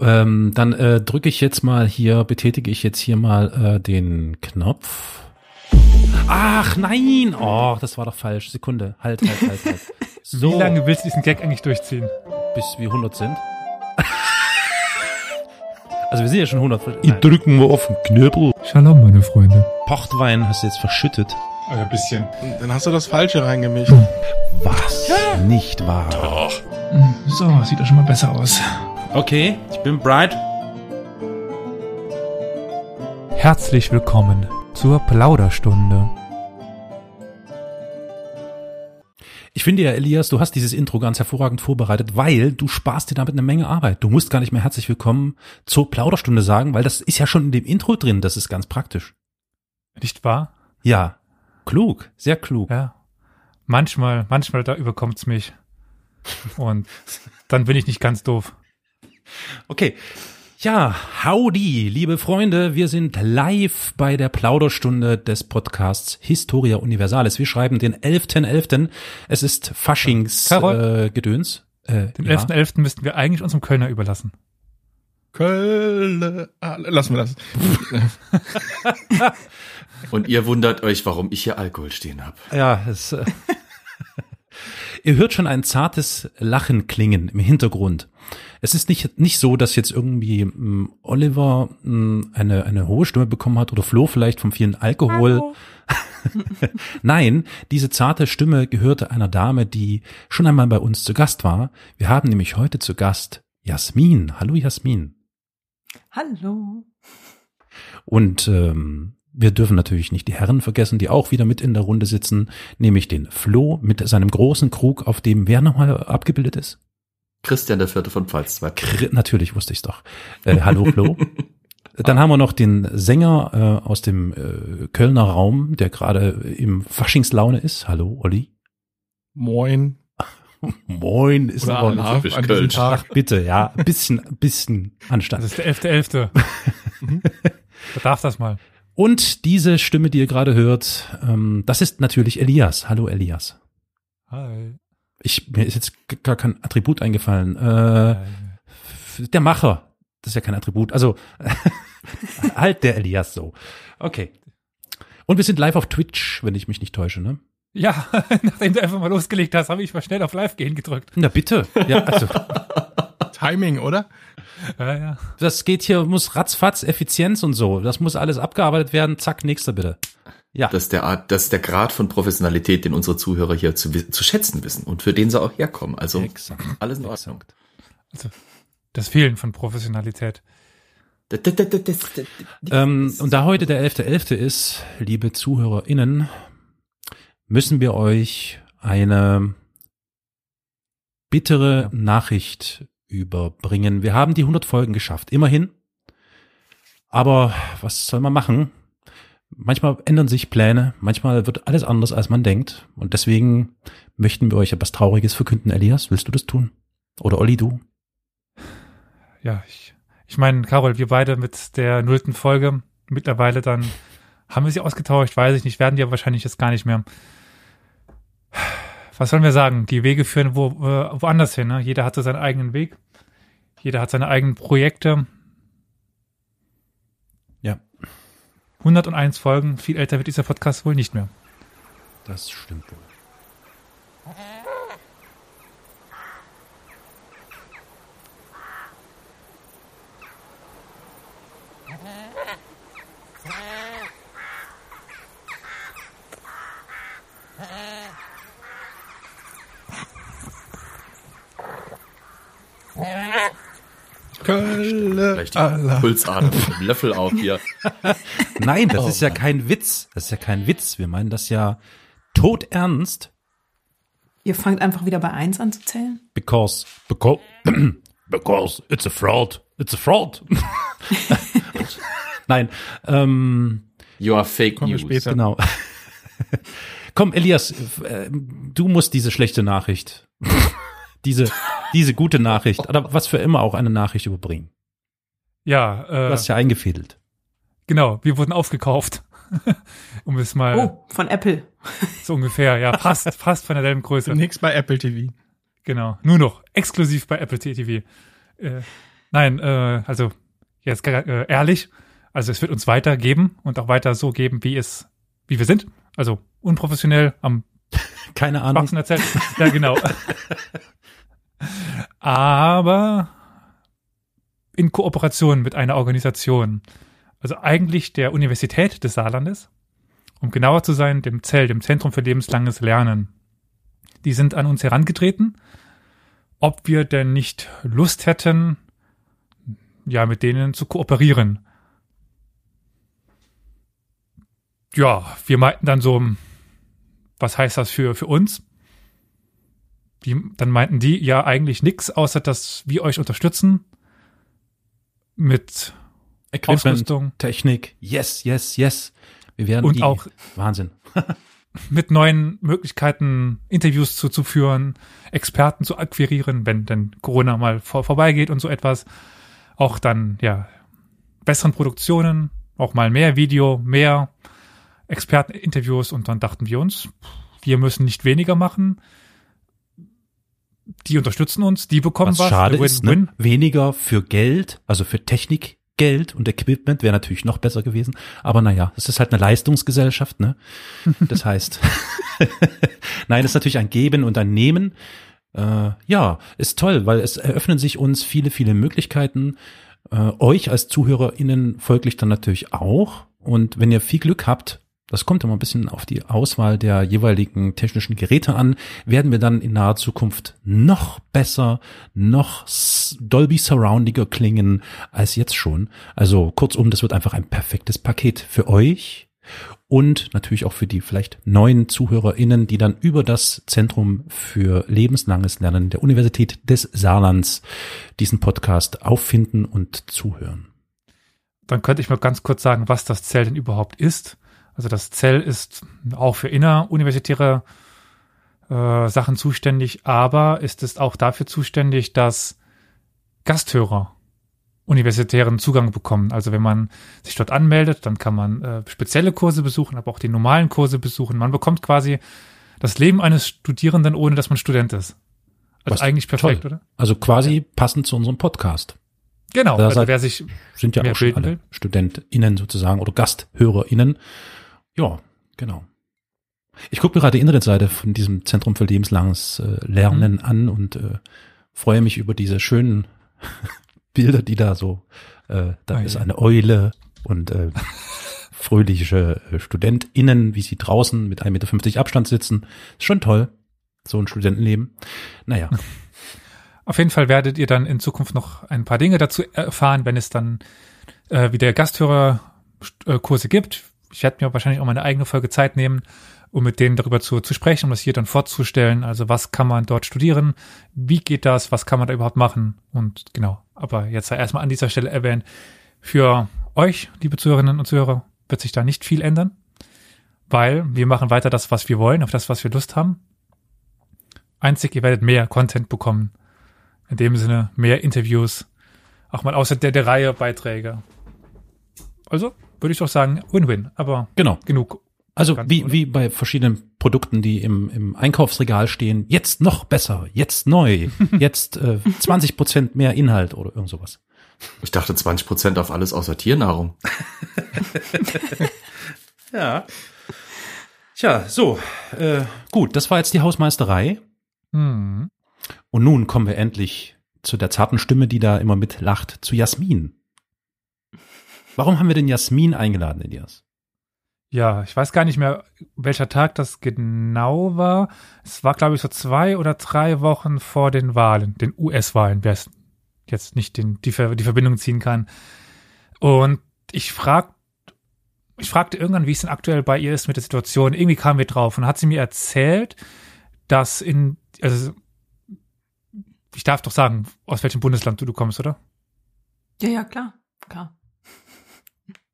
Ähm, dann äh, drücke ich jetzt mal hier, betätige ich jetzt hier mal äh, den Knopf. Ach nein! Oh, das war doch falsch. Sekunde. Halt, halt, halt, halt. So. Wie lange willst du diesen Gag eigentlich durchziehen? Bis wir 100 sind. also wir sind ja schon 100. Ich drücken wir auf den Knöbel. Shalom, meine Freunde. Pochtwein hast du jetzt verschüttet. Oh, ein bisschen. Dann hast du das Falsche reingemischt. Was? Ja. Nicht wahr. Doch. So, sieht doch schon mal besser aus. Okay, ich bin bright. Herzlich willkommen zur Plauderstunde. Ich finde ja, Elias, du hast dieses Intro ganz hervorragend vorbereitet, weil du sparst dir damit eine Menge Arbeit. Du musst gar nicht mehr herzlich willkommen zur Plauderstunde sagen, weil das ist ja schon in dem Intro drin. Das ist ganz praktisch. Nicht wahr? Ja. Klug. Sehr klug. Ja. Manchmal, manchmal da überkommt's mich. Und dann bin ich nicht ganz doof. Okay. Ja, howdy, liebe Freunde. Wir sind live bei der Plauderstunde des Podcasts Historia Universalis. Wir schreiben den 11.11. .11. Es ist Faschings äh, Gedöns. Äh, den 11.11. Ja. 11. müssten wir eigentlich unserem Kölner überlassen. Köln, ah, lassen wir das. Und ihr wundert euch, warum ich hier Alkohol stehen habe. Ja, es, äh, ihr hört schon ein zartes Lachen klingen im Hintergrund. Es ist nicht, nicht so, dass jetzt irgendwie ähm, Oliver ähm, eine, eine hohe Stimme bekommen hat oder Flo vielleicht vom vielen Alkohol. Nein, diese zarte Stimme gehörte einer Dame, die schon einmal bei uns zu Gast war. Wir haben nämlich heute zu Gast Jasmin. Hallo Jasmin. Hallo. Und ähm, wir dürfen natürlich nicht die Herren vergessen, die auch wieder mit in der Runde sitzen, nämlich den Flo mit seinem großen Krug, auf dem wer nochmal abgebildet ist? Christian der Vierte von Pfalz. Natürlich wusste ich's doch. Äh, hallo Flo. Dann haben wir noch den Sänger äh, aus dem äh, Kölner Raum, der gerade im Faschingslaune ist. Hallo, Olli. Moin. Moin ist Oder aber Allah, an Köln. Ach bitte, ja, ein bisschen, bisschen Anstand. Das ist der elfte elfte. da darf das mal. Und diese Stimme, die ihr gerade hört, ähm, das ist natürlich Elias. Hallo Elias. Hi. Ich, mir ist jetzt gar kein Attribut eingefallen. Äh, der Macher. Das ist ja kein Attribut. Also halt der Elias so. Okay. Und wir sind live auf Twitch, wenn ich mich nicht täusche, ne? Ja, nachdem du einfach mal losgelegt hast, habe ich mal schnell auf Live gehen gedrückt. Na bitte. Ja, also. Timing, oder? Ja, ja. Das geht hier, muss ratzfatz, Effizienz und so. Das muss alles abgearbeitet werden. Zack, nächster bitte. Ja. Das ist der Art, das ist der Grad von Professionalität, den unsere Zuhörer hier zu, zu schätzen wissen und für den sie auch herkommen. Also Exakt. alles in Ordnung. Also das Fehlen von Professionalität. Ähm, und da heute der 11.11. .11. ist, liebe ZuhörerInnen, müssen wir euch eine bittere Nachricht überbringen. Wir haben die 100 Folgen geschafft, immerhin. Aber was soll man machen? Manchmal ändern sich Pläne, manchmal wird alles anders, als man denkt. Und deswegen möchten wir euch etwas Trauriges verkünden. Elias, willst du das tun? Oder Olli, du? Ja, ich, ich meine, Carol, wir beide mit der nullten Folge mittlerweile dann haben wir sie ausgetauscht, weiß ich nicht, werden die ja wahrscheinlich jetzt gar nicht mehr. Was sollen wir sagen? Die Wege führen wo, äh, woanders hin. Ne? Jeder hat so seinen eigenen Weg. Jeder hat seine eigenen Projekte. 101 Folgen, viel älter wird dieser Podcast wohl nicht mehr. Das stimmt wohl. Kölle. Vielleicht die Pulsader mit dem Löffel auf hier. Nein, das oh, ist ja Mann. kein Witz. Das ist ja kein Witz. Wir meinen das ja todernst. Ihr fangt einfach wieder bei eins an zu zählen? Because, because, because it's a fraud. It's a fraud. Nein. Ähm, you are fake news. Später. Genau. Komm, Elias, äh, du musst diese schlechte Nachricht, diese, diese gute Nachricht, oder was für immer auch eine Nachricht überbringen. Ja, äh, du hast ja eingefädelt. Genau, wir wurden aufgekauft. um es mal. Oh, von Apple. so ungefähr, ja, fast, fast von derselben Größe. Nix bei Apple TV. Genau, nur noch exklusiv bei Apple TV. Äh, Nein, äh, also jetzt äh, ehrlich, also es wird uns weiter geben und auch weiter so geben, wie es, wie wir sind. Also unprofessionell am Keine Ahnung. Wachsen erzählt. Ja, genau. Aber in Kooperation mit einer Organisation. Also eigentlich der Universität des Saarlandes, um genauer zu sein, dem Zell, dem Zentrum für lebenslanges Lernen. Die sind an uns herangetreten, ob wir denn nicht Lust hätten, ja, mit denen zu kooperieren. Ja, wir meinten dann so, was heißt das für, für uns? Die, dann meinten die, ja, eigentlich nix, außer dass wir euch unterstützen mit Equipment, Ausrüstung. Technik, yes, yes, yes. Wir werden Und die, auch- Wahnsinn. mit neuen Möglichkeiten, Interviews zuzuführen, Experten zu akquirieren, wenn denn Corona mal vor, vorbeigeht und so etwas. Auch dann, ja, besseren Produktionen, auch mal mehr Video, mehr Experteninterviews und dann dachten wir uns, wir müssen nicht weniger machen. Die unterstützen uns, die bekommen Was was. schade Win-win. ist, ne? weniger für Geld, also für Technik, Geld und Equipment wäre natürlich noch besser gewesen. Aber naja, es ist halt eine Leistungsgesellschaft, ne? Das heißt, nein, es ist natürlich ein Geben und ein Nehmen. Äh, ja, ist toll, weil es eröffnen sich uns viele, viele Möglichkeiten. Äh, euch als ZuhörerInnen folglich dann natürlich auch. Und wenn ihr viel Glück habt, das kommt immer ein bisschen auf die Auswahl der jeweiligen technischen Geräte an, werden wir dann in naher Zukunft noch besser, noch Dolby Surroundiger klingen als jetzt schon. Also kurzum, das wird einfach ein perfektes Paket für euch und natürlich auch für die vielleicht neuen ZuhörerInnen, die dann über das Zentrum für lebenslanges Lernen der Universität des Saarlands diesen Podcast auffinden und zuhören. Dann könnte ich mal ganz kurz sagen, was das Zell denn überhaupt ist. Also das Zell ist auch für inneruniversitäre äh, Sachen zuständig, aber ist es auch dafür zuständig, dass Gasthörer universitären Zugang bekommen. Also wenn man sich dort anmeldet, dann kann man äh, spezielle Kurse besuchen, aber auch die normalen Kurse besuchen. Man bekommt quasi das Leben eines Studierenden, ohne dass man Student ist. Also Was eigentlich perfekt, toll. oder? Also quasi passend zu unserem Podcast. Genau. Da Also wer sich Sind ja auch alle will? StudentInnen sozusagen oder GasthörerInnen. Ja, genau. Ich gucke mir gerade die Internetseite von diesem Zentrum für lebenslanges äh, Lernen Mhm. an und äh, freue mich über diese schönen Bilder, die da so, äh, da Ah, ist ja. eine Eule und äh, fröhliche äh, StudentInnen, wie sie draußen mit 1,50 Meter Abstand sitzen. Ist schon toll, so ein Studentenleben. Naja, Auf jeden Fall werdet ihr dann in Zukunft noch ein paar Dinge dazu erfahren, wenn es dann äh, wieder Gasthörerkurse gibt. Ich werde mir wahrscheinlich auch meine eigene Folge Zeit nehmen, um mit denen darüber zu, zu sprechen, um das hier dann vorzustellen. Also was kann man dort studieren? Wie geht das? Was kann man da überhaupt machen? Und genau. Aber jetzt sei erstmal an dieser Stelle erwähnt, für euch, liebe Zuhörerinnen und Zuhörer, wird sich da nicht viel ändern, weil wir machen weiter das, was wir wollen, auf das, was wir Lust haben. Einzig, ihr werdet mehr Content bekommen. In dem Sinne mehr Interviews, auch mal außer der, der Reihe Beiträge. Also würde ich doch sagen, Win-Win, aber genau. genug. Also Ganz, wie, oder? wie bei verschiedenen Produkten, die im, im Einkaufsregal stehen, jetzt noch besser, jetzt neu, jetzt äh, 20 Prozent mehr Inhalt oder irgend sowas. Ich dachte 20 Prozent auf alles außer Tiernahrung. Ja. Tja, so, äh, gut, das war jetzt die Hausmeisterei. Hm. Und nun kommen wir endlich zu der zarten Stimme, die da immer mitlacht, zu Jasmin. Warum haben wir denn Jasmin eingeladen, Elias? Ja, ich weiß gar nicht mehr, welcher Tag das genau war. Es war, glaube ich, so zwei oder drei Wochen vor den Wahlen, den US-Wahlen, wer es jetzt nicht den, die, Ver die Verbindung ziehen kann. Und ich frag, ich fragte irgendwann, wie es denn aktuell bei ihr ist mit der Situation. Irgendwie kamen wir drauf und hat sie mir erzählt, dass in, also ich darf doch sagen, aus welchem Bundesland du, du kommst, oder? Ja, ja, klar. Klar.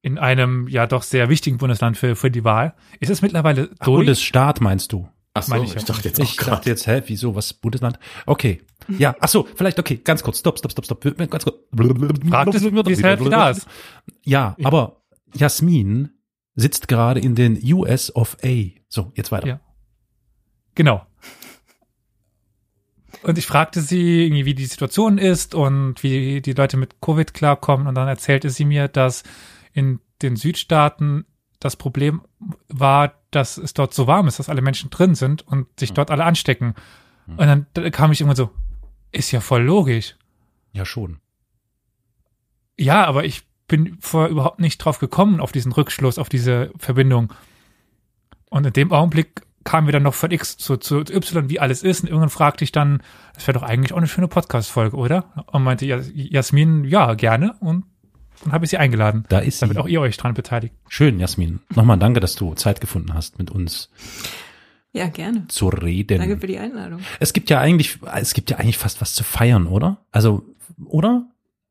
In einem ja doch sehr wichtigen Bundesland für, für die Wahl. Ist es mittlerweile Ach, durch? Bundesstaat meinst du? Ach so, ich, ich dachte jetzt auch Ich dachte jetzt, hä, wieso, was, Bundesland? Okay. Ja, ach so, vielleicht, okay, ganz kurz, stopp, stopp, stopp, stopp, ganz kurz. Fragt es, wie es halt da ist. Ja, aber Jasmin sitzt gerade in den US of A. So, jetzt weiter. Ja. Genau. Und ich fragte sie irgendwie, wie die Situation ist und wie die Leute mit Covid klarkommen. Und dann erzählte sie mir, dass in den Südstaaten das Problem war, dass es dort so warm ist, dass alle Menschen drin sind und sich dort alle anstecken. Und dann da kam ich irgendwann so, ist ja voll logisch. Ja, schon. Ja, aber ich bin vorher überhaupt nicht drauf gekommen, auf diesen Rückschluss, auf diese Verbindung. Und in dem Augenblick kamen wir dann noch von X zu, zu Y, wie alles ist. Und irgendwann fragte ich dann, das wäre doch eigentlich auch eine schöne Podcast-Folge, oder? Und meinte Jas- Jasmin, ja, gerne. Und dann habe ich sie eingeladen, Da ist sie. damit auch ihr euch dran beteiligt. Schön, Jasmin. Nochmal danke, dass du Zeit gefunden hast, mit uns Ja, gerne. zu reden. Danke für die Einladung. Es gibt ja eigentlich, es gibt ja eigentlich fast was zu feiern, oder? Also, oder?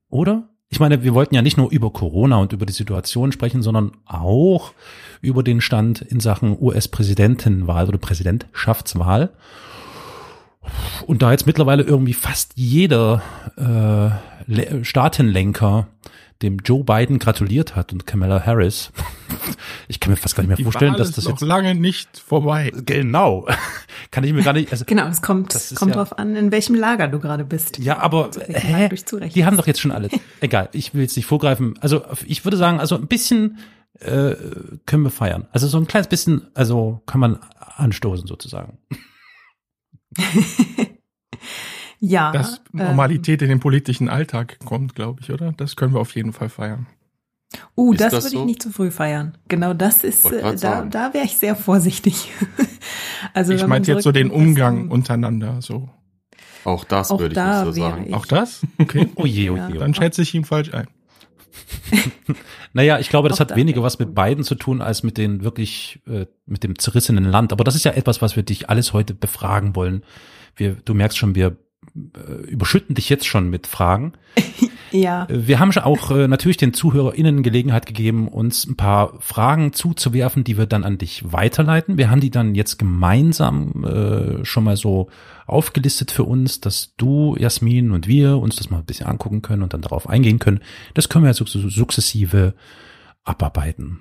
Oder? Ich meine, wir wollten ja nicht nur über Corona und über die Situation sprechen, sondern auch über den Stand in Sachen US-Präsidentenwahl oder Präsidentschaftswahl. Und da jetzt mittlerweile irgendwie fast jeder äh, Le- Staatenlenker dem Joe Biden gratuliert hat und Kamala Harris. Ich kann mir fast gar nicht mehr Die vorstellen, Wahl dass ist das noch jetzt lange nicht vorbei. genau. Kann ich mir gar nicht. Also, Genau, es kommt, ist kommt ja- drauf an, in welchem Lager du gerade bist. Ja, aber hä? Die haben doch jetzt schon alle. Egal, ich will jetzt nicht vorgreifen. Also ich würde sagen, also ein bisschen äh, können wir feiern. Also so ein kleines bisschen, also kann man anstoßen sozusagen. Ja. Dass ähm, Normalität in den politischen Alltag kommt, glaube ich, oder? Das können wir auf jeden Fall feiern. Uh, Ist das, das würde so? ich nicht zu früh feiern. Genau das ist, äh, da, sagen. da wäre ich sehr vorsichtig. also ich meinte jetzt so den Umgang untereinander, so. Auch das Auch würde ich da nicht so sagen. ich- Auch das? Okay. Oh je, oh Ja. je. Dann schätze ich ihn falsch ein. Naja, ich glaube, das Auch hat da weniger was mit beiden zu tun, als mit den wirklich, äh, mit dem zerrissenen Land. Aber das ist ja etwas, was wir dich alles heute befragen wollen. Wir, du merkst schon, wir überschütten dich jetzt schon mit Fragen. Ja, Wir haben schon auch äh, natürlich den ZuhörerInnen Gelegenheit gegeben, uns ein paar Fragen zuzuwerfen, die wir dann an dich weiterleiten. Wir haben die dann jetzt gemeinsam äh, schon mal so aufgelistet für uns, dass du, Jasmin und wir uns das mal ein bisschen angucken können und dann darauf eingehen können. Das können wir jetzt suk- sukzessive abarbeiten.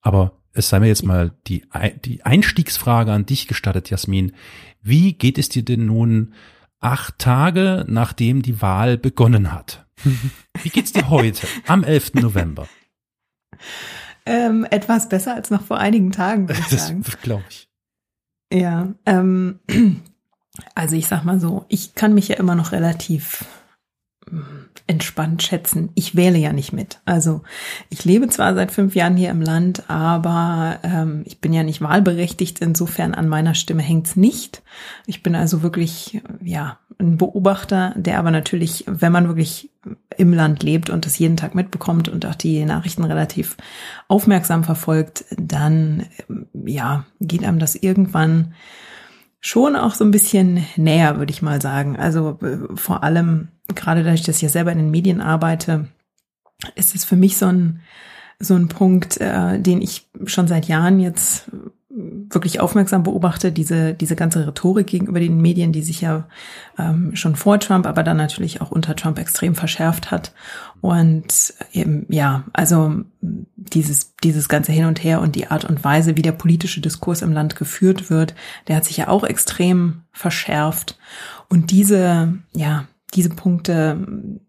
Aber es sei mir jetzt mal die, die Einstiegsfrage an dich gestattet, Jasmin. Wie geht es dir denn nun acht Tage, nachdem die Wahl begonnen hat? Wie geht's dir heute, am 11. November? ähm, etwas besser als noch vor einigen Tagen, würde ich Das sagen. glaube ich. Ja, ähm, also ich sag mal so, ich kann mich ja immer noch relativ entspannt schätzen. Ich wähle ja nicht mit. Also ich lebe zwar seit fünf Jahren hier im Land, aber ähm, ich bin ja nicht wahlberechtigt. Insofern an meiner Stimme hängt's nicht. Ich bin also wirklich, ja, ein Beobachter, der aber natürlich, wenn man wirklich im Land lebt und das jeden Tag mitbekommt und auch die Nachrichten relativ aufmerksam verfolgt, dann, ähm, ja, geht einem das irgendwann schon auch so ein bisschen näher, würde ich mal sagen. Also äh, vor allem, gerade dadurch, dass ich ja selber in den Medien arbeite, ist es für mich so ein, so ein Punkt, äh, den ich schon seit Jahren jetzt äh, wirklich aufmerksam beobachte, diese, diese ganze Rhetorik gegenüber den Medien, die sich ja ähm, schon vor Trump, aber dann natürlich auch unter Trump extrem verschärft hat. Und eben, ja, also dieses, dieses ganze Hin und Her und die Art und Weise, wie der politische Diskurs im Land geführt wird, der hat sich ja auch extrem verschärft. Und diese, ja, diese Punkte,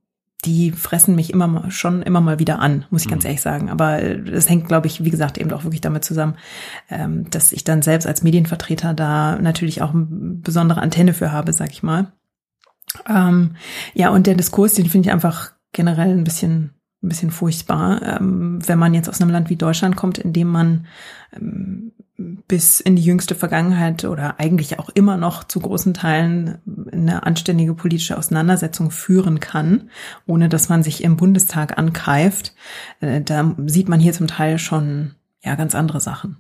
die fressen mich immer mal, schon immer mal wieder an, muss ich ganz ehrlich sagen. Aber das hängt, glaube ich, wie gesagt, eben auch wirklich damit zusammen, ähm, dass ich dann selbst als Medienvertreter da natürlich auch eine besondere Antenne für habe, sag ich mal. Ähm, ja, und der Diskurs, den finde ich einfach generell ein bisschen, ein bisschen furchtbar, ähm, wenn man jetzt aus einem Land wie Deutschland kommt, in dem man ähm, bis in die jüngste Vergangenheit oder eigentlich auch immer noch zu großen Teilen eine anständige politische Auseinandersetzung führen kann, ohne dass man sich im Bundestag ankeift. Äh, Da sieht man hier zum Teil schon ja ganz andere Sachen.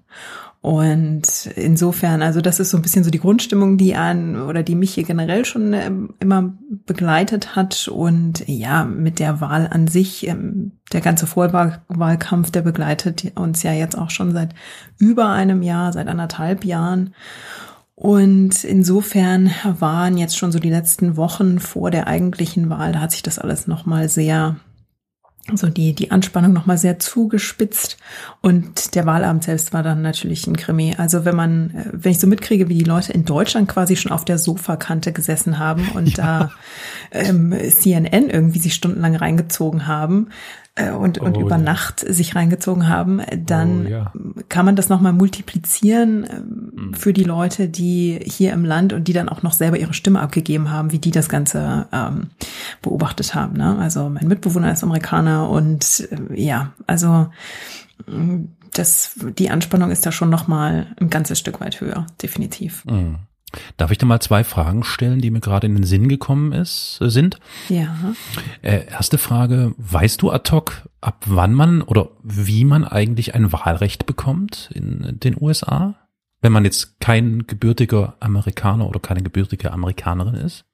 Und insofern, also das ist so ein bisschen so die Grundstimmung, die an oder die mich hier generell schon ähm, immer begleitet hat. Und ja, mit der Wahl an sich, ähm, der ganze Vorwahlkampf, der begleitet uns ja jetzt auch schon seit über einem Jahr, seit anderthalb Jahren. Und insofern waren jetzt schon so die letzten Wochen vor der eigentlichen Wahl, da hat sich das alles nochmal sehr so die, die Anspannung nochmal sehr zugespitzt. Und der Wahlabend selbst war dann natürlich ein Krimi. Also wenn man, äh, wenn ich so mitkriege, wie die Leute in Deutschland quasi schon auf der Sofakante gesessen haben und ja. da ähm, CNN irgendwie sich stundenlang reingezogen haben, und, und oh, über ja. Nacht sich reingezogen haben, dann oh, ja. kann man das nochmal multiplizieren äh, für die Leute, die hier im Land und die dann auch noch selber ihre Stimme abgegeben haben, wie die das Ganze ähm, beobachtet haben. Ne? Also mein Mitbewohner ist Amerikaner und äh, ja, also das, die Anspannung ist da schon nochmal ein ganzes Stück weit höher, definitiv. Mhm. Darf ich dir mal zwei Fragen stellen, die mir gerade in den Sinn gekommen ist, äh, sind? Ja. Äh, erste Frage, weißt du ad hoc, ab wann man oder wie man eigentlich ein Wahlrecht bekommt in den USA? Wenn man jetzt kein gebürtiger Amerikaner oder keine gebürtige Amerikanerin ist?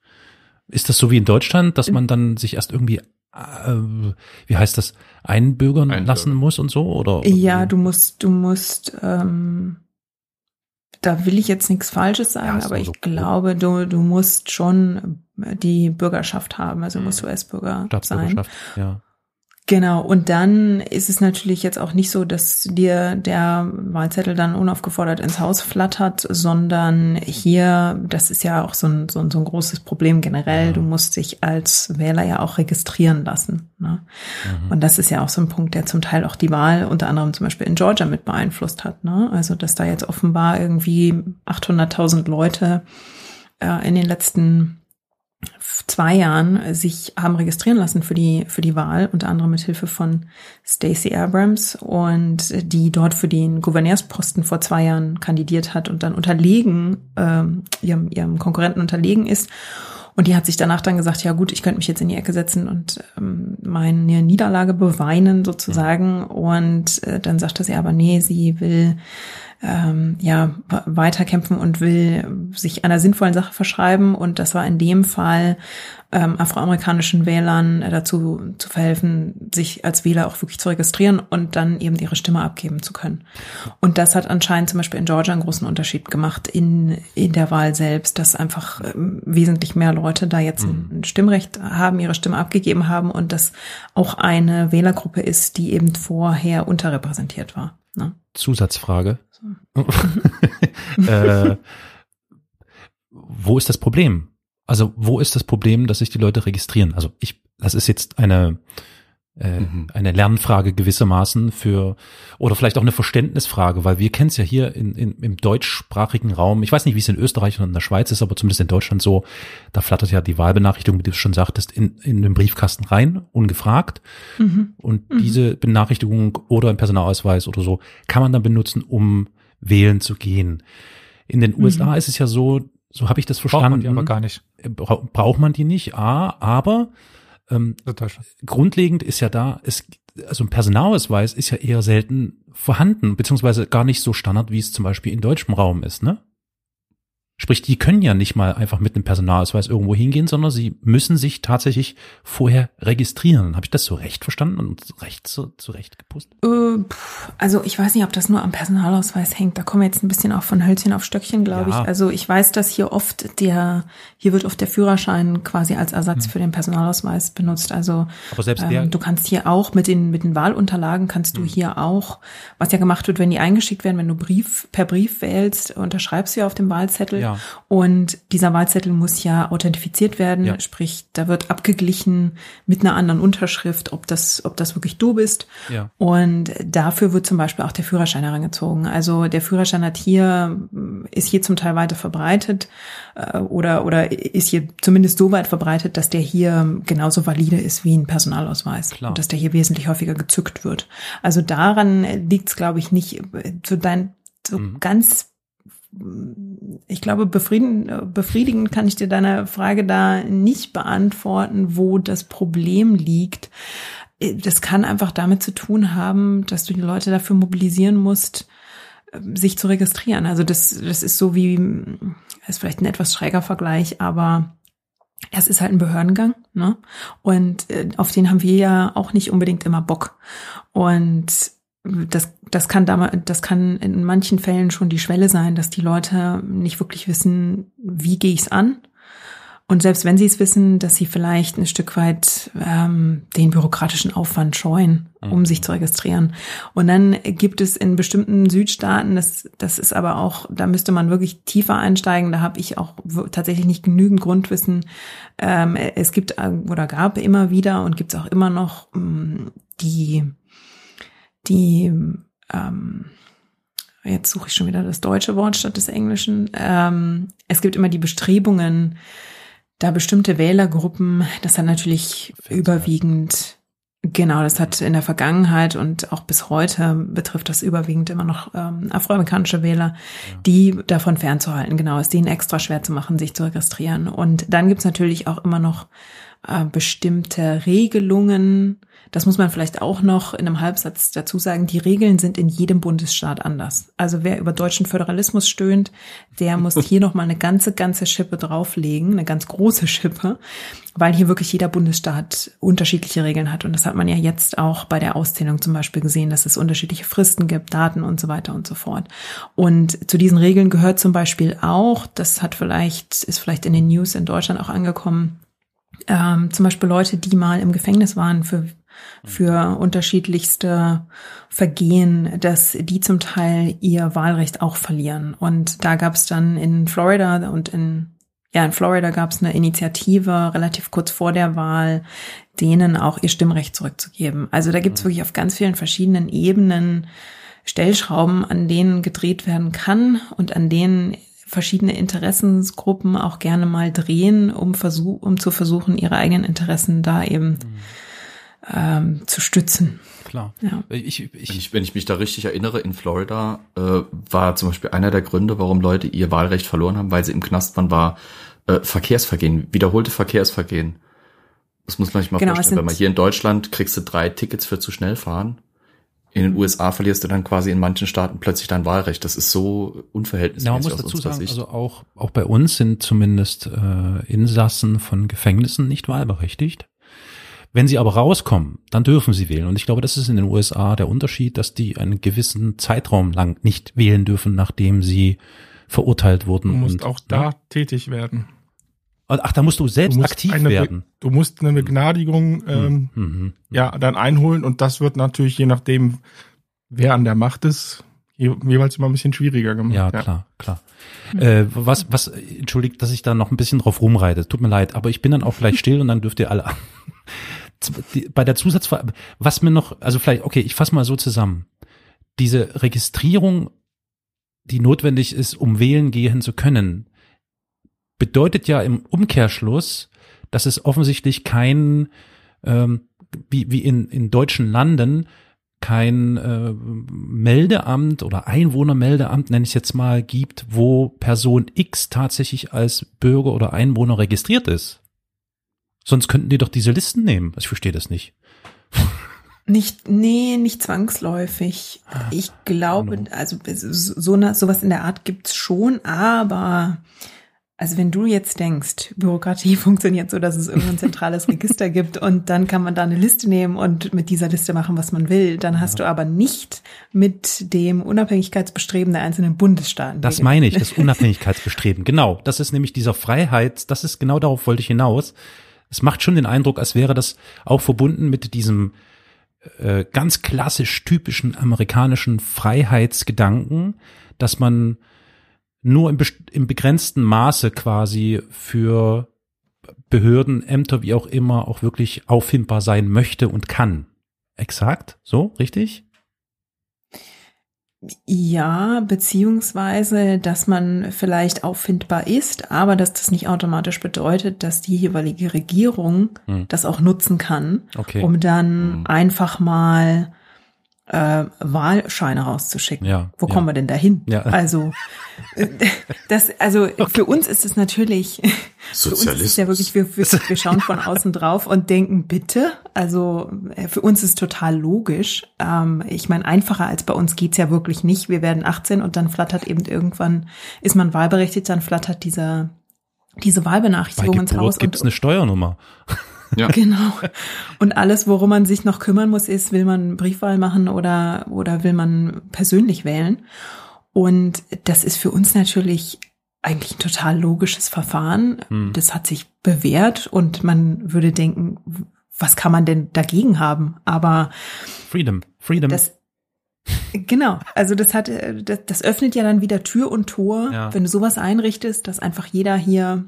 Ist das so wie in Deutschland, dass man dann sich erst irgendwie, äh, wie heißt das, einbürgern Einbürger. lassen muss und so? Oder? Ja, du musst, du musst, ähm da will ich jetzt nichts Falsches sagen, ja, aber ich so glaube, du, du musst schon die Bürgerschaft haben, also musst du. US-Bürger sein. Ja. Genau, und dann ist es natürlich jetzt auch nicht so, dass dir der Wahlzettel dann unaufgefordert ins Haus flattert, sondern hier, das ist ja auch so ein, so ein, so ein großes Problem generell, du musst dich als Wähler ja auch registrieren lassen. Ne? Mhm. Und das ist ja auch so ein Punkt, der zum Teil auch die Wahl unter anderem zum Beispiel in Georgia mit beeinflusst hat. Ne? Also, dass da jetzt offenbar irgendwie 800.000 Leute äh, in den letzten zwei Jahren sich haben registrieren lassen für die für die Wahl, unter anderem mit Hilfe von Stacey Abrams und die dort für den Gouverneursposten vor zwei Jahren kandidiert hat und dann unterlegen ähm, ihrem, ihrem Konkurrenten unterlegen ist. Und die hat sich danach dann gesagt, ja gut, ich könnte mich jetzt in die Ecke setzen und ähm, meine Niederlage beweinen sozusagen. Und äh, dann sagte sie aber, nee, sie will ähm, ja weiterkämpfen und will sich einer sinnvollen Sache verschreiben. Und das war in dem Fall ähm, afroamerikanischen Wählern dazu zu verhelfen, sich als Wähler auch wirklich zu registrieren und dann eben ihre Stimme abgeben zu können. Und das hat anscheinend zum Beispiel in Georgia einen großen Unterschied gemacht in, in der Wahl selbst, dass einfach ähm, wesentlich mehr Leute da jetzt mhm. ein Stimmrecht haben, ihre Stimme abgegeben haben und das auch eine Wählergruppe ist, die eben vorher unterrepräsentiert war. Ne? Zusatzfrage. Äh, wo ist das Problem? Also wo ist das Problem, dass sich die Leute registrieren? Also ich, das ist jetzt eine äh, mhm. eine Lernfrage gewissermaßen für oder vielleicht auch eine Verständnisfrage, weil wir kennen es ja hier in, in, im deutschsprachigen Raum. Ich weiß nicht, wie es in Österreich und in der Schweiz ist, aber zumindest in Deutschland so. Da flattert ja die Wahlbenachrichtigung, wie du schon sagtest, in, in den Briefkasten rein, ungefragt. Mhm. Und mhm. diese Benachrichtigung oder ein Personalausweis oder so kann man dann benutzen, um wählen zu gehen. In den USA mhm. ist es ja so, so habe ich das verstanden. Braucht man die aber gar nicht. Braucht man die nicht, A, aber ähm, grundlegend ist ja da, es, also ein Personalausweis ist ja eher selten vorhanden, beziehungsweise gar nicht so Standard, wie es zum Beispiel in deutschem Raum ist, ne? Sprich, die können ja nicht mal einfach mit einem Personalausweis irgendwo hingehen, sondern sie müssen sich tatsächlich vorher registrieren. Habe ich das so recht verstanden und recht so zurecht gepustet? Äh, also ich weiß nicht, ob das nur am Personalausweis hängt. Da kommen wir jetzt ein bisschen auch von Hölzchen auf Stöckchen, glaube ja. ich. Also ich weiß, dass hier oft der, hier wird oft der Führerschein quasi als Ersatz hm. für den Personalausweis benutzt. Also Aber selbst der, ähm, du kannst hier auch mit den mit den Wahlunterlagen kannst du hm. hier auch, was ja gemacht wird, wenn die eingeschickt werden, wenn du Brief per Brief wählst, unterschreibst du ja auf dem Wahlzettel. Ja. Und dieser Wahlzettel muss ja authentifiziert werden, ja. sprich, da wird abgeglichen mit einer anderen Unterschrift, ob das, ob das wirklich du bist. Ja. Und dafür wird zum Beispiel auch der Führerschein herangezogen. Also der Führerschein hat hier, ist hier zum Teil weiter verbreitet äh, oder, oder ist hier zumindest so weit verbreitet, dass der hier genauso valide ist wie ein Personalausweis. Klar. Und dass der hier wesentlich häufiger gezückt wird. Also daran liegt es, glaube ich, nicht zu dein, so mhm. ganz ich glaube, befrieden, befriedigend kann ich dir deine Frage da nicht beantworten, wo das Problem liegt. Das kann einfach damit zu tun haben, dass du die Leute dafür mobilisieren musst, sich zu registrieren. Also das, das ist so wie, ist vielleicht ein etwas schräger Vergleich, aber es ist halt ein Behördengang, ne? Und äh, auf den haben wir ja auch nicht unbedingt immer Bock. Und das, das kann das kann in manchen Fällen schon die Schwelle sein, dass die Leute nicht wirklich wissen, wie gehe ich es an Und selbst wenn sie es wissen, dass sie vielleicht ein Stück weit ähm, den bürokratischen Aufwand scheuen, um mhm. sich zu registrieren. Und dann gibt es in bestimmten Südstaaten, das, das ist aber auch, da müsste man wirklich tiefer einsteigen, da habe ich auch tatsächlich nicht genügend Grundwissen. Ähm, es gibt äh, oder gab immer wieder und gibt es auch immer noch ähm, die, die ähm, jetzt suche ich schon wieder das deutsche Wort statt des englischen. Ähm, es gibt immer die Bestrebungen, da bestimmte Wählergruppen, das hat natürlich überwiegend, genau, das hat in der Vergangenheit und auch bis heute betrifft das überwiegend immer noch ähm, afroamerikanische Wähler, ja. die davon fernzuhalten, genau, es denen extra schwer zu machen, sich zu registrieren. Und dann gibt's natürlich auch immer noch äh, bestimmte Regelungen, das muss man vielleicht auch noch in einem Halbsatz dazu sagen. Die Regeln sind in jedem Bundesstaat anders. Also wer über deutschen Föderalismus stöhnt, der muss hier noch mal eine ganze, ganze Schippe drauflegen, eine ganz große Schippe, weil hier wirklich jeder Bundesstaat unterschiedliche Regeln hat. Und das hat man ja jetzt auch bei der Auszählung zum Beispiel gesehen, dass es unterschiedliche Fristen gibt, Daten und so weiter und so fort. Und zu diesen Regeln gehört zum Beispiel auch, das hat vielleicht, ist vielleicht in den News in Deutschland auch angekommen, ähm, zum Beispiel Leute, die mal im Gefängnis waren für für unterschiedlichste Vergehen, dass die zum Teil ihr Wahlrecht auch verlieren. Und da gab es dann in Florida und in ja, in Florida gab es eine Initiative relativ kurz vor der Wahl, denen auch ihr Stimmrecht zurückzugeben. Also da gibt es mhm. wirklich auf ganz vielen verschiedenen Ebenen Stellschrauben, an denen gedreht werden kann und an denen verschiedene Interessensgruppen auch gerne mal drehen, um, versuch, um zu versuchen, ihre eigenen Interessen da eben mhm ähm, zu stützen. Klar. Ja. Ich, ich, wenn, ich, wenn ich mich da richtig erinnere, in Florida äh, war zum Beispiel einer der Gründe, warum Leute ihr Wahlrecht verloren haben, weil sie im Knast waren, war äh, Verkehrsvergehen, wiederholte Verkehrsvergehen. Das muss man sich mal genau, vorstellen. Wenn man hier in Deutschland kriegst du drei Tickets für zu schnell fahren. In den USA verlierst du dann quasi in manchen Staaten plötzlich dein Wahlrecht. Das ist so unverhältnismäßig. Ja, man muss dazu sagen, Sicht. also auch, auch bei uns sind zumindest äh, Insassen von Gefängnissen nicht wahlberechtigt. Wenn sie aber rauskommen, dann dürfen sie wählen. Und ich glaube, das ist in den USA der Unterschied, dass die einen gewissen Zeitraum lang nicht wählen dürfen, nachdem sie verurteilt wurden. Du musst und, auch da ja. tätig werden. Ach, da musst du selbst du aktiv eine, werden. Du musst eine Begnadigung ähm, mhm. ja dann einholen und das wird natürlich je nachdem, wer an der Macht ist, jeweils immer ein bisschen schwieriger gemacht. Ja, ja. klar, klar. Äh, was, was, entschuldigt, dass ich da noch ein bisschen drauf rumreite. Tut mir leid, aber ich bin dann auch gleich still und dann dürft ihr alle bei der Zusatzfrage, was mir noch, also vielleicht, okay, ich fasse mal so zusammen. Diese Registrierung, die notwendig ist, um wählen gehen zu können, bedeutet ja im Umkehrschluss, dass es offensichtlich kein, ähm, wie, wie in, in deutschen Landen, kein äh, Meldeamt oder Einwohnermeldeamt, nenne ich es jetzt mal, gibt, wo Person X tatsächlich als Bürger oder Einwohner registriert ist. Sonst könnten die doch diese Listen nehmen. Ich verstehe das nicht. Nicht, nee, nicht zwangsläufig. Ich glaube, also so eine, sowas in der Art gibt's schon, aber also wenn du jetzt denkst, Bürokratie funktioniert so, dass es irgendein zentrales Register gibt und dann kann man da eine Liste nehmen und mit dieser Liste machen, was man will, dann hast ja. du aber nicht mit dem Unabhängigkeitsbestreben der einzelnen Bundesstaaten. Das meine ich, das Unabhängigkeitsbestreben. Genau, das ist nämlich dieser Freiheit, das ist genau darauf wollte ich hinaus es macht schon den Eindruck, als wäre das auch verbunden mit diesem äh, ganz klassisch typischen amerikanischen Freiheitsgedanken, dass man nur im, im begrenzten Maße quasi für Behörden, Ämter, wie auch immer, auch wirklich auffindbar sein möchte und kann. Exakt? So, richtig? Ja, beziehungsweise, dass man vielleicht auffindbar ist, aber dass das nicht automatisch bedeutet, dass die jeweilige Regierung hm. das auch nutzen kann, okay. um dann hm. einfach mal äh, Wahlscheine rauszuschicken. Ja, Wo ja. kommen wir denn dahin? Ja. Also äh, das, also okay. für uns ist es natürlich Sozialismus. für uns ist ja wirklich, wir, wir, wir schauen von außen drauf und denken, bitte. Also äh, für uns ist total logisch. Ähm, ich meine, einfacher als bei uns geht's ja wirklich nicht. Wir werden 18 und dann flattert eben irgendwann, ist man wahlberechtigt, dann flattert dieser diese Wahlbenachrichtigung ins Haus. Gibt's eine Steuernummer? Ja. Genau. Und alles, worum man sich noch kümmern muss, ist, will man Briefwahl machen oder, oder will man persönlich wählen? Und das ist für uns natürlich eigentlich ein total logisches Verfahren. Hm. Das hat sich bewährt und man würde denken, was kann man denn dagegen haben? Aber Freedom, Freedom. Das, genau, also das hat, das, das öffnet ja dann wieder Tür und Tor, ja. wenn du sowas einrichtest, dass einfach jeder hier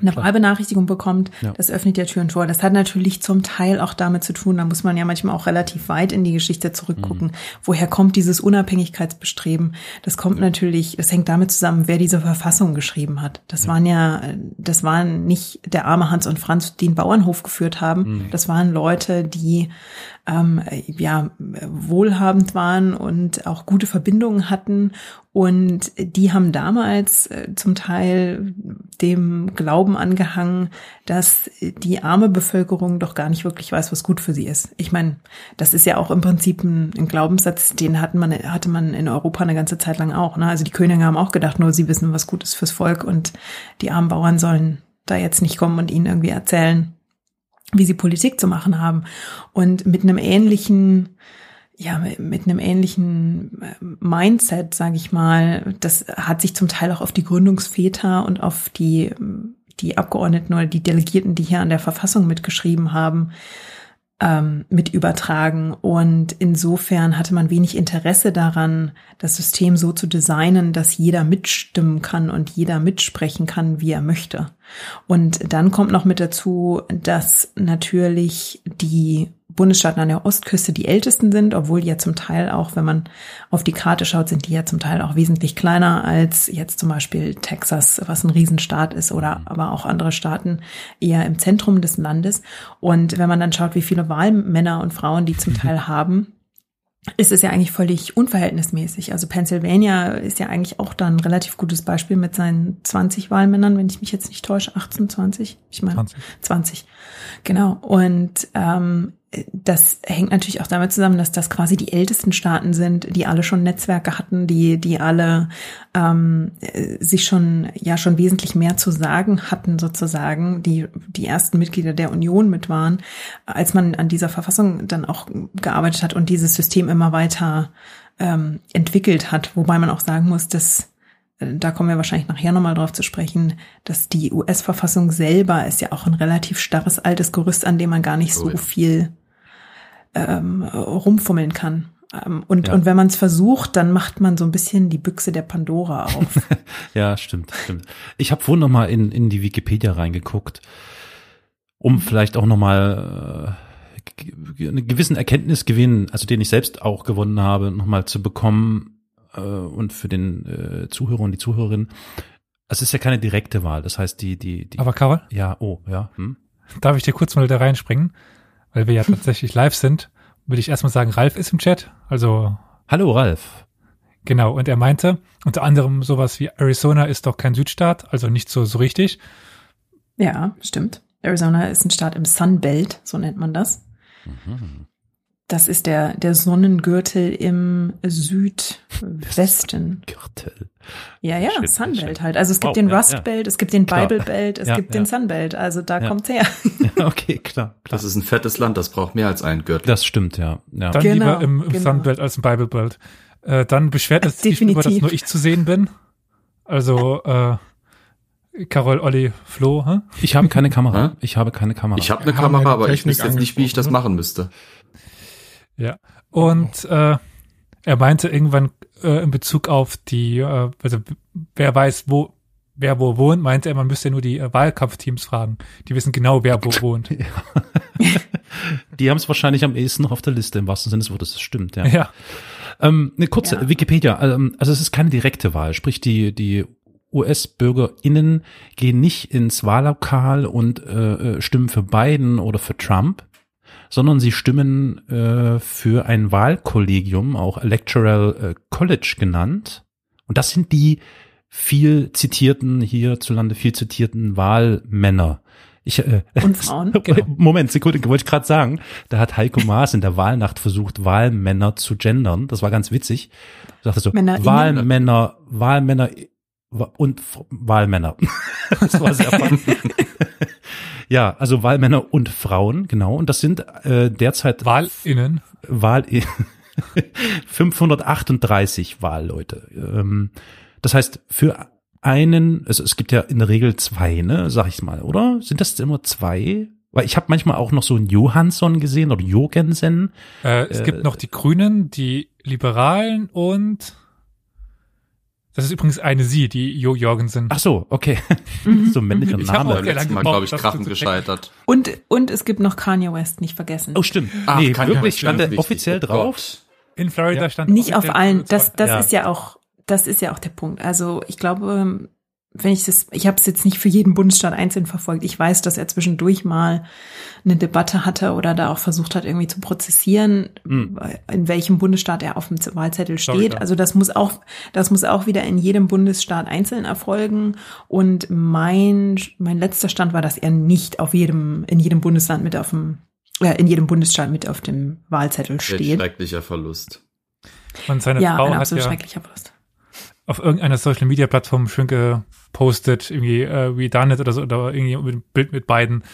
eine Wahlbenachrichtigung bekommt, ja. das öffnet ja Tür und Tor. Das hat natürlich zum Teil auch damit zu tun, da muss man ja manchmal auch relativ weit in die Geschichte zurückgucken. Mhm. Woher kommt dieses Unabhängigkeitsbestreben? Das kommt ja. natürlich, das hängt damit zusammen, wer diese Verfassung geschrieben hat. Das ja. waren ja, das waren nicht der arme Hans und Franz, die einen Bauernhof geführt haben. Mhm. Das waren Leute, die ähm, ja wohlhabend waren und auch gute Verbindungen hatten und die haben damals äh, zum Teil dem Glauben angehangen, dass die arme Bevölkerung doch gar nicht wirklich weiß, was gut für sie ist. Ich meine, das ist ja auch im Prinzip ein, ein Glaubenssatz, den hatten man, hatte man in Europa eine ganze Zeit lang auch. Ne? Also die Könige haben auch gedacht, nur sie wissen, was gut ist fürs Volk und die armen Bauern sollen da jetzt nicht kommen und ihnen irgendwie erzählen, wie sie Politik zu machen haben. Und mit einem ähnlichen, ja, mit einem ähnlichen äh, Mindset, sage ich mal, das hat sich zum Teil auch auf die Gründungsväter und auf die, die Abgeordneten oder die Delegierten, die hier an der Verfassung mitgeschrieben haben, ähm, mit übertragen. Und insofern hatte man wenig Interesse daran, das System so zu designen, dass jeder mitstimmen kann und jeder mitsprechen kann, wie er möchte. Und dann kommt noch mit dazu, dass natürlich die Bundesstaaten an der Ostküste die ältesten sind, obwohl die ja zum Teil auch, wenn man auf die Karte schaut, sind die ja zum Teil auch wesentlich kleiner als jetzt zum Beispiel Texas, was ein Riesenstaat ist, oder aber auch andere Staaten eher im Zentrum des Landes. Und wenn man dann schaut, wie viele Wahlmänner und Frauen die zum Teil haben, ist es ja eigentlich völlig unverhältnismäßig. Also Pennsylvania ist ja eigentlich auch da ein relativ gutes Beispiel mit seinen 20 Wahlmännern, wenn ich mich jetzt nicht täusche, 18, 20, ich meine 20. 20. Genau. Und ähm, das hängt natürlich auch damit zusammen, dass das quasi die ältesten Staaten sind, die alle schon Netzwerke hatten, die die alle ähm, sich schon ja schon wesentlich mehr zu sagen hatten sozusagen, die die ersten Mitglieder der Union mit waren, als man an dieser Verfassung dann auch gearbeitet hat und dieses System immer weiter ähm, entwickelt hat, wobei man auch sagen muss, dass äh, da kommen wir wahrscheinlich nachher nochmal drauf zu sprechen, dass die US-Verfassung selber ist ja auch ein relativ starres altes Gerüst, an dem man gar nicht so oh ja. viel ähm, rumfummeln kann. Ähm, und, ja. und wenn man es versucht, dann macht man so ein bisschen die Büchse der Pandora auf. ja, stimmt, stimmt. Ich habe vorhin noch mal in, in die Wikipedia reingeguckt, um vielleicht auch noch mal äh, einen gewissen Erkenntnisgewinn, also den ich selbst auch gewonnen habe, noch mal zu bekommen äh, und für den äh, Zuhörer und die Zuhörerin. Es ist ja keine direkte Wahl, das heißt die die die. Aber Karol? Ja, oh, ja. Hm? Darf ich dir kurz mal da reinspringen? Weil wir ja tatsächlich live sind, will ich erstmal sagen, Ralf ist im Chat. Also. Hallo Ralf. Genau, und er meinte unter anderem sowas wie Arizona ist doch kein Südstaat, also nicht so, so richtig. Ja, stimmt. Arizona ist ein Staat im Sunbelt, so nennt man das. Mhm. Das ist der, der Sonnengürtel im Südwesten. Gürtel. Ja, ja, Shit, Sunbelt halt. Also es gibt oh, den Rust ja, Belt, es gibt den klar. Bible Belt, es ja, gibt ja. den Sunbelt. Also da kommt's her. okay, klar, klar. Das ist ein fettes Land, das braucht mehr als einen Gürtel. Das stimmt, ja. ja. Dann genau, lieber im, im genau. Sunbelt als im Bible Belt. Äh, dann beschwert es sich darüber, dass nur ich zu sehen bin. Also, äh, Carol, Olli, Flo, hä? Ich habe keine Kamera. Ich habe keine Kamera. Ich habe eine Kamera, aber ich wüsste jetzt nicht, wie ich das machen müsste. Ja. Und äh, er meinte irgendwann äh, in Bezug auf die, äh, also wer weiß, wo wer wo wohnt, meinte er, man müsste ja nur die äh, Wahlkampfteams fragen. Die wissen genau, wer wo wohnt. die haben es wahrscheinlich am ehesten noch auf der Liste, im wahrsten Sinne des Wortes. Das stimmt, ja. ja. Ähm, eine kurze ja. Wikipedia. Ähm, also es ist keine direkte Wahl, sprich die die US-BürgerInnen gehen nicht ins Wahllokal und äh, äh, stimmen für Biden oder für Trump, sondern sie stimmen äh, für ein Wahlkollegium, auch Electoral äh, College genannt. Und das sind die viel zitierten, hierzulande viel zitierten Wahlmänner. Ich, äh, Und Frauen. Genau. Moment, Sekunde, wollte ich gerade sagen. Da hat Heiko Maas in der Wahlnacht versucht, Wahlmänner zu gendern. Das war ganz witzig. Er sagte so, Männer Wahlmänner, Wahlmänner und Wahlmänner. das war sehr spannend. Ja, also Wahlmänner und Frauen, genau. Und das sind äh, derzeit Wahlinnen. Wahl 538 Wahlleute. Ähm, das heißt, für einen, also es gibt ja in der Regel zwei, ne, sag ich mal, oder? Sind das immer zwei? Weil ich habe manchmal auch noch so einen Johansson gesehen oder Jogensen. Äh, es Äh, gibt noch die Grünen, die Liberalen und das ist übrigens eine Sie, die Jo Jorgensen. Ach so, okay. so ein männlicher Ich Name. auch Beim sehr letzten lange Mal, glaube ich, krachend checken. gescheitert. Und, und es gibt noch Kanye West, nicht vergessen. Oh, stimmt. Ach, nee, kann ja wirklich, stand der wichtig. offiziell Oh drauf? In Florida Ja. stand Nicht auf allen. Das, das Ja. ist ja auch, das ist ja auch der Punkt. Also ich glaube, wenn ich das, ich habe es jetzt nicht für jeden Bundesstaat einzeln verfolgt. Ich weiß, dass er zwischendurch mal eine Debatte hatte oder da auch versucht hat, irgendwie zu prozessieren, Hm. in welchem Bundesstaat er auf dem Wahlzettel steht. Florida. Also das muss auch, das muss auch wieder in jedem Bundesstaat einzeln erfolgen. Und mein, mein letzter Stand war, dass er nicht auf jedem, in jedem Bundesland mit auf dem, äh, in jedem Bundesstaat mit auf dem Wahlzettel Ein steht. schrecklicher Verlust. Und seine Ja, Frau ein hat absolut ja schrecklicher Verlust. Auf irgendeiner Social Media Plattform schön gepostet, irgendwie äh, We Done It oder so, oder irgendwie mit einem Bild mit beiden.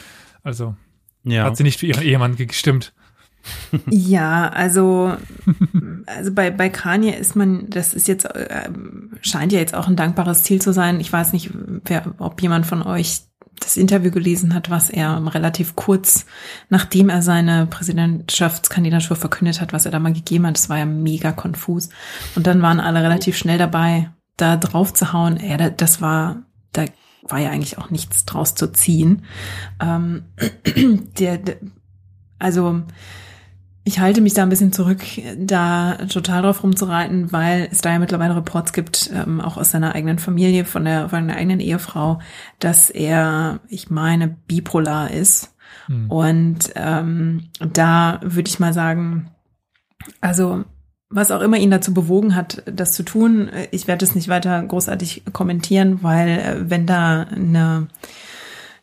Also Ja. hat sie nicht für ihren Ehemann gestimmt. Ja, also, also bei, bei Kanye ist man, das ist jetzt, äh, scheint ja jetzt auch ein dankbares Ziel zu sein. Ich weiß nicht, wer, ob jemand von euch das Interview gelesen hat, was er relativ kurz, nachdem er seine Präsidentschaftskandidatur verkündet hat, was er da mal gegeben hat. Das war ja mega konfus. Und dann waren alle relativ schnell dabei, da drauf zu hauen. Ja, da- das war, da war ja eigentlich auch nichts draus zu ziehen. Ähm, der, der, also, ich halte mich da ein bisschen zurück, da total drauf rumzureiten, weil es da ja mittlerweile Reports gibt, ähm, auch aus seiner eigenen Familie, von der, von der eigenen Ehefrau, dass er, ich meine, bipolar ist. Hm. Und ähm, da würde ich mal sagen, also was auch immer ihn dazu bewogen hat, das zu tun, äh, ich werde es nicht weiter großartig kommentieren, weil äh, wenn da eine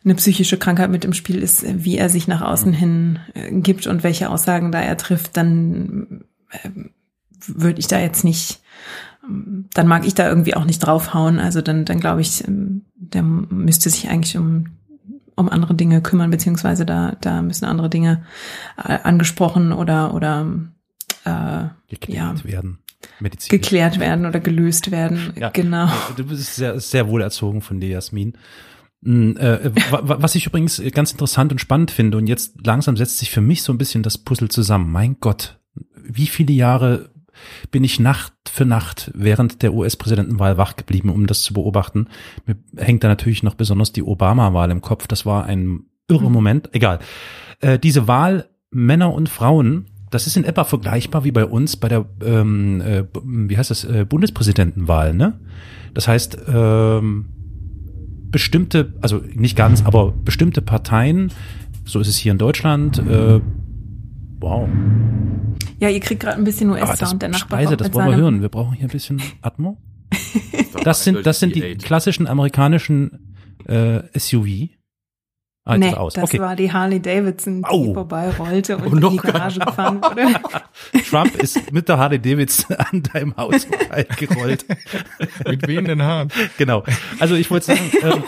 eine psychische Krankheit mit im Spiel ist, wie er sich nach außen hin äh, gibt und welche Aussagen da er trifft, dann ähm, würde ich da jetzt nicht, ähm, dann mag ich da irgendwie auch nicht draufhauen. Also dann, dann glaube ich, ähm, der müsste sich eigentlich um um andere Dinge kümmern, beziehungsweise da da müssen andere Dinge äh, angesprochen oder oder äh, geklärt Ja. werden. Medizinisch. geklärt werden oder gelöst werden. Ja. Genau. Du bist sehr, sehr wohl erzogen von dir, Jasmin. Mm, äh, wa- wa- Was ich übrigens ganz interessant und spannend finde, und jetzt langsam setzt sich für mich so ein bisschen das Puzzle zusammen. Mein Gott, wie viele Jahre bin ich Nacht für Nacht während der US-Präsidentenwahl wach geblieben, um das zu beobachten. Mir hängt da natürlich noch besonders die Obama-Wahl im Kopf. Das war ein irrer Moment. Egal. Äh, diese Wahl Männer und Frauen, das ist in etwa vergleichbar wie bei uns bei der, ähm, äh, wie heißt das, äh, Bundespräsidentenwahl, ne? Das heißt, ähm, bestimmte, also nicht ganz, aber bestimmte Parteien, so ist es hier in Deutschland, äh, wow. Ja, ihr kriegt gerade ein bisschen das US-Sound. Der Nachbar Speise, das wollen wir hören. Wir brauchen hier ein bisschen Atmo. Das sind, das sind die klassischen amerikanischen äh, SUV. Ah, nee, das Okay. war die Harley Davidson, die Au. vorbeirollte und Oh, in noch die Garage gefahren wurde. Trump ist mit der Harley Davidson an deinem Haus vorbeigerollt. Mit wehenden Haaren. genau. Also ich wollte sagen, ähm,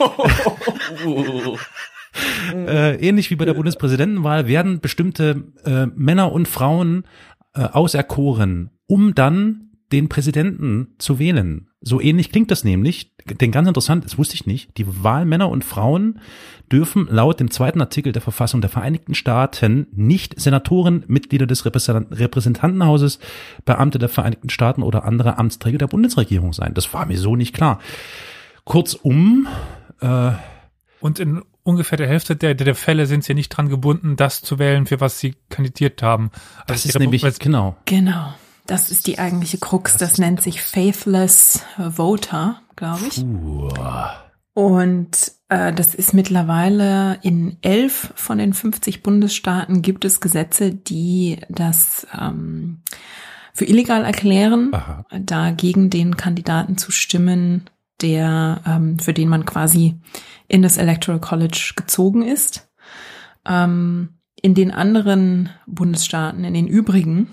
äh, ähnlich wie bei der Bundespräsidentenwahl werden bestimmte äh, Männer und Frauen äh, auserkoren, um dann den Präsidenten zu wählen. So ähnlich klingt das nämlich, denn ganz interessant, das wusste ich nicht, die Wahl Männer und Frauen dürfen laut dem zweiten Artikel der Verfassung der Vereinigten Staaten nicht Senatoren, Mitglieder des Repräsentan- Repräsentantenhauses, Beamte der Vereinigten Staaten oder andere Amtsträger der Bundesregierung sein. Das war mir so nicht klar. Kurzum, äh, Und in ungefähr der Hälfte der, der Fälle sind sie nicht dran gebunden, das zu wählen, für was sie kandidiert haben. das Also ist die nämlich, Repu- genau. Genau. Das ist die eigentliche Krux. Das, nennt sich Faithless Voter, glaube ich. Und äh, das ist mittlerweile in elf von den 50 Bundesstaaten gibt es Gesetze, die das ähm, für illegal erklären, Aha. da gegen den Kandidaten zu stimmen, der ähm, für den man quasi in das Electoral College gezogen ist. Ähm, in den anderen Bundesstaaten, in den übrigen,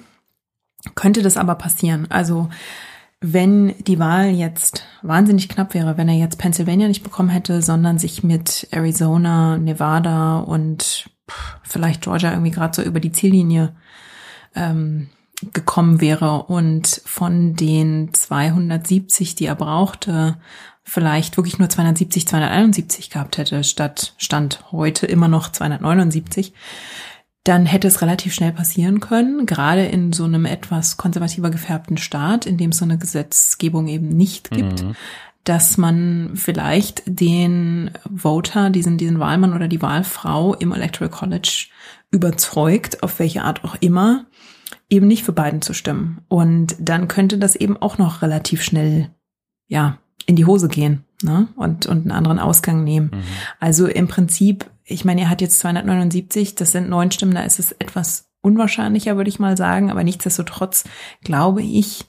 könnte das aber passieren. Also wenn die Wahl jetzt wahnsinnig knapp wäre, wenn er jetzt Pennsylvania nicht bekommen hätte, sondern sich mit Arizona, Nevada und vielleicht Georgia irgendwie gerade so über die Ziellinie ähm, gekommen wäre und von den 270, die er brauchte, vielleicht wirklich nur 270, 271 gehabt hätte, statt Stand heute immer noch 279, dann hätte es relativ schnell passieren können, gerade in so einem etwas konservativer gefärbten Staat, in dem es so eine Gesetzgebung eben nicht gibt, mhm. dass man vielleicht den Voter, diesen, diesen Wahlmann oder die Wahlfrau im Electoral College überzeugt, auf welche Art auch immer, eben nicht für beiden zu stimmen. Und dann könnte das eben auch noch relativ schnell, ja, in die Hose gehen ne? und, und einen anderen Ausgang nehmen. Mhm. Also im Prinzip, ich meine, er hat jetzt 279, das sind neun Stimmen, da ist es etwas unwahrscheinlicher, würde ich mal sagen, aber nichtsdestotrotz glaube ich,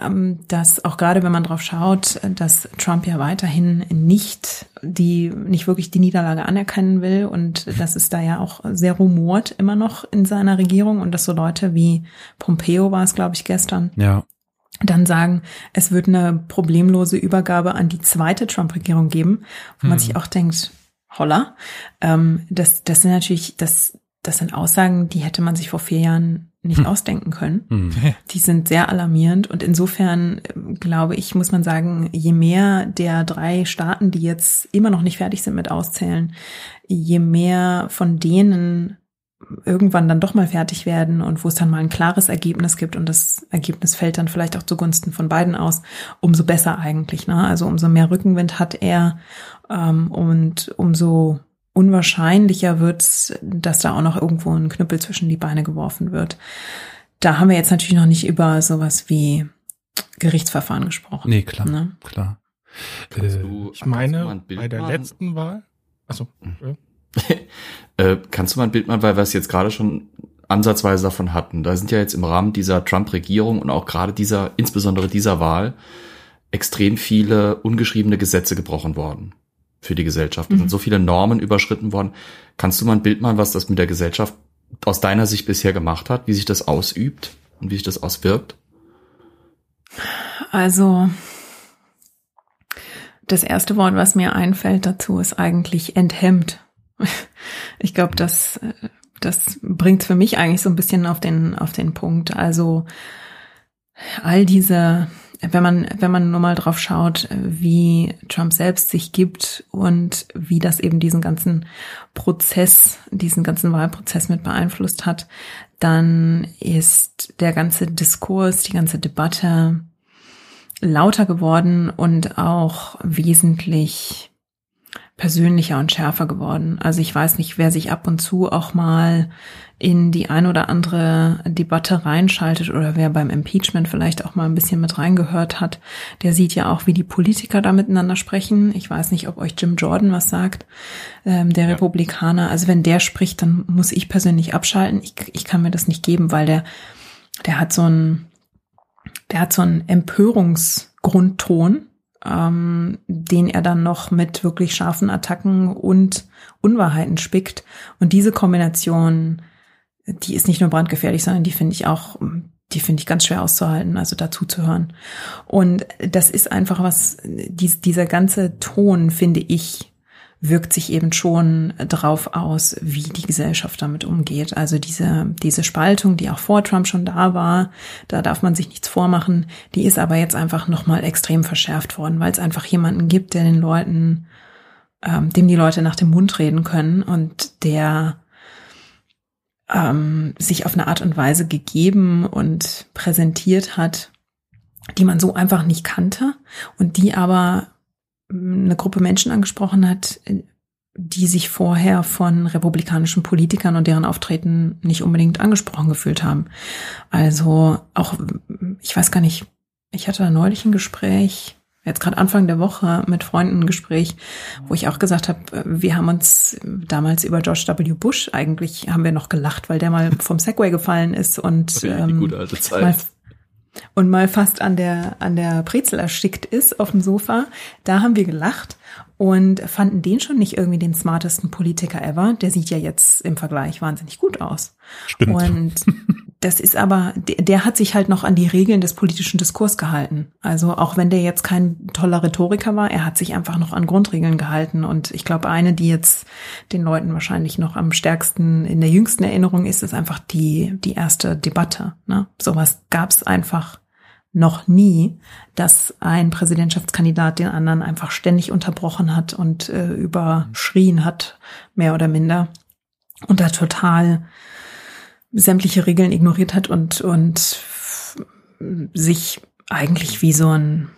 ähm, dass auch gerade wenn man drauf schaut, dass Trump ja weiterhin nicht die, nicht wirklich die Niederlage anerkennen will und dass es da ja auch sehr rumort immer noch in seiner Regierung und dass so Leute wie Pompeo war es, glaube ich, gestern. Ja dann sagen, es wird eine problemlose Übergabe an die zweite Trump-Regierung geben, wo man hm. sich auch denkt, holla, ähm, das, das sind natürlich, das, das sind Aussagen, die hätte man sich vor vier Jahren nicht hm. ausdenken können. Hm. Die sind sehr alarmierend und insofern ähm, glaube ich, muss man sagen, je mehr der drei Staaten, die jetzt immer noch nicht fertig sind mit Auszählen, je mehr von denen irgendwann dann doch mal fertig werden und wo es dann mal ein klares Ergebnis gibt und das Ergebnis fällt dann vielleicht auch zugunsten von beiden aus, umso besser eigentlich. Ne? Also umso mehr Rückenwind hat er ähm, und umso unwahrscheinlicher wird's, dass da auch noch irgendwo ein Knüppel zwischen die Beine geworfen wird. Da haben wir jetzt natürlich noch nicht über sowas wie Gerichtsverfahren gesprochen. Nee, klar, ne? klar. Äh, ich meine, bei der machen? letzten Wahl, also ja. äh, kannst du mal ein Bild mal, weil wir es jetzt gerade schon ansatzweise davon hatten. Da sind ja jetzt im Rahmen dieser Trump-Regierung und auch gerade dieser, insbesondere dieser Wahl, extrem viele ungeschriebene Gesetze gebrochen worden für die Gesellschaft. Es mhm. sind so viele Normen überschritten worden. Kannst du mal ein Bild malen, was das mit der Gesellschaft aus deiner Sicht bisher gemacht hat, wie sich das ausübt und wie sich das auswirkt? Also, das erste Wort, was mir einfällt dazu, ist eigentlich enthemmt. Ich glaube, das, das bringt für mich eigentlich so ein bisschen auf den, auf den Punkt. Also all diese, wenn man, wenn man nur mal drauf schaut, wie Trump selbst sich gibt und wie das eben diesen ganzen Prozess, diesen ganzen Wahlprozess mit beeinflusst hat, dann ist der ganze Diskurs, die ganze Debatte lauter geworden und auch wesentlich persönlicher und schärfer geworden. Also ich weiß nicht, wer sich ab und zu auch mal in die ein oder andere Debatte reinschaltet oder wer beim Impeachment vielleicht auch mal ein bisschen mit reingehört hat, der sieht ja auch, wie die Politiker da miteinander sprechen. Ich weiß nicht, ob euch Jim Jordan was sagt, ähm, der ja. Republikaner. Also wenn der spricht, dann muss ich persönlich abschalten. Ich, ich kann mir das nicht geben, weil der, der hat so ein, der hat so einen Empörungsgrundton ähm, den er dann noch mit wirklich scharfen Attacken und Unwahrheiten spickt. Und diese Kombination, die ist nicht nur brandgefährlich, sondern die finde ich auch, die finde ich ganz schwer auszuhalten, also dazu zu hören. Und das ist einfach was, dies, dieser ganze Ton, finde ich, wirkt sich eben schon drauf aus, wie die Gesellschaft damit umgeht. Also diese, diese Spaltung, die auch vor Trump schon da war, da darf man sich nichts vormachen, die ist aber jetzt einfach nochmal extrem verschärft worden, weil es einfach jemanden gibt, der den Leuten, ähm, dem die Leute nach dem Mund reden können und der ähm, sich auf eine Art und Weise gegeben und präsentiert hat, die man so einfach nicht kannte und die aber eine Gruppe Menschen angesprochen hat, die sich vorher von republikanischen Politikern und deren Auftreten nicht unbedingt angesprochen gefühlt haben. Also auch, ich weiß gar nicht, ich hatte da neulich ein Gespräch, jetzt gerade Anfang der Woche mit Freunden ein Gespräch, wo ich auch gesagt habe, wir haben uns damals über George W. Bush eigentlich haben wir noch gelacht, weil der mal vom Segway gefallen ist und ähm, mal und mal fast an der, an der Brezel erstickt ist auf dem Sofa. Da haben wir gelacht und fanden den schon nicht irgendwie den smartesten Politiker ever. Der sieht ja jetzt im Vergleich wahnsinnig gut aus. Stimmt. Und das ist aber, der, der hat sich halt noch an die Regeln des politischen Diskurs gehalten. Also auch wenn der jetzt kein toller Rhetoriker war, er hat sich einfach noch an Grundregeln gehalten. Und ich glaube, eine, die jetzt den Leuten wahrscheinlich noch am stärksten in der jüngsten Erinnerung ist, ist einfach die, die erste Debatte. Ne? Sowas gab es einfach noch nie, dass ein Präsidentschaftskandidat den anderen einfach ständig unterbrochen hat und äh, überschrien hat, mehr oder minder. Und da total sämtliche Regeln ignoriert hat und, und sich eigentlich wie so ein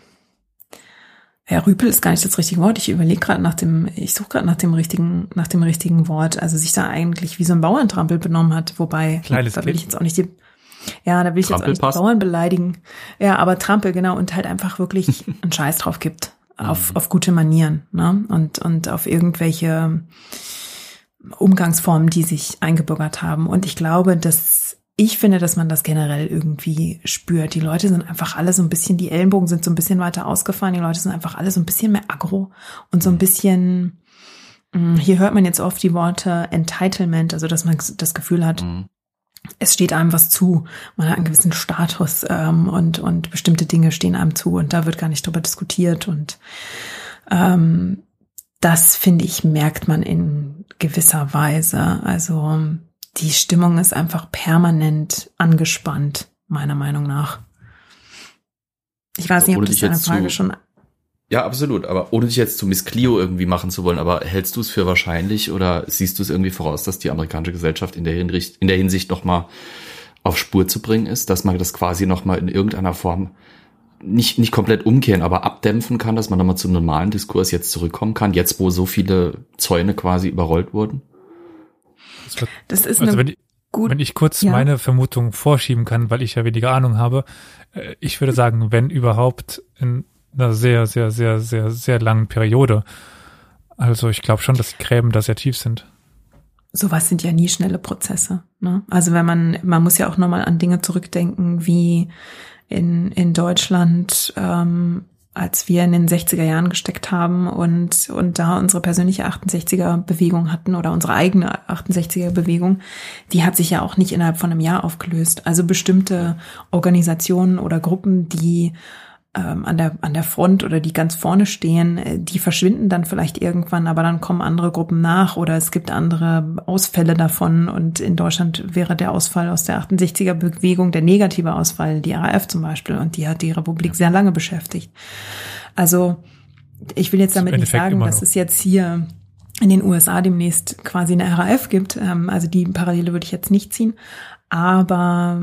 Herr Rüpel ist gar nicht das richtige Wort. Ich überlege gerade nach dem, ich suche gerade nach dem richtigen, nach dem richtigen Wort. Also sich da eigentlich wie so ein Bauerntrampel benommen hat, wobei Kleines da will kind. ich jetzt auch nicht die, ja, da will ich jetzt auch nicht? Bauern beleidigen. Ja, aber Trampel genau und halt einfach wirklich einen Scheiß drauf gibt auf auf gute Manieren, ne? Und und auf irgendwelche Umgangsformen, die sich eingebürgert haben. Und ich glaube, dass ich finde, dass man das generell irgendwie spürt. Die Leute sind einfach alle so ein bisschen, die Ellenbogen sind so ein bisschen weiter ausgefahren. Die Leute sind einfach alle so ein bisschen mehr aggro und so ein bisschen, mh, hier hört man jetzt oft die Worte Entitlement, also dass man das Gefühl hat, Mhm. Es steht einem was zu. Man hat einen gewissen Status ähm, und, und bestimmte Dinge stehen einem zu und da wird gar nicht drüber diskutiert. Und ähm, das, finde ich, merkt man in gewisser Weise. Also die Stimmung ist einfach permanent angespannt, meiner Meinung nach. Ich weiß nicht, ob das deine Frage schon Ja, absolut. Aber ohne dich jetzt zu Miss Clio irgendwie machen zu wollen, aber hältst du es für wahrscheinlich oder siehst du es irgendwie voraus, dass die amerikanische Gesellschaft in der Hinsicht, in der Hinsicht nochmal auf Spur zu bringen ist, dass man das quasi nochmal in irgendeiner Form nicht, nicht komplett umkehren, aber abdämpfen kann, dass man nochmal zum normalen Diskurs jetzt zurückkommen kann, jetzt wo so viele Zäune quasi überrollt wurden? Das ist also eine wenn, ich- gut. wenn ich kurz ja. meine Vermutung vorschieben kann, weil ich ja weniger Ahnung habe, äh, ich würde sagen, wenn überhaupt in einer sehr, sehr, sehr, sehr, sehr langen Periode. Also ich glaube schon, dass die Gräben da sehr tief sind. sowas sind ja nie schnelle Prozesse. Ne? Also wenn man, man muss ja auch nochmal an Dinge zurückdenken, wie in, in Deutschland, ähm, als wir in den 60er Jahren gesteckt haben und, und da unsere persönliche 68er Bewegung hatten oder unsere eigene 68er Bewegung, die hat sich ja auch nicht innerhalb von einem Jahr aufgelöst. Also bestimmte Organisationen oder Gruppen, die ähm, an der an der Front oder die ganz vorne stehen, äh, die verschwinden dann vielleicht irgendwann, aber dann kommen andere Gruppen nach oder es gibt andere Ausfälle davon und in Deutschland wäre der Ausfall aus der 68er Bewegung der negative Ausfall, die RAF zum Beispiel und die hat die Republik sehr lange beschäftigt. Also ich will jetzt damit nicht sagen, dass es jetzt hier in den USA demnächst quasi eine RAF gibt. Ähm, also die Parallele würde ich jetzt nicht ziehen. Aber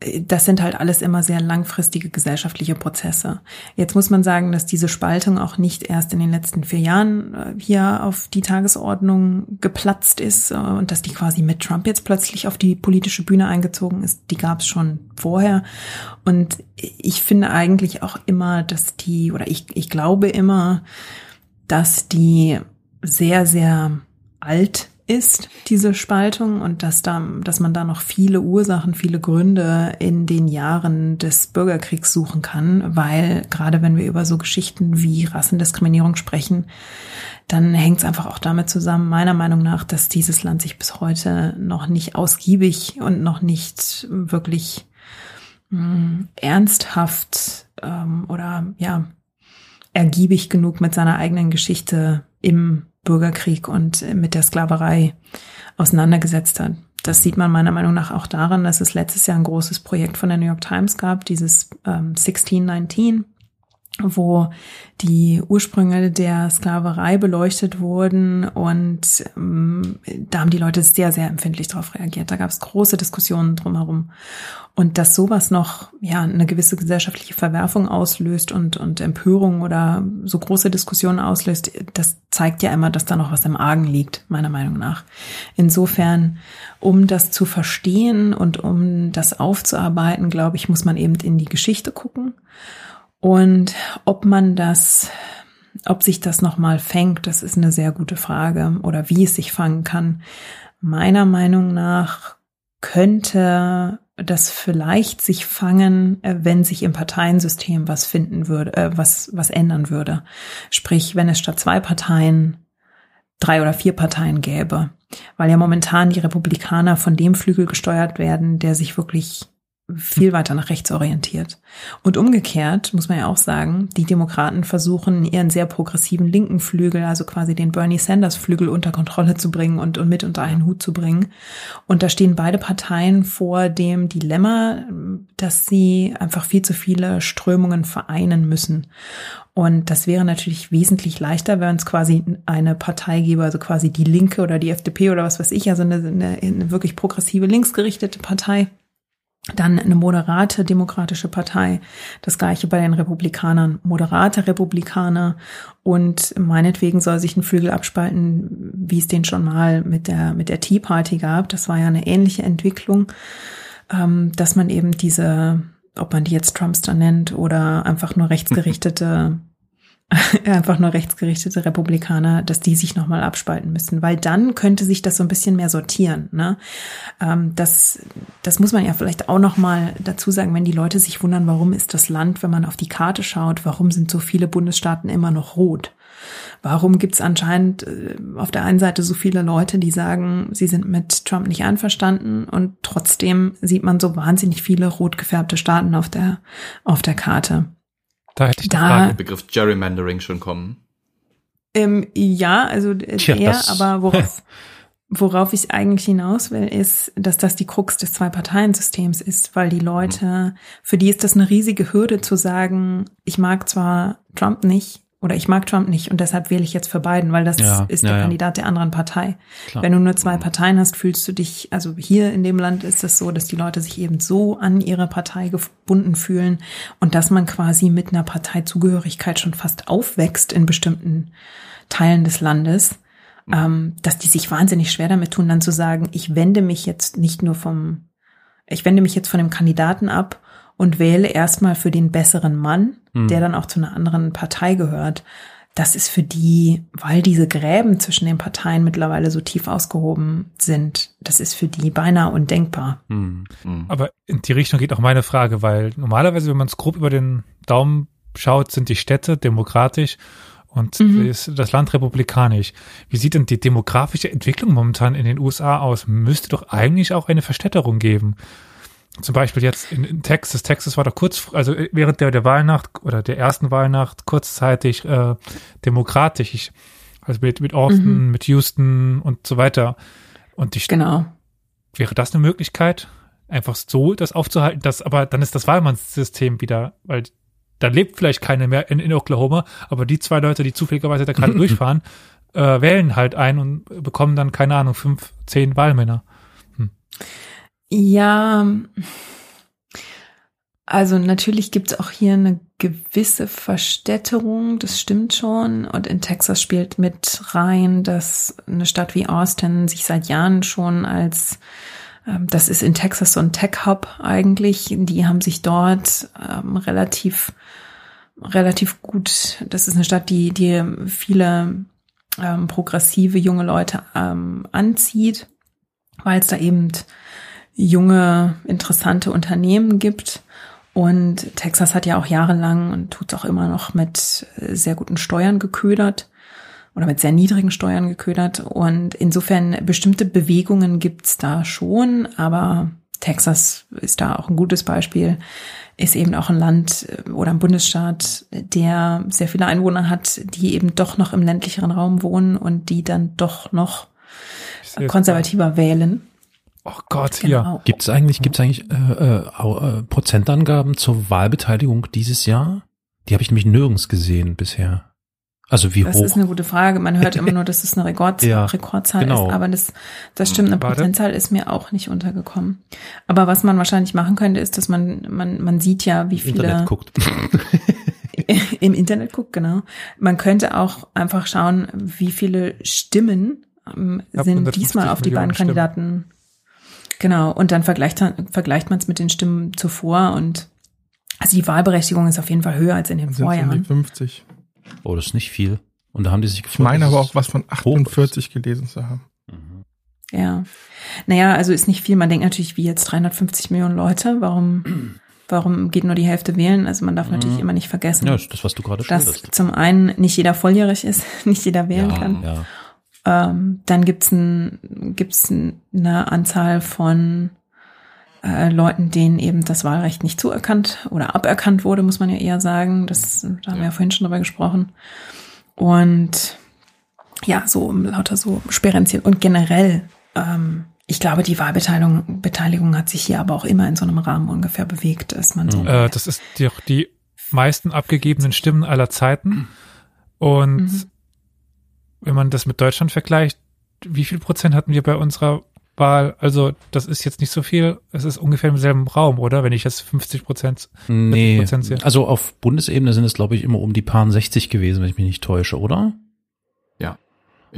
das sind halt alles immer sehr langfristige gesellschaftliche Prozesse. Jetzt muss man sagen, dass diese Spaltung auch nicht erst in den letzten vier Jahren äh, hier auf die Tagesordnung geplatzt ist äh, und dass die quasi mit Trump jetzt plötzlich auf die politische Bühne eingezogen ist. Die gab es schon vorher. Und ich finde eigentlich auch immer, dass die, oder ich, ich glaube immer, dass die sehr, sehr alt ist, diese Spaltung, und dass da, dass man da noch viele Ursachen, viele Gründe in den Jahren des Bürgerkriegs suchen kann, weil gerade wenn wir über so Geschichten wie Rassendiskriminierung sprechen, dann hängt es einfach auch damit zusammen, meiner Meinung nach, dass dieses Land sich bis heute noch nicht ausgiebig und noch nicht wirklich mh, ernsthaft ähm, oder ja ergiebig genug mit seiner eigenen Geschichte im Bürgerkrieg und mit der Sklaverei auseinandergesetzt hat. Das sieht man meiner Meinung nach auch daran, dass es letztes Jahr ein großes Projekt von der New York Times gab, dieses ähm, 1619, wo die Ursprünge der Sklaverei beleuchtet wurden und ähm, da haben die Leute sehr, sehr empfindlich darauf reagiert. Da gab es große Diskussionen drumherum. Und dass sowas noch ja eine gewisse gesellschaftliche Verwerfung auslöst und, und Empörung oder so große Diskussionen auslöst, das zeigt ja immer, dass da noch was im Argen liegt, meiner Meinung nach. Insofern, um das zu verstehen und um das aufzuarbeiten, glaube ich, muss man eben in die Geschichte gucken. Und ob man das, ob sich das nochmal fängt, das ist eine sehr gute Frage. Oder wie es sich fangen kann. Meiner Meinung nach könnte das vielleicht sich fangen, äh, wenn sich im Parteiensystem was finden würde, äh, was, was ändern würde. Sprich, wenn es statt zwei Parteien drei oder vier Parteien gäbe weil ja momentan die Republikaner von dem Flügel gesteuert werden, der sich wirklich viel weiter nach rechts orientiert. Und umgekehrt muss man ja auch sagen, die Demokraten versuchen ihren sehr progressiven linken Flügel, also quasi den Bernie Sanders Flügel unter Kontrolle zu bringen und, und mit unter einen Hut zu bringen. Und da stehen beide Parteien vor dem Dilemma, dass sie einfach viel zu viele Strömungen vereinen müssen. Und das wäre natürlich wesentlich leichter, wenn es quasi eine Partei gäbe, also quasi die Linke oder die FDP oder was weiß ich, also eine, eine, eine wirklich progressive linksgerichtete Partei dann eine moderate demokratische Partei. Das gleiche bei den Republikanern. Moderate Republikaner. Und meinetwegen soll sich ein Flügel abspalten, wie es den schon mal mit der, mit der Tea Party gab. Das war ja eine ähnliche Entwicklung, ähm, dass man eben diese, ob man die jetzt Trumpster nennt oder einfach nur rechtsgerichtete einfach nur rechtsgerichtete Republikaner, dass die sich nochmal abspalten müssen, weil dann könnte sich das so ein bisschen mehr sortieren. Ne? Ähm, das, das muss man ja vielleicht auch nochmal dazu sagen, wenn die Leute sich wundern, warum ist das Land, wenn man auf die Karte schaut, warum sind so viele Bundesstaaten immer noch rot? Warum gibt es anscheinend äh, auf der einen Seite so viele Leute, die sagen, sie sind mit Trump nicht einverstanden und trotzdem sieht man so wahnsinnig viele rot gefärbte Staaten auf der, auf der Karte. Da hätte ich da, den Begriff Gerrymandering schon kommen. Ähm, ja, also äh, Tja, eher, aber worauf, worauf ich eigentlich hinaus will, ist, dass das die Krux des Zwei-Parteien-Systems ist, weil die Leute, mhm. für die ist das eine riesige Hürde zu sagen, ich mag zwar Trump nicht, oder ich mag Trump nicht und deshalb wähle ich jetzt für Biden, weil das ja, ist der ja, Kandidat der anderen Partei. Klar. Wenn du nur zwei Parteien hast, fühlst du dich, also hier in dem Land ist es so, dass die Leute sich eben so an ihre Partei gebunden fühlen und dass man quasi mit einer Parteizugehörigkeit schon fast aufwächst in bestimmten Teilen des Landes, ähm, dass die sich wahnsinnig schwer damit tun, dann zu sagen, ich wende mich jetzt nicht nur vom, ich wende mich jetzt von dem Kandidaten ab und wähle erstmal für den besseren Mann, mhm. der dann auch zu einer anderen Partei gehört. Das ist für die, weil diese Gräben zwischen den Parteien mittlerweile so tief ausgehoben sind, das ist für die beinahe undenkbar. Mhm. Mhm. Aber in die Richtung geht auch meine Frage, weil normalerweise, wenn man es grob über den Daumen schaut, sind die Städte demokratisch und mhm. ist das Land republikanisch. Wie sieht denn die demografische Entwicklung momentan in den USA aus? Müsste doch eigentlich auch eine Verstädterung geben zum Beispiel jetzt in, in, Texas, Texas war doch kurz, also während der, der Wahlnacht oder der ersten Wahlnacht kurzzeitig äh, demokratisch, ich, also mit, mit Austin, mhm. mit Houston und so weiter. Und die genau. wäre das eine Möglichkeit, einfach so das aufzuhalten, das, aber dann ist das Wahlmannssystem wieder, weil da lebt vielleicht keiner mehr in, in Oklahoma, aber die zwei Leute, die zufälligerweise da gerade durchfahren, äh, wählen halt ein und bekommen dann, keine Ahnung, fünf, zehn Wahlmänner. Hm. Ja, also natürlich gibt es auch hier eine gewisse Verstädterung, das stimmt schon. Und in Texas spielt mit rein, dass eine Stadt wie Austin sich seit Jahren schon als, ähm, das ist in Texas so ein Tech-Hub eigentlich, die haben sich dort ähm, relativ, relativ gut, das ist eine Stadt, die, die viele ähm, progressive junge Leute ähm, anzieht, weil es da eben junge, interessante Unternehmen gibt. Und Texas hat ja auch jahrelang und tut es auch immer noch mit sehr guten Steuern geködert oder mit sehr niedrigen Steuern geködert. Und insofern bestimmte Bewegungen gibt's da schon, aber Texas ist da auch ein gutes Beispiel, ist eben auch ein Land oder ein Bundesstaat, der sehr viele Einwohner hat, die eben doch noch im ländlicheren Raum wohnen und die dann doch noch konservativer wählen. Oh Gott, genau. ja. Gibt es eigentlich, gibt's eigentlich äh, äh, äh, Prozentangaben zur Wahlbeteiligung dieses Jahr? Die habe ich nämlich nirgends gesehen bisher. Also wie das hoch? Das ist eine gute Frage. Man hört immer nur, dass es eine Rekord ja, Rekordzahl genau. ist, aber das, das stimmt. Eine Prozentzahl ist mir auch nicht untergekommen. Aber was man wahrscheinlich machen könnte, ist, dass man man man sieht ja, wie viele Internet guckt. im Internet guckt, genau. Man könnte auch einfach schauen, wie viele Stimmen ähm, sind diesmal auf die beiden Stimmen. Genau, und dann vergleicht, vergleicht man es mit den Stimmen zuvor und also die Wahlberechtigung ist auf jeden Fall höher als in den Vorjahren. Um die 50. Oh, das ist nicht viel. Und da haben die sich gefreut. Ich meine aber auch was von 48 gelesen zu haben. Mhm. Ja. Naja, also ist nicht viel. Man denkt natürlich, wie jetzt 350 Millionen Leute. Warum, warum geht nur die Hälfte wählen? Also man darf natürlich mhm. immer nicht vergessen. Ja, das, was du gerade Dass zum einen nicht jeder volljährig ist, nicht jeder wählen ja, kann. Ja. Ähm, dann gibt's ein, gibt's eine Anzahl von äh, Leuten, denen eben das Wahlrecht nicht zuerkannt oder aberkannt wurde, muss man ja eher sagen. Das, da haben wir ja vorhin schon drüber gesprochen. Und ja, so lauter so Sperenzien. Und generell, ähm, ich glaube, die Wahlbeteiligung Beteiligung hat sich hier aber auch immer in so einem Rahmen ungefähr bewegt, dass man so. Äh, das ist doch die meisten abgegebenen Stimmen aller Zeiten. Und mhm. Wenn man das mit Deutschland vergleicht, wie viel Prozent hatten wir bei unserer Wahl? Also, das ist jetzt nicht so viel. Es ist ungefähr im selben Raum, oder? Wenn ich jetzt 50 Prozent, nee, Prozent sehe. Also auf Bundesebene sind es, glaube ich, immer um die paar 60 gewesen, wenn ich mich nicht täusche, oder? Ja.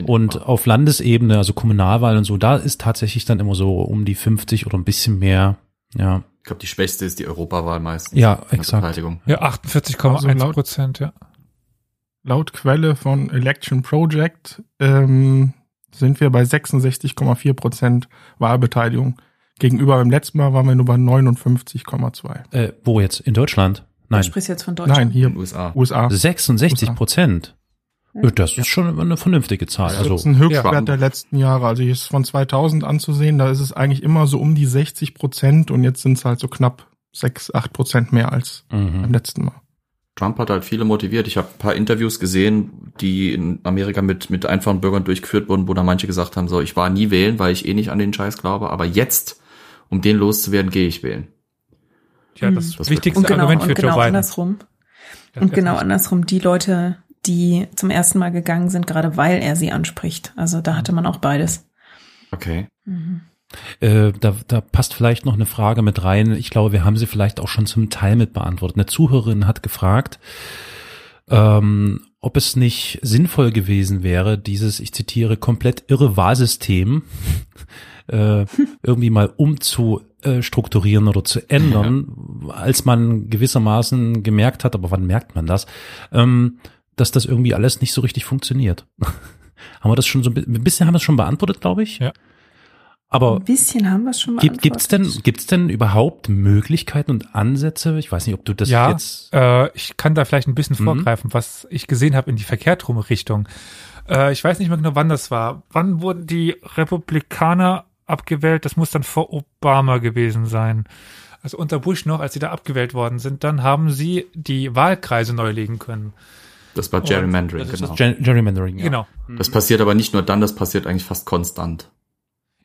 Und auf Landesebene, also Kommunalwahl und so, da ist tatsächlich dann immer so um die 50 oder ein bisschen mehr. Ja. Ich glaube, die schwächste ist die Europawahl meistens. Ja, exakt. Ja, 48,1 also Prozent, ja. Laut Quelle von Election Project ähm, sind wir bei 66,4 Prozent Wahlbeteiligung. Gegenüber beim letzten Mal waren wir nur bei 59,2. Äh, wo jetzt? In Deutschland? Nein. Du sprichst jetzt von Deutschland. Nein, hier in USA. USA. 66 Prozent. Das ist schon eine vernünftige Zahl. Also, das ist ein Höchstwert ja. der letzten Jahre. Also hier ist von 2000 anzusehen, da ist es eigentlich immer so um die 60 Prozent und jetzt sind es halt so knapp 6, 8 Prozent mehr als mhm. beim letzten Mal. Trump hat halt viele motiviert. Ich habe ein paar Interviews gesehen, die in Amerika mit, mit einfachen Bürgern durchgeführt wurden, wo da manche gesagt haben, so, ich war nie wählen, weil ich eh nicht an den Scheiß glaube, aber jetzt, um den loszuwerden, gehe ich wählen. Ja, das, das wichtigste genau, Argument für und genau Joe Biden. Andersrum. Und genau andersrum, die Leute, die zum ersten Mal gegangen sind, gerade weil er sie anspricht. Also da hatte man auch beides. Okay. Mhm. Äh, da, da passt vielleicht noch eine Frage mit rein. Ich glaube, wir haben sie vielleicht auch schon zum Teil mit beantwortet. Eine Zuhörerin hat gefragt, ähm, ob es nicht sinnvoll gewesen wäre, dieses, ich zitiere, komplett irre Wahlsystem äh, irgendwie mal umzustrukturieren oder zu ändern, ja. als man gewissermaßen gemerkt hat, aber wann merkt man das? Ähm, dass das irgendwie alles nicht so richtig funktioniert. haben wir das schon so ein bisschen haben wir es schon beantwortet, glaube ich. Ja. Aber ein bisschen haben wir es schon beantwortet. Gibt es denn gibt's denn überhaupt Möglichkeiten und Ansätze? Ich weiß nicht, ob du das ja, jetzt. Äh, ich kann da vielleicht ein bisschen mhm. vorgreifen, was ich gesehen habe in die verkehrtrumme Richtung. Äh, ich weiß nicht mehr genau, wann das war. Wann wurden die Republikaner abgewählt? Das muss dann vor Obama gewesen sein. Also unter Bush noch, als sie da abgewählt worden sind, dann haben sie die Wahlkreise neu legen können. Das war Gerrymandering, das genau. Das Gerrymandering, ja. Genau. Das passiert aber nicht nur dann, das passiert eigentlich fast konstant.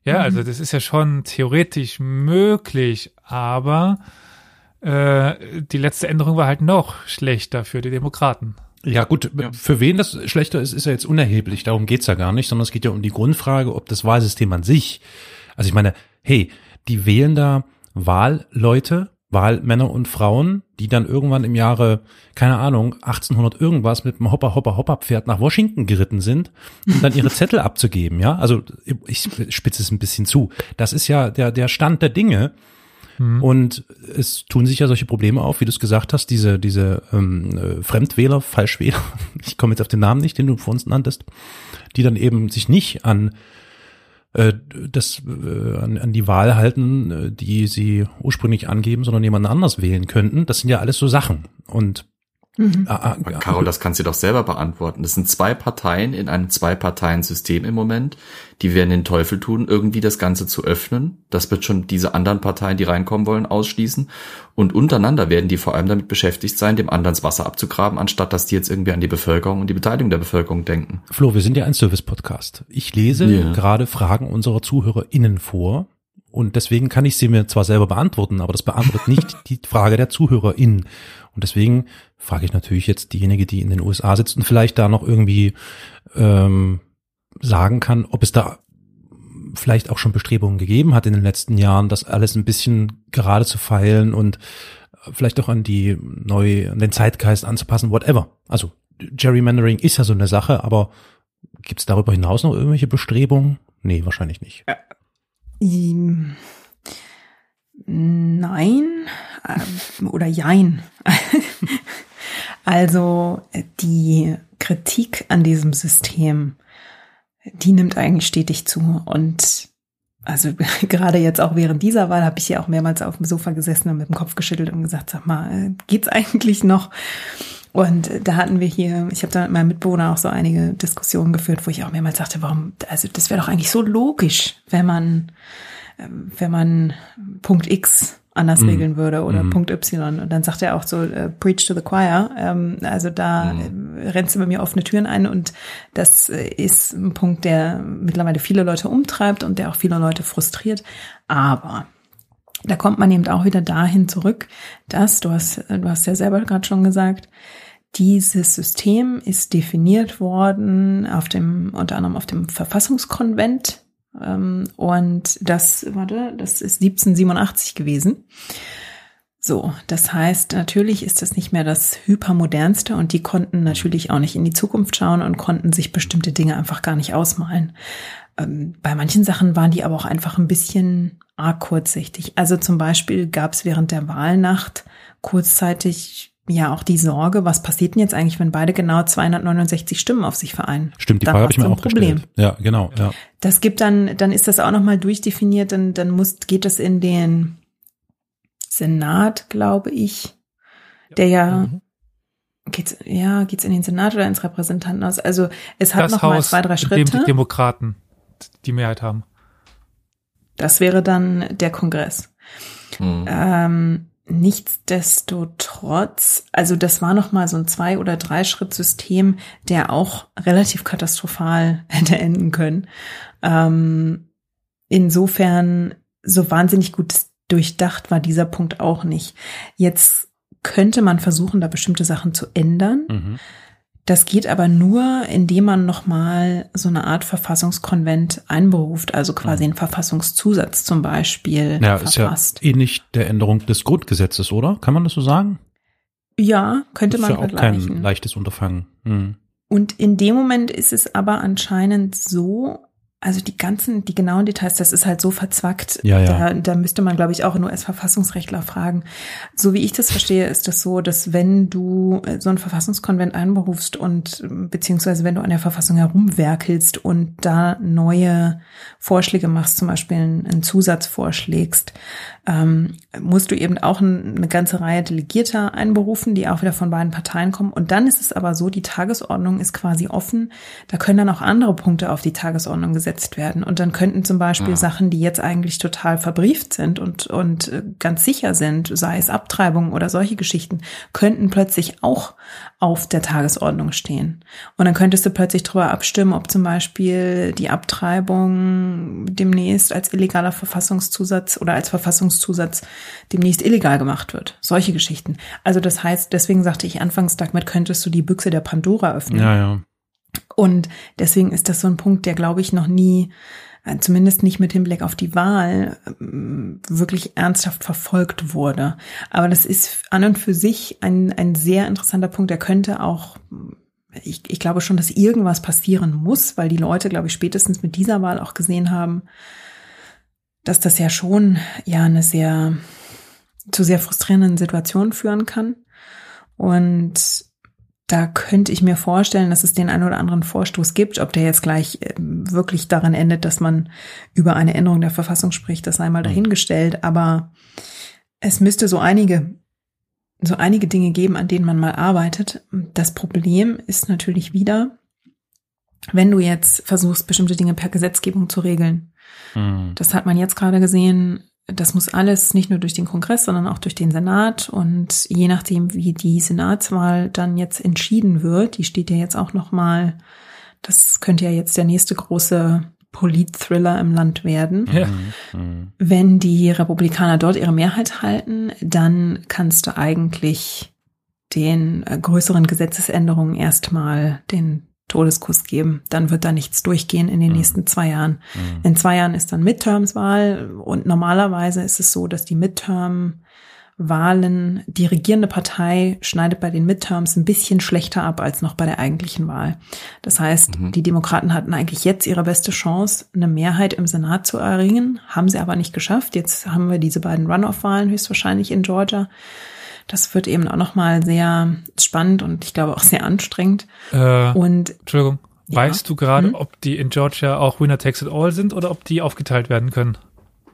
Ja, also das ist ja schon theoretisch möglich, aber äh, die letzte Änderung war halt noch schlechter für die Demokraten. Ja gut, ja. für wen das schlechter ist, ist ja jetzt unerheblich. Darum geht's ja gar nicht, sondern es geht ja um die Grundfrage, ob das Wahlsystem an sich, also ich meine, hey, die wählen da Wahlleute Wahlmänner und Frauen, die dann irgendwann im Jahre, keine Ahnung, 1800 irgendwas mit einem Hopper, Hopper, Hopper Pferd nach Washington geritten sind, um dann ihre Zettel abzugeben, ja. Also ich spitze es ein bisschen zu. Das ist ja der, der Stand der Dinge. Mhm. Und es tun sich ja solche Probleme auf, wie du es gesagt hast, diese, diese ähm, äh, Fremdwähler, Falschwähler, ich komme jetzt auf den Namen nicht, den du vor uns nanntest, die dann eben sich nicht an äh, das äh, an, an die Wahl halten, äh, die sie ursprünglich angeben, sondern jemanden anders wählen könnten. Das sind ja alles so Sachen. Und Mhm. Ah, ah, Carol, das kannst du doch selber beantworten. Das sind zwei Parteien in einem Zwei-Parteien-System im Moment. Die werden den Teufel tun, irgendwie das Ganze zu öffnen. Das wird schon diese anderen Parteien, die reinkommen wollen, ausschließen. Und untereinander werden die vor allem damit beschäftigt sein, dem anderen das Wasser abzugraben, anstatt dass die jetzt irgendwie an die Bevölkerung und die Beteiligung der Bevölkerung denken. Flo, wir sind ja ein Service-Podcast. Ich lese yeah. gerade Fragen unserer ZuhörerInnen vor. Und deswegen kann ich sie mir zwar selber beantworten, aber das beantwortet nicht die Frage der ZuhörerInnen. Und deswegen frage ich natürlich jetzt diejenige, die in den USA sitzt und vielleicht da noch irgendwie ähm, sagen kann, ob es da vielleicht auch schon Bestrebungen gegeben hat in den letzten Jahren, das alles ein bisschen gerade zu feilen und vielleicht auch an die neu, an den Zeitgeist anzupassen, whatever. Also Gerrymandering ist ja so eine Sache, aber gibt es darüber hinaus noch irgendwelche Bestrebungen? Nee, wahrscheinlich nicht. Äh, Nein äh, oder jein. also die Kritik an diesem System, die nimmt eigentlich stetig zu. Und also gerade jetzt auch während dieser Wahl habe ich ja auch mehrmals auf dem Sofa gesessen und mit dem Kopf geschüttelt und gesagt, sag mal, äh, geht's eigentlich noch? und da hatten wir hier, ich habe da mit meinem Mitbewohner auch so einige Diskussionen geführt, wo ich auch mehrmals sagte, warum, also das wäre doch eigentlich so logisch, wenn man, wenn man Punkt X anders Mhm. regeln würde oder Mhm. Punkt Y. Und dann sagt er auch so, äh, preach to the choir. Ähm, also da Mhm. äh, rennst du bei mir offene Türen ein und das äh, ist ein Punkt, der mittlerweile viele Leute umtreibt und der auch viele Leute frustriert. Aber da kommt man eben auch wieder dahin zurück, dass, du hast, du hast ja selber gerade schon gesagt, dieses System ist definiert worden auf dem, unter anderem auf dem Verfassungskonvent. Ähm, und das, warte, das ist 1787 gewesen. So, das heißt, natürlich ist das nicht mehr das hypermodernste und die konnten natürlich auch nicht in die Zukunft schauen und konnten sich bestimmte Dinge einfach gar nicht ausmalen. Ähm, bei manchen Sachen waren die aber auch einfach ein bisschen arg kurzsichtig. Also zum Beispiel gab es während der Wahlnacht kurzzeitig ja auch die Sorge, was passiert denn jetzt eigentlich, wenn beide genau 269 Stimmen auf sich vereinen? Stimmt, die Dann Frage habe ich mir auch Problem. gestellt. Ja, genau, ja. Das gibt dann, dann ist das auch nochmal durchdefiniert, dann, dann muss, geht das in den Senat, glaube ich, der ja, Mhm. geht's, ja, geht's in den Senat oder ins Repräsentantenhaus? Also es hat nochmal zwei, drei in dem Schritte. die Demokraten die Mehrheit haben. Das wäre dann der Kongress. Hm. Ähm, nichtsdestotrotz, also das war noch mal so ein zwei oder drei Schritt System, der auch relativ katastrophal hätte enden können. Ähm, insofern so wahnsinnig gut durchdacht war dieser Punkt auch nicht. Jetzt könnte man versuchen, da bestimmte Sachen zu ändern. Mhm. Das geht aber nur, indem man nochmal so eine Art Verfassungskonvent einberuft, also quasi einen Verfassungszusatz zum Beispiel Ja, ist ja verfasst. ähnlich der Änderung des Grundgesetzes, oder? Kann man das so sagen? Ja, könnte ist man ja auch vergleichen. kein leichtes Unterfangen. Hm. Und in dem Moment ist es aber anscheinend so, also die ganzen, die genauen Details, das ist halt so verzwackt. Ja, ja. Da, da müsste man, glaube ich, auch nur als Verfassungsrechtler fragen. So wie ich das verstehe, ist das so, dass wenn du äh, so ein Verfassungskonvent einberufst und ähm, beziehungsweise wenn du an der Verfassung herumwerkelst und da neue Vorschläge machst, zum Beispiel einen, einen Zusatz vorschlägst, ähm, musst du eben auch ein, eine ganze Reihe Delegierter einberufen, die auch wieder von beiden Parteien kommen. Und dann ist es aber so, die Tagesordnung ist quasi offen. Da können dann auch andere Punkte auf die Tagesordnung gesetzt werden. Und dann könnten zum Beispiel Ah. Sachen, die jetzt eigentlich total verbrieft sind und, und äh, ganz sicher sind, sei es Abtreibung oder solche Geschichten, könnten plötzlich auch auf der Tagesordnung stehen. Und dann könntest du plötzlich darüber abstimmen, ob zum Beispiel die Abtreibung demnächst als illegaler Verfassungszusatz oder als Verfassungszusatz demnächst illegal gemacht wird. Solche Geschichten. Also das heißt, deswegen sagte ich anfangs, damit könntest du die Büchse der Pandora öffnen. Ja, ja. Und deswegen ist das so ein Punkt, der, glaube ich, noch nie, äh, zumindest nicht mit Hinblick auf die Wahl, ähm, wirklich ernsthaft verfolgt wurde. Aber das ist an und für sich ein, ein sehr interessanter Punkt. Der könnte auch, ich, ich glaube schon, dass irgendwas passieren muss, weil die Leute, glaube ich, spätestens mit dieser Wahl auch gesehen haben, dass das ja schon ja eine sehr zu sehr frustrierenden Situation führen kann. Und da könnte ich mir vorstellen, dass es den einen oder anderen Vorstoß gibt, ob der jetzt gleich ähm, wirklich daran endet, dass man über eine Änderung der Verfassung spricht, das sei mal dahingestellt, aber es müsste so einige so einige Dinge geben, an denen man mal arbeitet. Das Problem ist natürlich wieder, wenn du jetzt versuchst, bestimmte Dinge per Gesetzgebung zu regeln. Hm. Das hat man jetzt gerade gesehen. Das muss alles nicht nur durch den Kongress, sondern auch durch den Senat. Und je nachdem, wie die Senatswahl dann jetzt entschieden wird, die steht ja jetzt auch noch mal. Das könnte ja jetzt der nächste große Polit-Thriller im Land werden. Ja. Hm. Wenn die Republikaner dort ihre Mehrheit halten, dann kannst du eigentlich den äh, größeren Gesetzesänderungen erstmal den Todeskuss geben. Dann wird da nichts durchgehen in den Mhm. nächsten zwei Jahren. Hm. In zwei Jahren ist dann Midterms-Wahl und normalerweise ist es so, dass die Midterm-Wahlen, die regierende Partei schneidet bei den Midterms ein bisschen schlechter ab als noch bei der eigentlichen Wahl. Das heißt, Mhm. die Demokraten hatten eigentlich jetzt ihre beste Chance, eine Mehrheit im Senat zu erringen, haben sie aber nicht geschafft. Jetzt haben wir diese beiden Runoff-Wahlen höchstwahrscheinlich in Georgia. Das wird eben auch nochmal sehr spannend und ich glaube auch sehr anstrengend. Äh, Und Entschuldigung. Ja. Weißt du gerade, Hm? ob die in Georgia auch Winner Takes It All sind oder ob die aufgeteilt werden können?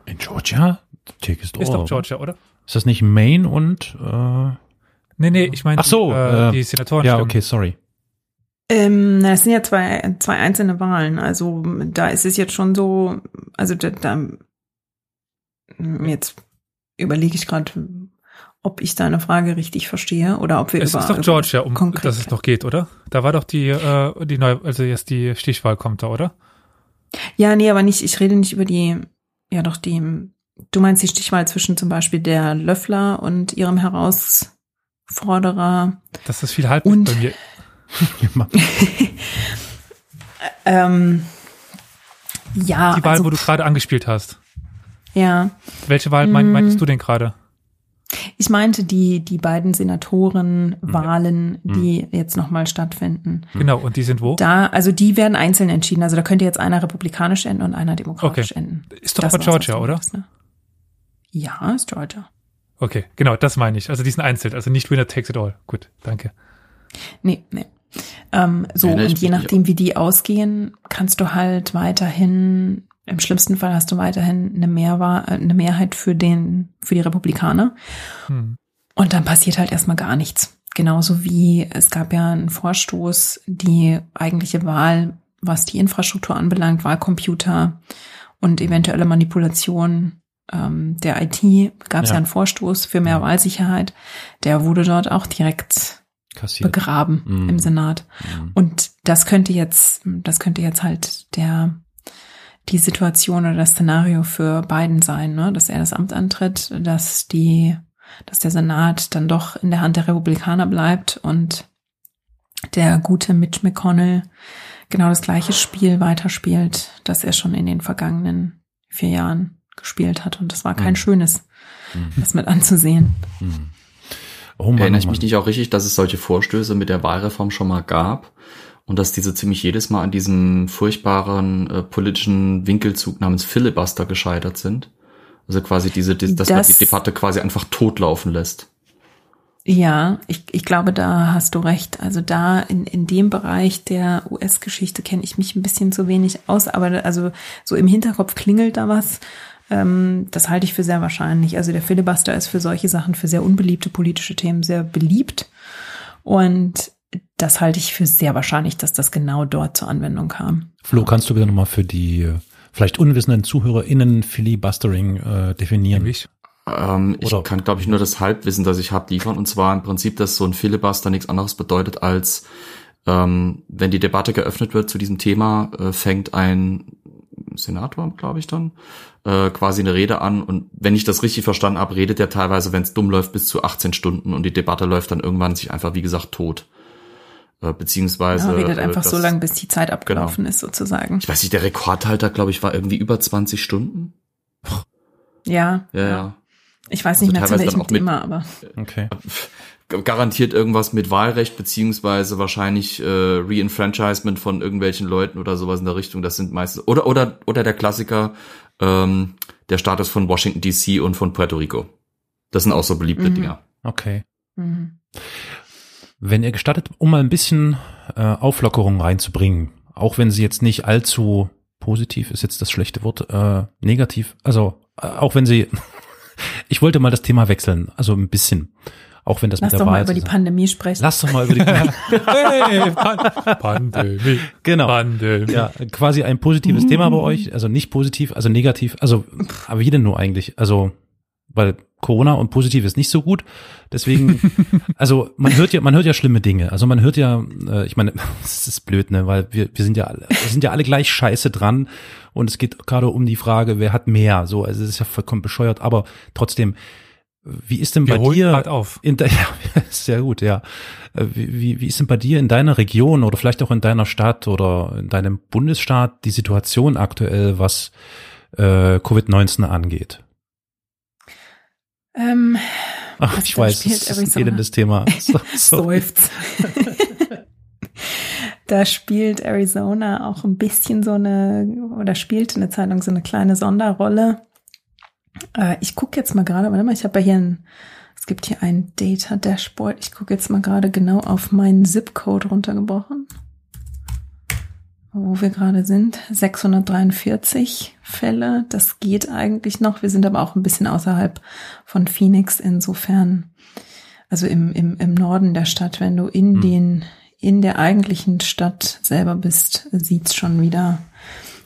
In Georgia? Take is Ist all. doch Georgia, oder? Ist das nicht Maine und äh, Nee, nee, ich meine Ach so, äh, äh, die Senatoren. Ja, okay, sorry. Ähm, na, das sind ja zwei, zwei einzelne Wahlen. Also da ist es jetzt schon so, also da, da jetzt überlege ich gerade, ob ich deine Frage richtig verstehe oder ob wir Es über ist doch Georgia, um konkret- dass es noch geht, oder? Da war doch die, äh, die neue, also jetzt die Stichwahl kommt da, oder? Ja, nee, aber nicht, ich rede nicht über die, ja doch die, du meinst die Stichwahl zwischen zum Beispiel der Löffler und ihrem Herausforderer. Das ist viel halb Und- bei mir. Ähm, ja, Die Wahl, also, wo du gerade angespielt hast. ja. Welche Wahl mein, Mm. meintest du denn gerade? Ich meinte die, die beiden Senatorenwahlen, die jetzt nochmal stattfinden. Genau, und die sind wo? Da, also die werden einzeln entschieden. Also da könnte jetzt einer republikanisch enden und einer demokratisch Okay. enden. Ist doch Das aber Georgia, oder? meintest, ne? Ja, ist Georgia. Okay, genau, das meine ich. Also die sind einzeln, also nicht Winner takes it all. Gut, danke. Nee, nee. Ähm, so, ich und je nachdem, wie die ausgehen, kannst du halt weiterhin, im schlimmsten Fall hast du weiterhin eine, Mehrwahl, äh, eine Mehrheit für den, für die Republikaner. Hm. Und dann passiert halt erstmal gar nichts. Genauso wie es gab ja einen Vorstoß, die eigentliche Wahl, was die Infrastruktur anbelangt, Wahlcomputer und eventuelle Manipulation ähm, der IT, gab es ja. Ja. einen Vorstoß für mehr. Wahlsicherheit. Der wurde dort auch direkt Kassiert. begraben Mhm. im Senat. Mhm. Und das könnte jetzt, das könnte jetzt halt der, die Situation oder das Szenario für Biden sein, ne? dass er das Amt antritt, dass die, dass der Senat dann doch in der Hand der Republikaner bleibt und der gute Mitch McConnell genau das gleiche Spiel weiterspielt, das er schon in den vergangenen vier Jahren gespielt hat. Und das war kein Mhm. schönes, Mhm. das mit anzusehen. Mhm. Oh Mann, Erinnere oh ich mich Mann. nicht auch richtig, dass es solche Vorstöße mit der Wahlreform schon mal gab und dass diese ziemlich jedes Mal an diesem furchtbaren äh, politischen Winkelzug namens Filibuster gescheitert sind? Also quasi diese, die, dass man Das- die Debatte quasi einfach totlaufen lässt. Ja, ich, ich glaube, da hast du recht. Also da in, in dem Bereich der US-Geschichte kenne ich mich ein bisschen zu wenig aus, aber also so im Hinterkopf klingelt da was. Ähm, das halte ich für sehr wahrscheinlich. Also der Filibuster ist für solche Sachen, für sehr unbeliebte politische Themen sehr beliebt. Und das halte ich für sehr wahrscheinlich, dass das genau dort zur Anwendung kam. Flo, kannst du bitte nochmal für die äh, vielleicht unwissenden ZuhörerInnen Filibustering äh, definieren? Nämlich. Ähm, ich kann, glaube ich, nur das Halbwissen, das ich habe, liefern. Und zwar im Prinzip, dass so ein Filibuster nichts anderes bedeutet, als ähm, wenn die Debatte geöffnet wird zu diesem Thema, äh, fängt ein Senator, glaube ich dann, äh, quasi eine Rede an. Und wenn ich das richtig verstanden habe, redet er teilweise, wenn es dumm läuft, bis zu 18 Stunden und die Debatte läuft dann irgendwann sich einfach, wie gesagt, tot. Äh, beziehungsweise. Ja, redet äh, einfach das- so lange, bis die Zeit abgelaufen ist, sozusagen. Ich weiß nicht, der Rekordhalter, glaube ich, war irgendwie über 20 Stunden. Ja, Ja, ja. ich weiß nicht Also mehr zu welchem Thema, aber Okay. garantiert irgendwas mit Wahlrecht beziehungsweise wahrscheinlich äh, Reenfranchisement von irgendwelchen Leuten oder sowas in der Richtung. Das sind meistens oder oder oder der Klassiker ähm, der Status von Washington D.C. und von Puerto Rico. Das sind auch so beliebte Mhm. Dinger. Okay. mhm. Wenn ihr gestattet, um mal ein bisschen äh, Auflockerung reinzubringen, auch wenn sie jetzt nicht allzu positiv ist jetzt das schlechte Wort, äh, negativ, also äh, auch wenn sie, ich wollte mal das Thema wechseln, also ein bisschen, auch wenn das lass mit der doch mal Wahl über die Pandemie sprechen. Lass doch mal über die Hey, Pan Pandemie. genau. Pandemie. Ja, quasi ein positives Thema bei euch, also nicht positiv, also negativ, also aber wie denn nur eigentlich? Also weil Corona und positiv ist nicht so gut, deswegen also man hört ja man hört ja schlimme Dinge. Also man hört ja äh, ich meine, es ist blöd, ne, weil wir wir sind ja alle wir sind ja alle gleich scheiße dran und es geht gerade um die Frage, wer hat mehr, so also es ist ja vollkommen bescheuert, aber trotzdem wie ist denn Wir bei dir auf. in de, ja, sehr gut, ja. Äh, Wie, wie, wie ist denn bei dir in deiner Region oder vielleicht auch in deiner Stadt oder in deinem Bundesstaat die Situation aktuell, was äh, Covid-19 angeht? Ähm, Ach, ich da weiß, spielt das ist ein Arizona? elendes Thema. So, seufzt. da spielt Arizona auch ein bisschen so eine, oder spielte eine Zeit lang so eine kleine Sonderrolle. Äh, ich gucke jetzt mal gerade, warte mal, ich habe ja hier ein, es gibt hier ein Data Dashboard. Ich gucke jetzt mal gerade genau auf meinen Zip-Code runtergebrochen. Wo wir gerade sind, 643 Fälle. Das geht eigentlich noch. Wir sind aber auch ein bisschen außerhalb von Phoenix. Insofern also im, im, im Norden der Stadt, wenn du in Hm. den, in der eigentlichen Stadt selber bist, sieht's schon wieder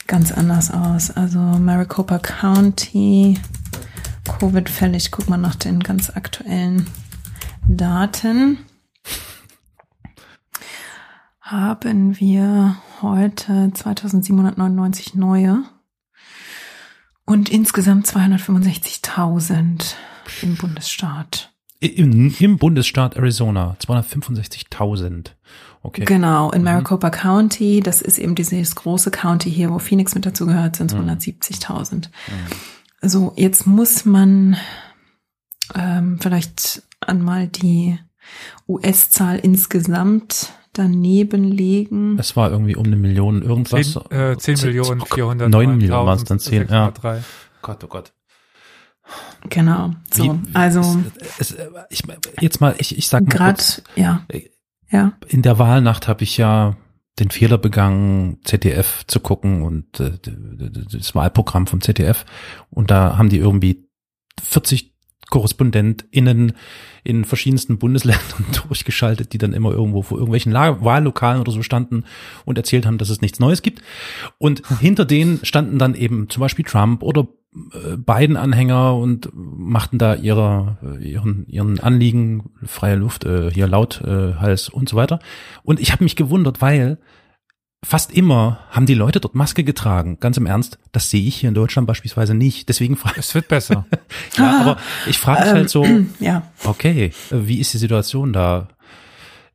ganz anders aus. Also Maricopa County, Covid-Fälle, ich guck mal nach den ganz aktuellen Daten. Haben wir heute 2799 neue und insgesamt 265.000 im Bundesstaat. Im, Im Bundesstaat Arizona 265.000. Okay. Genau, in Maricopa County, das ist eben dieses große County hier, wo Phoenix mit dazu gehört, sind 270.000. So, jetzt muss man ähm, vielleicht einmal die US-Zahl insgesamt daneben legen. Es war irgendwie um eine Million irgendwas. 10, äh, 10 Millionen Oh Gott, 400. neun Millionen waren es dann zehn. Ja. Gott, oh Gott. Genau, so, Wie- also es, es, ich, jetzt mal, ich, ich sag mal gerade, kurz, ja, ja, in der Wahlnacht habe ich ja den Fehler begangen, ZDF zu gucken und äh, das Wahlprogramm vom ZDF und da haben die irgendwie 40 KorrespondentInnen in verschiedensten Bundesländern durchgeschaltet, die dann immer irgendwo vor irgendwelchen La Wahllokalen oder so standen und erzählt haben, dass es nichts Neues gibt. Und hinter denen standen dann eben zum Beispiel Trump oder äh, Biden-Anhänger und machten da ihre, äh, ihren, ihren Anliegen, freie Luft, äh, hier laut, äh, Hals und so weiter. Und ich habe mich gewundert, weil fast immer haben die Leute dort Maske getragen. Ganz im Ernst, das sehe ich hier in Deutschland beispielsweise nicht. Deswegen frage Es wird besser. ich, ja, aber ich frage mich halt so, ja. okay, wie ist die Situation da?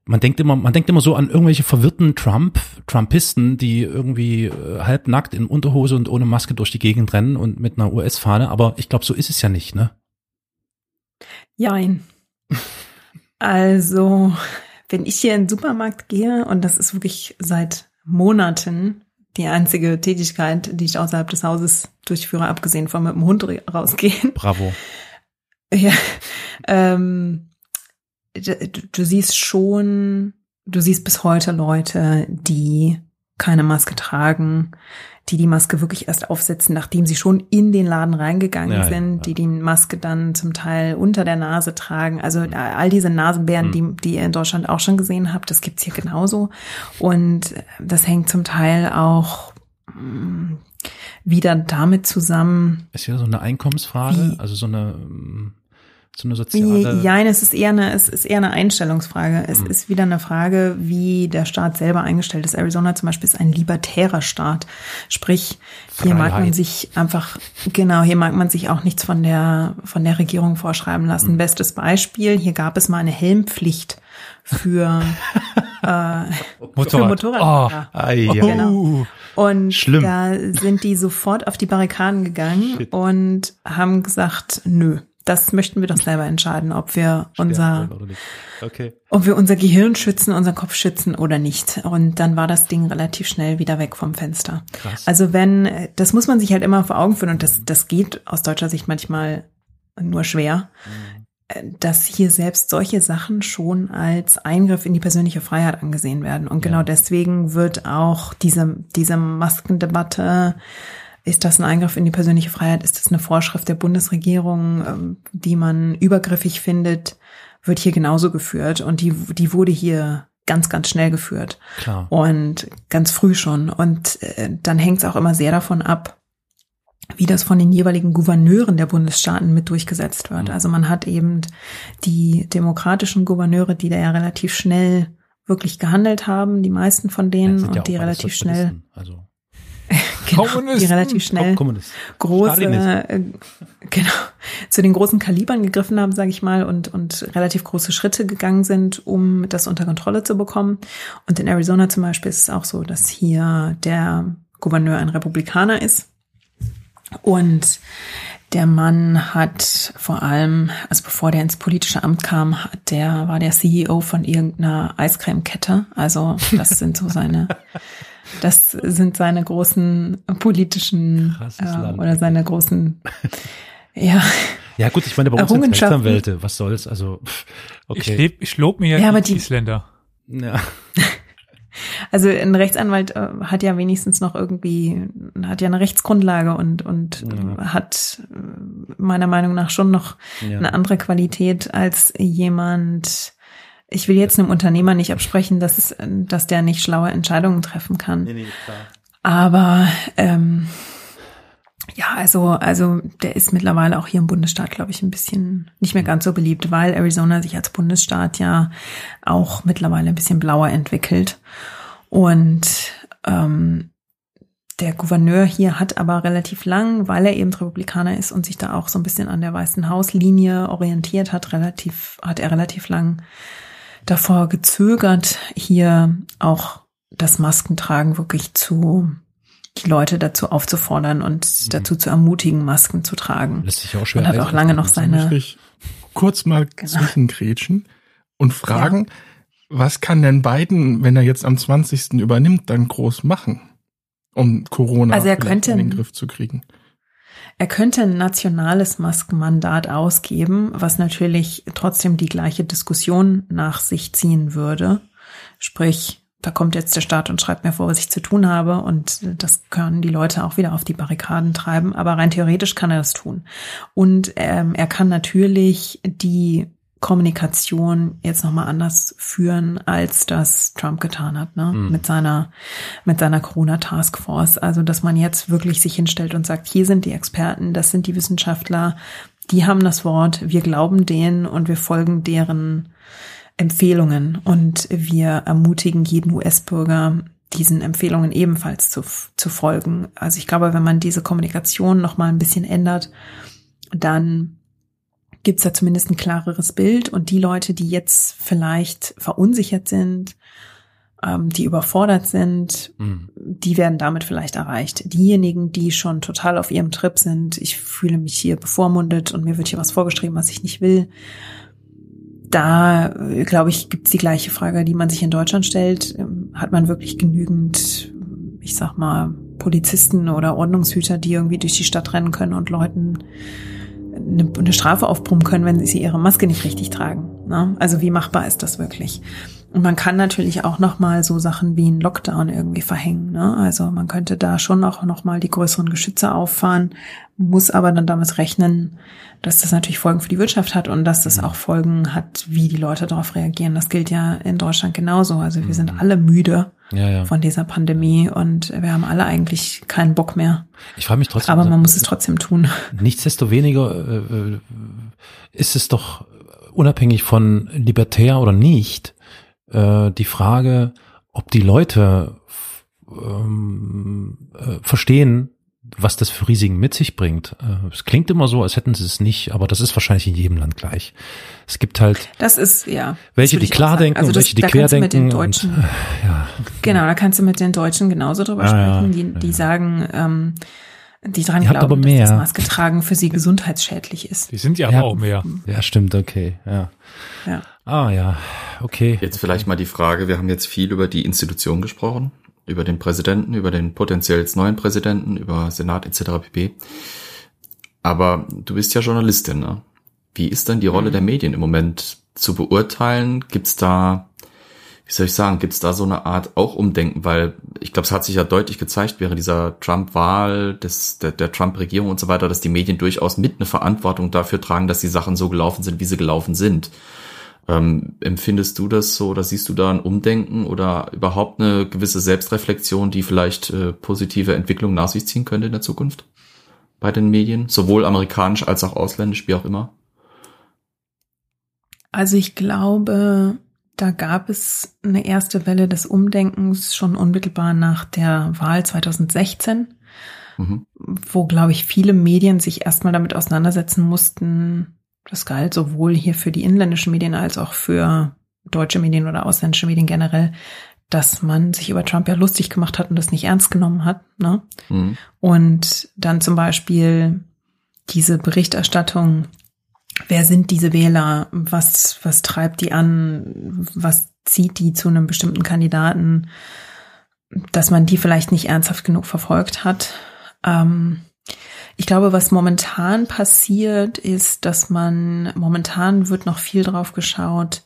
Man denkt immer, man denkt immer so an irgendwelche verwirrten Trump, Trumpisten, die irgendwie äh, halbnackt in Unterhose und ohne Maske durch die Gegend rennen und mit einer US-Fahne, aber ich glaube, so ist es ja nicht, ne? Jein. Also, wenn ich hier in den Supermarkt gehe, und das ist wirklich seit Monaten die einzige Tätigkeit, die ich außerhalb des Hauses durchführe, abgesehen von mit dem Hund rausgehen. Bravo. Ja, ähm, du, du siehst schon, du siehst bis heute Leute, die keine Maske tragen, die die Maske wirklich erst aufsetzen, nachdem sie schon in den Laden reingegangen Ja, sind, ja. die die Maske dann zum Teil unter der Nase tragen. Also äh, all diese Nasenbären, Mhm. die, die ihr in Deutschland auch schon gesehen habt, das gibt's hier genauso. Und das hängt zum Teil auch mh, wieder damit zusammen, Ist ja so eine Einkommensfrage, also so eine, ähm, so eine soziale. Ja, es ist eher eine, es ist eher eine Einstellungsfrage. Es Mhm. ist wieder eine Frage, wie der Staat selber eingestellt ist. Arizona zum Beispiel ist ein libertärer Staat. Sprich, hier mag man sich einfach, genau, hier mag man sich auch nichts von der, von der Regierung vorschreiben Mhm. lassen. Bestes Beispiel, hier gab es mal eine Helmpflicht für, äh, für Motorrad. Motorradfahrer. Ei, ja. Genau. Und Schlimm. da sind die sofort auf die Barrikaden gegangen Shit. und haben gesagt, nö, das möchten wir doch selber entscheiden, ob wir unser. Okay. ob wir unser Gehirn schützen, unseren Kopf schützen oder nicht. Und dann war das Ding relativ schnell wieder weg vom Fenster. Krass. Also wenn, das muss man sich halt immer vor Augen führen und das, das geht aus deutscher Sicht manchmal nur schwer, äh, dass hier selbst solche Sachen schon als Eingriff in die persönliche Freiheit angesehen werden. Und genau Ja. deswegen wird auch diese, diese Maskendebatte, ist das ein Eingriff in die persönliche Freiheit? Ist das eine Vorschrift der Bundesregierung, ähm, die man übergriffig findet? Wird hier genauso geführt. Und die, die wurde hier ganz, ganz schnell geführt. Klar. Und ganz früh schon. Und äh, dann hängt es auch immer sehr davon ab, wie das von den jeweiligen Gouverneuren der Bundesstaaten mit durchgesetzt wird. Mhm. Also man hat eben die demokratischen Gouverneure, die da ja relativ schnell wirklich gehandelt haben, die meisten von denen ja und die relativ schnell, Also genau, die Kommunisten. relativ schnell Kommunist. große, äh, genau, zu den großen Kalibern gegriffen haben, sage ich mal, und, und relativ große Schritte gegangen sind, um das unter Kontrolle zu bekommen. Und in Arizona zum Beispiel ist es auch so, dass hier der Gouverneur ein Republikaner ist. Und der Mann hat vor allem, also bevor der ins politische Amt kam, hat der war der CEO von irgendeiner Eiscremekette. Also das sind so seine, das sind seine großen politischen äh, oder seine großen, ja, Ja gut, ich meine, bei uns sind. Rechtsanwälte, was soll's, also pff, Ich, okay. leb, ich lob mir Ja, aber die die- Isländer. ja. Also ein Rechtsanwalt äh, hat ja wenigstens noch irgendwie, hat ja eine Rechtsgrundlage und, und Ja. hat äh, meiner Meinung nach schon noch Ja. eine andere Qualität als jemand, ich will jetzt einem Unternehmer nicht absprechen, dass, dass der nicht schlaue Entscheidungen treffen kann. nee, klar. Aber ähm, ja, also, also der ist mittlerweile auch hier im Bundesstaat, glaube ich, ein bisschen nicht mehr ganz so beliebt, weil Arizona sich als Bundesstaat ja auch mittlerweile ein bisschen blauer entwickelt. Und ähm, der Gouverneur hier hat aber relativ lang, weil er eben Republikaner ist und sich da auch so ein bisschen an der Weißen Hauslinie orientiert hat, relativ, hat er relativ lang davor gezögert, hier auch das Maskentragen wirklich zu, die Leute dazu aufzufordern und dazu zu ermutigen, Masken zu tragen. Lässt sich auch schwer Und hat auch lange noch seine, kurz mal Genau. zwischengrätschen und fragen, was kann denn Biden, wenn er jetzt am 20. übernimmt, dann groß machen, um Corona Also er in den Griff zu kriegen? Er könnte ein nationales Maskenmandat ausgeben, was natürlich trotzdem die gleiche Diskussion nach sich ziehen würde. Sprich, da kommt jetzt der Staat und schreibt mir vor, was ich zu tun habe und das können die Leute auch wieder auf die Barrikaden treiben. Aber rein theoretisch kann er das tun. Und ähm, er kann natürlich die Kommunikation jetzt nochmal anders führen, als das Trump getan hat, ne? Mhm. Mit seiner, mit seiner Corona Task Force. Also, dass man jetzt wirklich sich hinstellt und sagt, hier sind die Experten, das sind die Wissenschaftler, die haben das Wort, wir glauben denen und wir folgen deren Empfehlungen und wir ermutigen jeden US-Bürger, diesen Empfehlungen ebenfalls zu, zu folgen. Also ich glaube, wenn man diese Kommunikation noch mal ein bisschen ändert, dann gibt's da zumindest ein klareres Bild und die Leute, die jetzt vielleicht verunsichert sind, ähm, die überfordert sind, Hm. die werden damit vielleicht erreicht. Diejenigen, die schon total auf ihrem Trip sind, ich fühle mich hier bevormundet und mir wird hier was vorgeschrieben, was ich nicht will. Da, äh, glaube ich, gibt's die gleiche Frage, die man sich in Deutschland stellt. Ähm, Hat man wirklich genügend, ich sag mal, Polizisten oder Ordnungshüter, die irgendwie durch die Stadt rennen können und Leuten eine, eine Strafe aufbrummen können, wenn sie ihre Maske nicht richtig tragen. Ne? Also wie machbar ist das wirklich? Und man kann natürlich auch noch mal so Sachen wie einen Lockdown irgendwie verhängen. Ne? Also man könnte da schon auch noch mal die größeren Geschütze auffahren, muss aber dann damit rechnen, dass das natürlich Folgen für die Wirtschaft hat und dass das auch Folgen hat, wie die Leute darauf reagieren. Das gilt ja in Deutschland genauso. Also wir sind alle müde Ja, ja. von dieser Pandemie und wir haben alle eigentlich keinen Bock mehr. Ich frage mich trotzdem. Aber man muss es trotzdem tun. Nichtsdestoweniger äh, äh, ist es doch unabhängig von libertär oder nicht äh, die Frage, ob die Leute ähm, äh, verstehen, was das für Risiken mit sich bringt. Äh, es klingt immer so, als hätten sie es nicht, aber das ist wahrscheinlich in jedem Land gleich. Es gibt halt Das ist, ja. welche, das würde die klar sagen. denken Also und das- welche, die da quer kannst du mit denken. den Und, Deutschen, äh, ja, genau, da kannst du mit den Deutschen genauso drüber Ah, ja. sprechen, die, die Ja. sagen, ähm, die dran glauben, aber dass das mehr. Maske tragen für sie gesundheitsschädlich ist. Die sind ja, Ja. aber auch mehr. ja, stimmt, okay, ja. Ja. Ah ja, okay. Jetzt vielleicht mal die Frage, wir haben jetzt viel über die Institution gesprochen, über den Präsidenten, über den potenziell jetzt neuen Präsidenten, über Senat etc. pp. Aber du bist ja Journalistin, ne? Wie ist denn die Rolle der Medien im Moment zu beurteilen? Gibt's da, wie soll ich sagen, gibt's da so eine Art auch Umdenken? Weil ich glaube, es hat sich ja deutlich gezeigt während dieser Trump-Wahl, der, der Trump-Regierung und so weiter, dass die Medien durchaus mit eine Verantwortung dafür tragen, dass die Sachen so gelaufen sind, wie sie gelaufen sind. Ähm, empfindest du das so oder siehst du da ein Umdenken oder überhaupt eine gewisse Selbstreflexion, die vielleicht äh, positive Entwicklungen nach sich ziehen könnte in der Zukunft bei den Medien, sowohl amerikanisch als auch ausländisch, wie auch immer? Also ich glaube, da gab es eine erste Welle des Umdenkens schon unmittelbar nach der Wahl 2016, Mhm. wo, glaube ich, viele Medien sich erstmal damit auseinandersetzen mussten. Das galt sowohl hier für die inländischen Medien als auch für deutsche Medien oder ausländische Medien generell, dass man sich über Trump ja lustig gemacht hat und das nicht ernst genommen hat. Ne? Mhm. Und dann zum Beispiel diese Berichterstattung, wer sind diese Wähler, was, was treibt die an, was zieht die zu einem bestimmten Kandidaten, dass man die vielleicht nicht ernsthaft genug verfolgt hat. Ähm, ich glaube, was momentan passiert, ist, dass man, momentan wird noch viel drauf geschaut,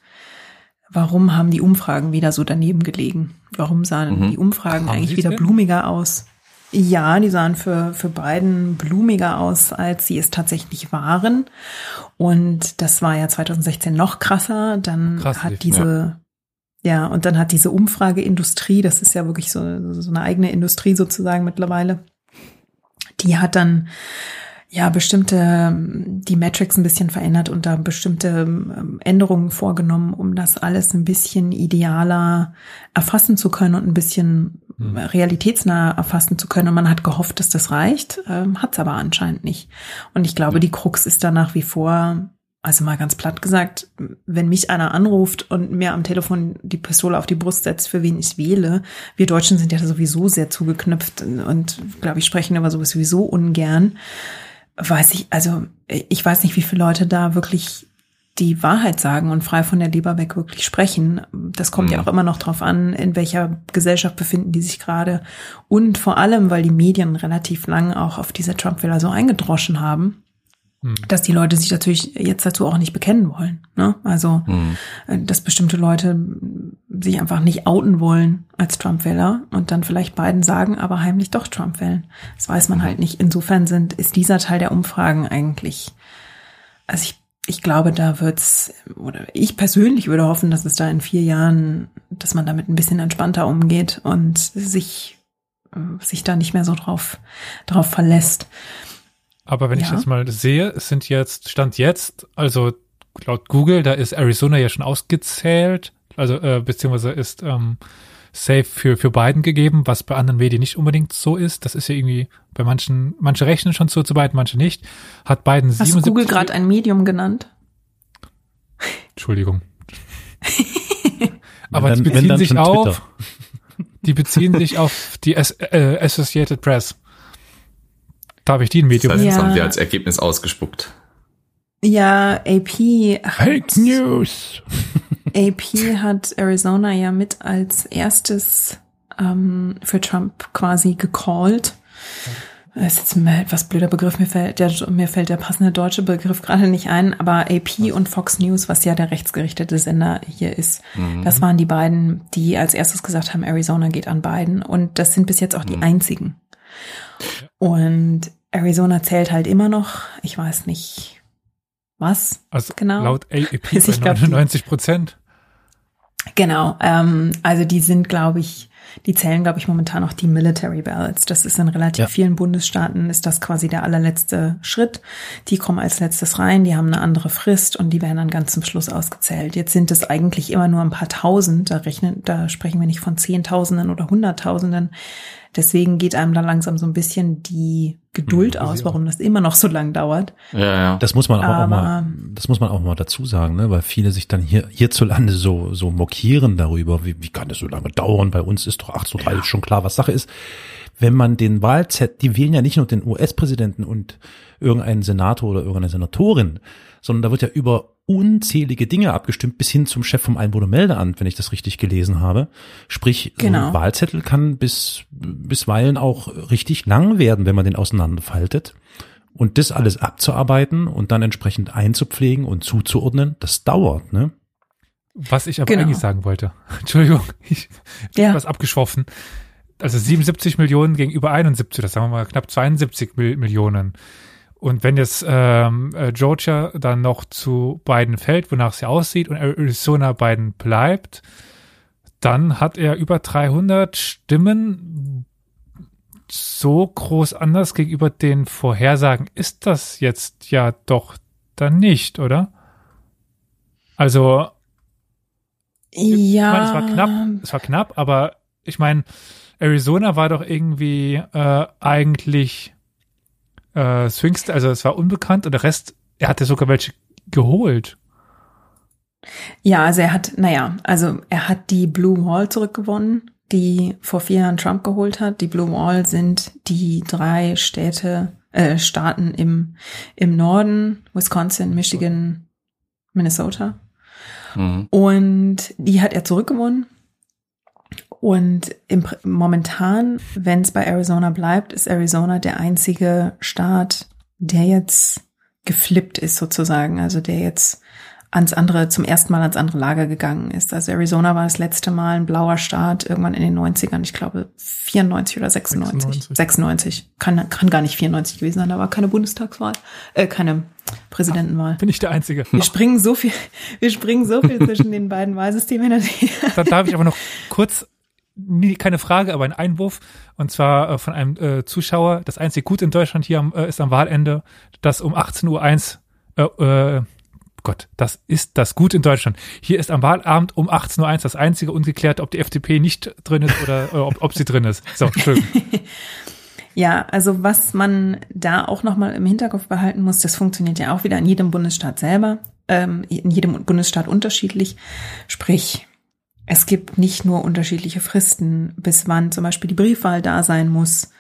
warum haben die Umfragen wieder so daneben gelegen? Warum sahen Mhm. die Umfragen Haben eigentlich wieder denn? blumiger aus? Ja, die sahen für, für Biden blumiger aus, als sie es tatsächlich waren. Und das war ja 2016 noch krasser. Dann Krass, hat diese, ja. und dann hat diese Umfrageindustrie, das ist ja wirklich so, so eine eigene Industrie sozusagen mittlerweile, die hat dann ja bestimmte die Metrics ein bisschen verändert und da bestimmte ähm, Änderungen vorgenommen, um das alles ein bisschen idealer erfassen zu können und ein bisschen Hm. realitätsnah erfassen zu können. Und man hat gehofft, dass das reicht, ähm, hat es aber anscheinend nicht. Und ich glaube, die Krux ist da nach wie vor, also mal ganz platt gesagt, wenn mich einer anruft und mir am Telefon die Pistole auf die Brust setzt, für wen ich wähle, wir Deutschen sind ja sowieso sehr zugeknüpft und, glaube ich, sprechen über sowas sowieso ungern weiß ich, also ich weiß nicht, wie viele Leute da wirklich die Wahrheit sagen und frei von der Leber weg wirklich sprechen. Das kommt ja Mhm. auch immer noch drauf an, in welcher Gesellschaft befinden die sich gerade. Und vor allem, weil die Medien relativ lang auch auf diese Trump-Wähler so eingedroschen haben. Dass die Leute sich natürlich jetzt dazu auch nicht bekennen wollen. Ne? Also, Mhm. dass bestimmte Leute sich einfach nicht outen wollen als Trump-Wähler und dann vielleicht beiden sagen, aber heimlich doch Trump wählen. Das weiß man halt nicht. Insofern sind, ist dieser Teil der Umfragen eigentlich, also ich, ich glaube, da wird's, oder ich persönlich würde hoffen, dass es da in vier Jahren, dass man damit ein bisschen entspannter umgeht und sich, äh, sich da nicht mehr so drauf, drauf verlässt. Aber wenn ich Ja. jetzt mal sehe, es sind jetzt, Stand jetzt, also laut Google, da ist Arizona ja schon ausgezählt, also äh, beziehungsweise ist ähm, safe für, für Biden gegeben, was bei anderen Medien nicht unbedingt so ist. Das ist ja irgendwie bei manchen, manche rechnen schon zu, zu Biden, manche nicht. Hat Biden Hast du 77 Google gerade ein Medium genannt? Entschuldigung. Aber die dann- wenn beziehen sich auf, die beziehen sich auf die As äh, Associated Press. Da habe ich die ein Das Medium. heißt, das Ja. haben wir als Ergebnis ausgespuckt. Ja, AP Fake hat, News. AP hat Arizona ja mit als erstes ähm, für Trump quasi gecallt. Das ist jetzt ein etwas blöder Begriff, mir fällt, der, mir fällt der passende deutsche Begriff gerade nicht ein, aber AP und Fox News, was ja der rechtsgerichtete Sender hier ist, das waren die beiden, die als erstes gesagt haben, Arizona geht an Biden. Und das sind bis jetzt auch die einzigen. Und Arizona zählt halt immer noch, ich weiß nicht was, Also Genau. laut Also die- 99 Prozent. Genau, ähm, also die sind, glaube ich, die zählen, glaube ich, momentan noch die Military Ballots. Das ist in relativ Ja. vielen Bundesstaaten, ist das quasi der allerletzte Schritt. Die kommen als letztes rein, die haben eine andere Frist und die werden dann ganz zum Schluss ausgezählt. Jetzt sind es eigentlich immer nur ein paar Tausend, da rechnen, da sprechen wir nicht von Zehntausenden oder Hunderttausenden. Deswegen geht einem da langsam so ein bisschen die Geduld Hm, aus, warum das immer noch so lang dauert. Ja, ja. Das muss man aber auch Aber- mal, das muss man auch mal dazu sagen, ne? weil viele sich dann hier hierzulande so so mokieren darüber, wie, wie kann das so lange dauern? Bei uns ist doch 8.30 Uhr schon klar, was Sache ist. Wenn man den Wahlzettel, die wählen ja nicht nur den US-Präsidenten und irgendeinen Senator oder irgendeine Senatorin, sondern da wird ja über unzählige Dinge abgestimmt, bis hin zum Chef vom Einwohnermeldeamt, wenn ich das richtig gelesen habe. Sprich, so Genau. ein Wahlzettel kann bis, bisweilen auch richtig lang werden, wenn man den auseinanderfaltet. Und das alles abzuarbeiten und dann entsprechend einzupflegen und zuzuordnen, das dauert, ne? Was ich aber Genau. eigentlich sagen wollte. Entschuldigung, ich Ja. bin was abgeschwoffen. Also 77 Millionen gegenüber 71, das sagen wir mal knapp 72 Mil Millionen. Und wenn jetzt ähm, äh, Georgia dann noch zu Biden fällt, wonach es ja aussieht, und Arizona Biden bleibt, dann hat er über 300 Stimmen. So groß anders gegenüber den Vorhersagen ist das jetzt ja doch dann nicht, oder? Also Ja. ich meine, es war knapp, es war knapp, aber ich meine, Arizona war doch irgendwie äh, eigentlich äh, Swing State, also es war unbekannt und der Rest, er hatte sogar welche geholt. Ja, also er hat, naja, also er hat die Blue Wall zurückgewonnen, die vor vier Jahren Trump geholt hat. Die Blue Wall sind die drei Städte, äh, Staaten im, im Norden, Wisconsin, Michigan, Minnesota. Mhm. Und die hat er zurückgewonnen. Und im, momentan, wenn es bei Arizona bleibt, ist Arizona der einzige Staat, der jetzt geflippt ist sozusagen. Also der jetzt ans andere, zum ersten Mal ans andere Lager gegangen ist. Also Arizona war das letzte Mal ein blauer Staat irgendwann in den 90ern, ich glaube 94 oder 96. 96, 96. Kann, kann gar nicht 94 gewesen sein, da war keine Bundestagswahl, äh, keine Präsidentenwahl. Bin ich der Einzige. Wir springen so viel, wir springen so viel zwischen den beiden Wahlsystemen. Da darf ich aber noch kurz nie, keine Frage, aber ein Einwurf und zwar äh, von einem äh, Zuschauer. Das einzige Gut in Deutschland hier am, äh, ist am Wahlende, dass um 18.01 Uhr äh, äh, Gott, das ist das Gut in Deutschland. Hier ist am Wahlabend um 18.01 Uhr das einzige ungeklärt, ob die FDP nicht drin ist oder äh, ob, ob sie drin ist. So, schön. Ja, also was man da auch nochmal im Hinterkopf behalten muss, das funktioniert ja auch wieder in jedem Bundesstaat selber, ähm, in jedem Bundesstaat unterschiedlich. Sprich, es gibt nicht nur unterschiedliche Fristen, bis wann zum Beispiel die Briefwahl da sein muss,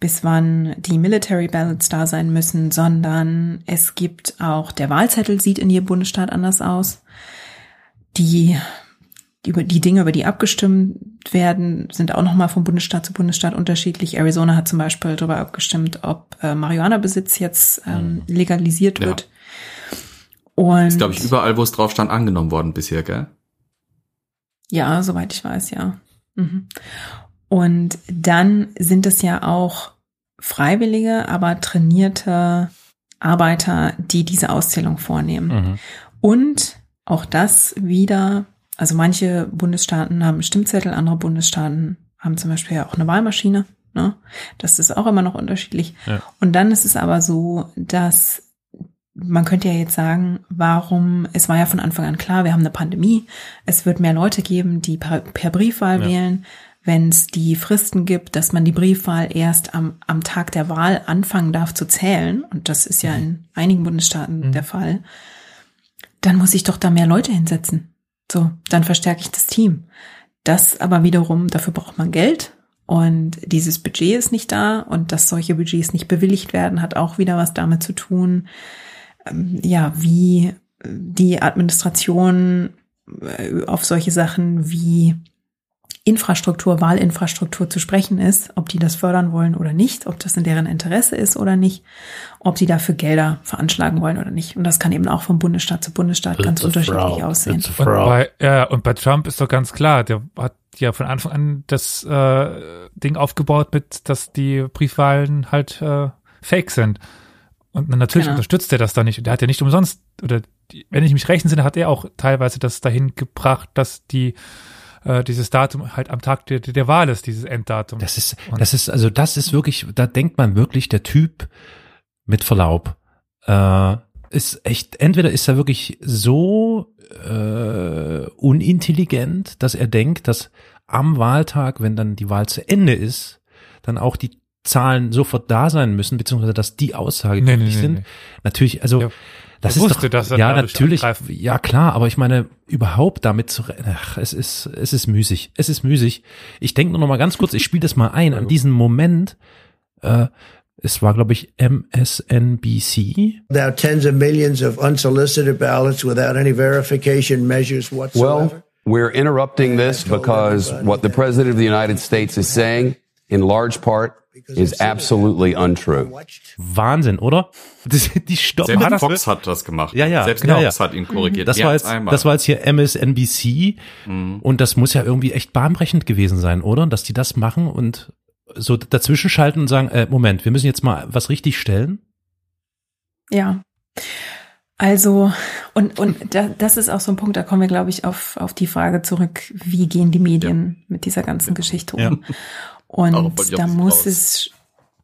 bis wann die Military Ballots da sein müssen, sondern es gibt auch, der Wahlzettel sieht in jedem Bundesstaat anders aus. Die, die, die Dinge, über die abgestimmt werden, sind auch nochmal von Bundesstaat zu Bundesstaat unterschiedlich. Arizona hat zum Beispiel darüber abgestimmt, ob äh, Marihuana-Besitz jetzt ähm, mhm. legalisiert wird. Ja. Und ist, glaube ich, überall, wo es drauf stand, angenommen worden bisher, gell? Ja, soweit ich weiß, ja. Mhm. Und dann sind es ja auch freiwillige, aber trainierte Arbeiter, die diese Auszählung vornehmen. Mhm. Und auch das wieder, also manche Bundesstaaten haben Stimmzettel, andere Bundesstaaten haben zum Beispiel ja auch eine Wahlmaschine. Ne? Das ist auch immer noch unterschiedlich. Ja. Und dann ist es aber so, dass man könnte ja jetzt sagen, warum, es war ja von Anfang an klar, wir haben eine Pandemie, es wird mehr Leute geben, die per, per Briefwahl ja. wählen wenn es die Fristen gibt, dass man die Briefwahl erst am, am Tag der Wahl anfangen darf zu zählen, und das ist ja in einigen Bundesstaaten mhm. der Fall, dann muss ich doch da mehr Leute hinsetzen. So, dann verstärke ich das Team. Das aber wiederum, dafür braucht man Geld und dieses Budget ist nicht da und dass solche Budgets nicht bewilligt werden, hat auch wieder was damit zu tun, ähm, ja, wie die Administration äh, auf solche Sachen wie Infrastruktur, Wahlinfrastruktur zu sprechen ist, ob die das fördern wollen oder nicht, ob das in deren Interesse ist oder nicht, ob die dafür Gelder veranschlagen wollen oder nicht. Und das kann eben auch vom Bundesstaat zu Bundesstaat It's ganz unterschiedlich fraud. aussehen. Und bei, ja, und bei Trump ist doch ganz klar, der hat ja von Anfang an das äh, Ding aufgebaut mit, dass die Briefwahlen halt äh, fake sind. Und natürlich genau. unterstützt er das da nicht. Und der hat ja nicht umsonst, oder die, wenn ich mich recht entsinne, hat er auch teilweise das dahin gebracht, dass die äh, dieses Datum halt am Tag der, der Wahl ist, dieses Enddatum. Das ist, das ist, also das ist wirklich, da denkt man wirklich, der Typ mit Verlaub äh, ist echt, entweder ist er wirklich so äh, unintelligent, dass er denkt, dass am Wahltag, wenn dann die Wahl zu Ende ist, dann auch die Zahlen sofort da sein müssen, beziehungsweise dass die Aussage nee, nee, nee, sind. Natürlich, also ja. Das ist wusste, doch, ja natürlich, angreifen. ja klar, aber ich meine überhaupt damit zu, ach, es ist es ist müßig, es ist müßig. Ich denke nur noch mal ganz kurz, ich spiele das mal ein an diesen Moment. Äh, es war, glaube ich, MSNBC. There are tens of millions of unsolicited ballots without any verification measures whatsoever. Well, we're interrupting this because what the President of the United States is saying, in large part, is absolutely untrue. Wahnsinn, oder? Das, die stoppen Selbst Fox hat das gemacht. Ja, ja. Selbst ja, Fox ja. hat ihn korrigiert. Das war jetzt, einmal. das war jetzt hier MSNBC mhm. und das muss ja irgendwie echt bahnbrechend gewesen sein, oder? Dass die das machen und so dazwischen schalten und sagen, äh, Moment, wir müssen jetzt mal was richtig stellen. Ja. Also, und, und da, das ist auch so ein Punkt, da kommen wir, glaube ich, auf, auf die Frage zurück, wie gehen die Medien ja. mit dieser ganzen Geschichte um? Ja. Und da muss es,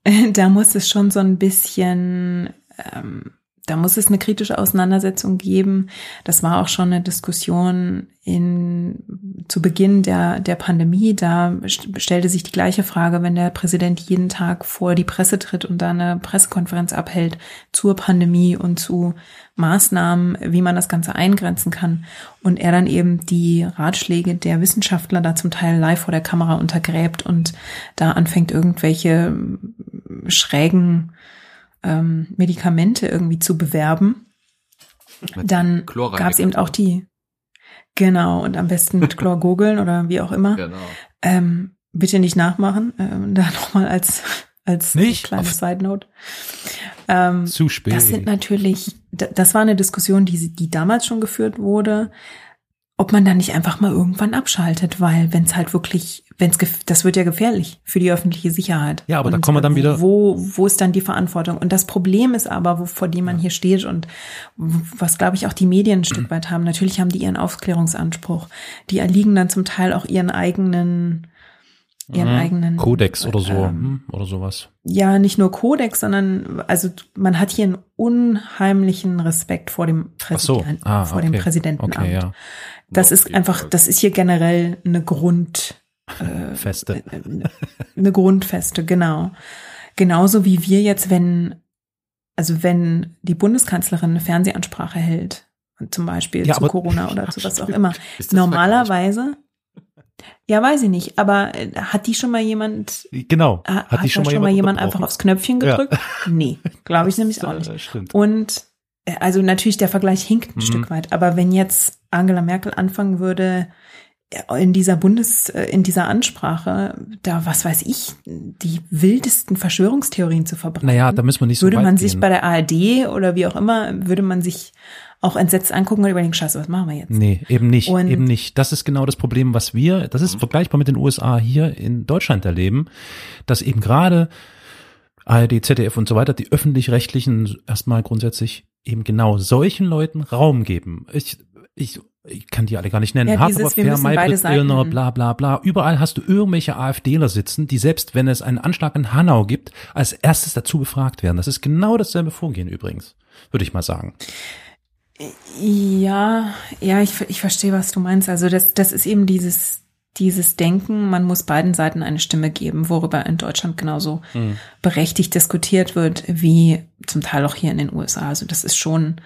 da muss es schon so ein bisschen, ähm, da muss es eine kritische Auseinandersetzung geben. Das war auch schon eine Diskussion in, zu Beginn der, der Pandemie. Da stellte sich die gleiche Frage, wenn der Präsident jeden Tag vor die Presse tritt und da eine Pressekonferenz abhält zur Pandemie und zu Maßnahmen, wie man das Ganze eingrenzen kann. Und er dann eben die Ratschläge der Wissenschaftler da zum Teil live vor der Kamera untergräbt und da anfängt irgendwelche schrägen ähm, Medikamente irgendwie zu bewerben. Mit dann gab es eben auch die, genau, und am besten mit Chlor googeln oder wie auch immer. Genau. Ähm, bitte nicht nachmachen, ähm, da nochmal als, als nicht? kleine Side Note. Ähm, Zu spät. Das sind natürlich, das war eine Diskussion, die, die damals schon geführt wurde, ob man da nicht einfach mal irgendwann abschaltet, weil wenn es halt wirklich, wenn es das wird ja gefährlich für die öffentliche Sicherheit. Ja, aber da Und kommen wir dann wieder- Wo, wo ist dann die Verantwortung? Und das Problem ist aber, wo, vor dem man hier steht und was glaube ich auch die Medien ein Stück weit haben. Natürlich haben die ihren Aufklärungsanspruch. Die erliegen dann zum Teil auch ihren eigenen, ihren eigenen Kodex oder so ähm, hm, oder sowas. ja nicht nur Kodex, sondern also man hat hier einen unheimlichen Respekt vor dem Ach so. Präsidenten, Ah, vor okay. dem Präsidentenamt. Okay, ja. Das Ja, ist einfach, das ist hier generell eine Grund, Feste. eine Grundfeste, genau. Genauso wie wir jetzt, wenn, also wenn die Bundeskanzlerin eine Fernsehansprache hält, zum Beispiel Ja, zu Corona oder zu was auch immer, normalerweise, ja, weiß ich nicht, aber äh, hat die schon mal jemand Genau. Ha- Hat die schon mal jemand, jemand einfach aufs Knöpfchen Ja. gedrückt? Nee, glaube ich nämlich auch nicht. äh, Stimmt. Und äh, also natürlich der Vergleich hinkt ein Mhm. Stück weit, aber wenn jetzt Angela Merkel anfangen würde, äh, in dieser Bundes, äh, in dieser Ansprache, da was weiß ich, die wildesten Verschwörungstheorien zu verbreiten, Naja, da müssen wir nicht so würde man sich gehen. bei der ARD oder wie auch immer, würde man sich auch entsetzt angucken und überlegen, scheiße, was machen wir jetzt? Nee, eben nicht, Und- eben nicht. Das ist genau das Problem, was wir, das ist vergleichbar mit den USA hier in Deutschland erleben, dass eben gerade ARD, ZDF und so weiter, die öffentlich-rechtlichen erstmal grundsätzlich eben genau solchen Leuten Raum geben. Ich, ich, ich kann die alle gar nicht nennen. Ja, dieses, beide Maybrit Illner, bla bla bla. Überall hast du irgendwelche AfDler sitzen, die selbst, wenn es einen Anschlag in Hanau gibt, als erstes dazu befragt werden. Das ist genau dasselbe Vorgehen übrigens, würde ich mal sagen. Ja, ja, ich, ich verstehe, was du meinst. Also das, das ist eben dieses, dieses Denken, man muss beiden Seiten eine Stimme geben, worüber in Deutschland genauso berechtigt diskutiert wird, wie zum Teil auch hier in den USA. Also das ist schon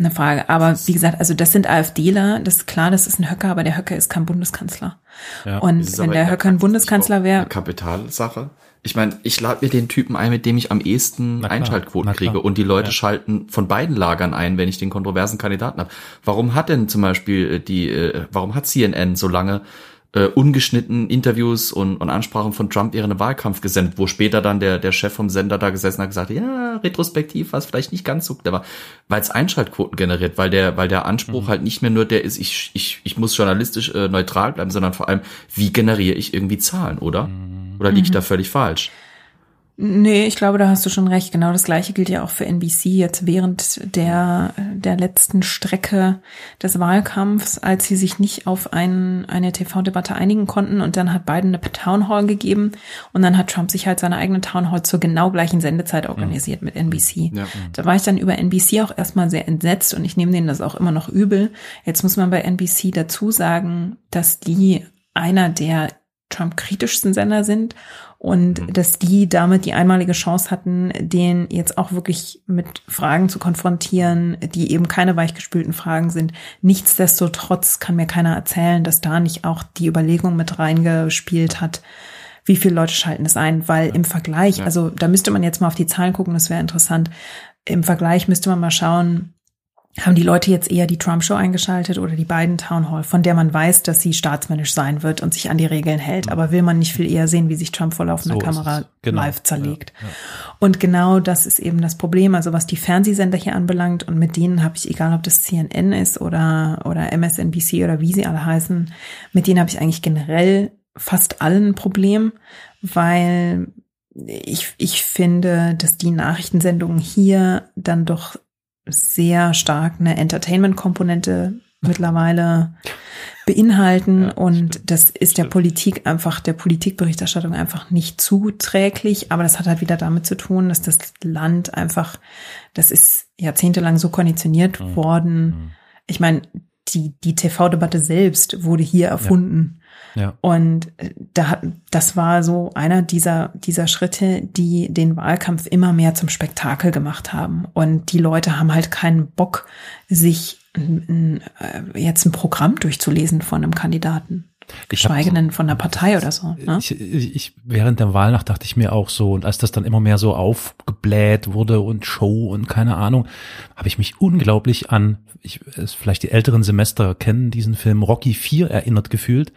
eine Frage. Aber wie gesagt, also das sind AfDler, das ist klar, das ist ein Höcker, aber der Höcker ist kein Bundeskanzler. Ja. Und wenn der Höcker ein Bundeskanzler wäre, Kapitalsache. Ich meine, ich lade mir den Typen ein, mit dem ich am ehesten klar, Einschaltquoten kriege und die Leute Ja. schalten von beiden Lagern ein, wenn ich den kontroversen Kandidaten habe. Warum hat denn zum Beispiel äh, die, äh, warum hat CNN so lange äh, ungeschnitten Interviews und, und Ansprachen von Trump während dem Wahlkampf gesendet, wo später dann der, der Chef vom Sender da gesessen hat und gesagt, ja, retrospektiv war es vielleicht nicht ganz so clever, weil es Einschaltquoten generiert, weil der, weil der Anspruch halt nicht mehr nur der ist, ich, ich, ich muss journalistisch äh, neutral bleiben, sondern vor allem, wie generiere ich irgendwie Zahlen, oder? Oder liege ich da völlig falsch? Nee, ich glaube, da hast du schon recht. Genau das Gleiche gilt ja auch für NBC jetzt während der, der letzten Strecke des Wahlkampfs, als sie sich nicht auf ein, eine TV-Debatte einigen konnten und dann hat Biden eine Town Hall gegeben und dann hat Trump sich halt seine eigene Town Hall zur genau gleichen Sendezeit organisiert mit NBC. Ja. Da war ich dann über NBC auch erstmal sehr entsetzt und ich nehme denen das auch immer noch übel. Jetzt muss man bei NBC dazu sagen, dass die einer der Trump-kritischsten Sender sind und dass die damit die einmalige Chance hatten, den jetzt auch wirklich mit Fragen zu konfrontieren, die eben keine weichgespülten Fragen sind. Nichtsdestotrotz kann mir keiner erzählen, dass da nicht auch die Überlegung mit reingespielt hat, wie viele Leute schalten es ein, weil im Vergleich, also da müsste man jetzt mal auf die Zahlen gucken, das wäre interessant. Im Vergleich müsste man mal schauen, haben die Leute jetzt eher die Trump-Show eingeschaltet oder die beiden Town Hall, von der man weiß, dass sie staatsmännisch sein wird und sich an die Regeln hält. Aber will man nicht viel eher sehen, wie sich Trump vor laufender So Kamera. Genau. live zerlegt. Und genau das ist eben das Problem. Also was die Fernsehsender hier anbelangt und mit denen habe ich, egal ob das CNN ist oder, oder MSNBC oder wie sie alle heißen, mit denen habe ich eigentlich generell fast allen ein Problem, weil ich, ich finde, dass die Nachrichtensendungen hier dann doch sehr stark eine Entertainment-Komponente mittlerweile beinhalten Ja, und das ist der Politik einfach, der Politikberichterstattung einfach nicht zuträglich, aber das hat halt wieder damit zu tun, dass das Land einfach, das ist jahrzehntelang so konditioniert Mhm. worden. Ich meine, die, die TV-Debatte selbst wurde hier erfunden. Ja. Und äh, da das war so einer dieser, dieser Schritte, die den Wahlkampf immer mehr zum Spektakel gemacht haben. Und die Leute haben halt keinen Bock, sich ein, ein, äh, jetzt ein Programm durchzulesen von einem Kandidaten. Geschweige denn von der Partei oder so. Ne? Ich, ich, während der Wahlnacht dachte ich mir auch so, und als das dann immer mehr so aufgebläht wurde und Show und keine Ahnung, habe ich mich unglaublich an, ich, vielleicht die älteren Semester kennen diesen Film Rocky 4 erinnert gefühlt,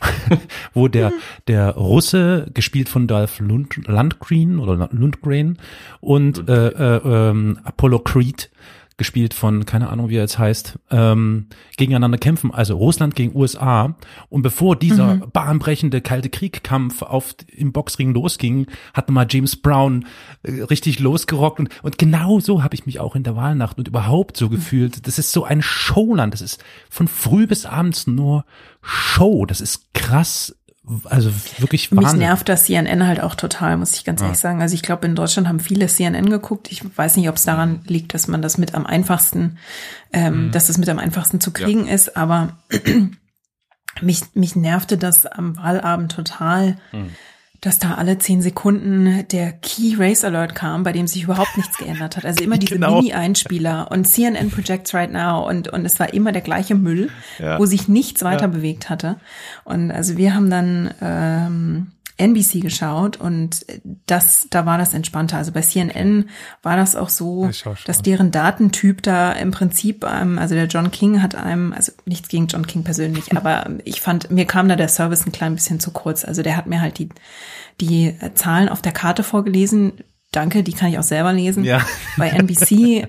wo der, der Russe, gespielt von Dolph Lund, Lundgren oder Lundgren und äh, äh, ähm, Apollo Creed, gespielt von, keine Ahnung, wie er jetzt heißt, ähm, gegeneinander kämpfen, also Russland gegen USA. Und bevor dieser mhm. bahnbrechende Kalte Kriegkampf auf im Boxring losging, hat mal James Brown äh, richtig losgerockt. Und, und genau so habe ich mich auch in der Wahlnacht und überhaupt so gefühlt. Das ist so ein Showland. Das ist von früh bis abends nur Show. Das ist krass also wirklich Wahnsinn. Mich nervt das CNN halt auch total, muss ich ganz ja. ehrlich sagen. Also ich glaube, in Deutschland haben viele CNN geguckt. Ich weiß nicht, ob es daran liegt, dass man das mit am einfachsten, ähm, mhm. dass es mit am einfachsten zu kriegen ja. ist, aber mich, mich nervte das am Wahlabend total. Mhm dass da alle zehn Sekunden der Key Race Alert kam, bei dem sich überhaupt nichts geändert hat. Also immer diese genau. Mini-Einspieler und CNN projects right now und, und es war immer der gleiche Müll, ja. wo sich nichts weiter ja. bewegt hatte. Und also wir haben dann ähm, NBC geschaut und das, da war das entspannter. Also bei CNN war das auch so, dass deren Datentyp da im Prinzip, ähm, also der John King hat einem, also nichts gegen John King persönlich, aber ich fand, mir kam da der Service ein klein bisschen zu kurz. Also der hat mir halt die, die Zahlen auf der Karte vorgelesen, Danke, die kann ich auch selber lesen. Ja. Bei NBC, äh,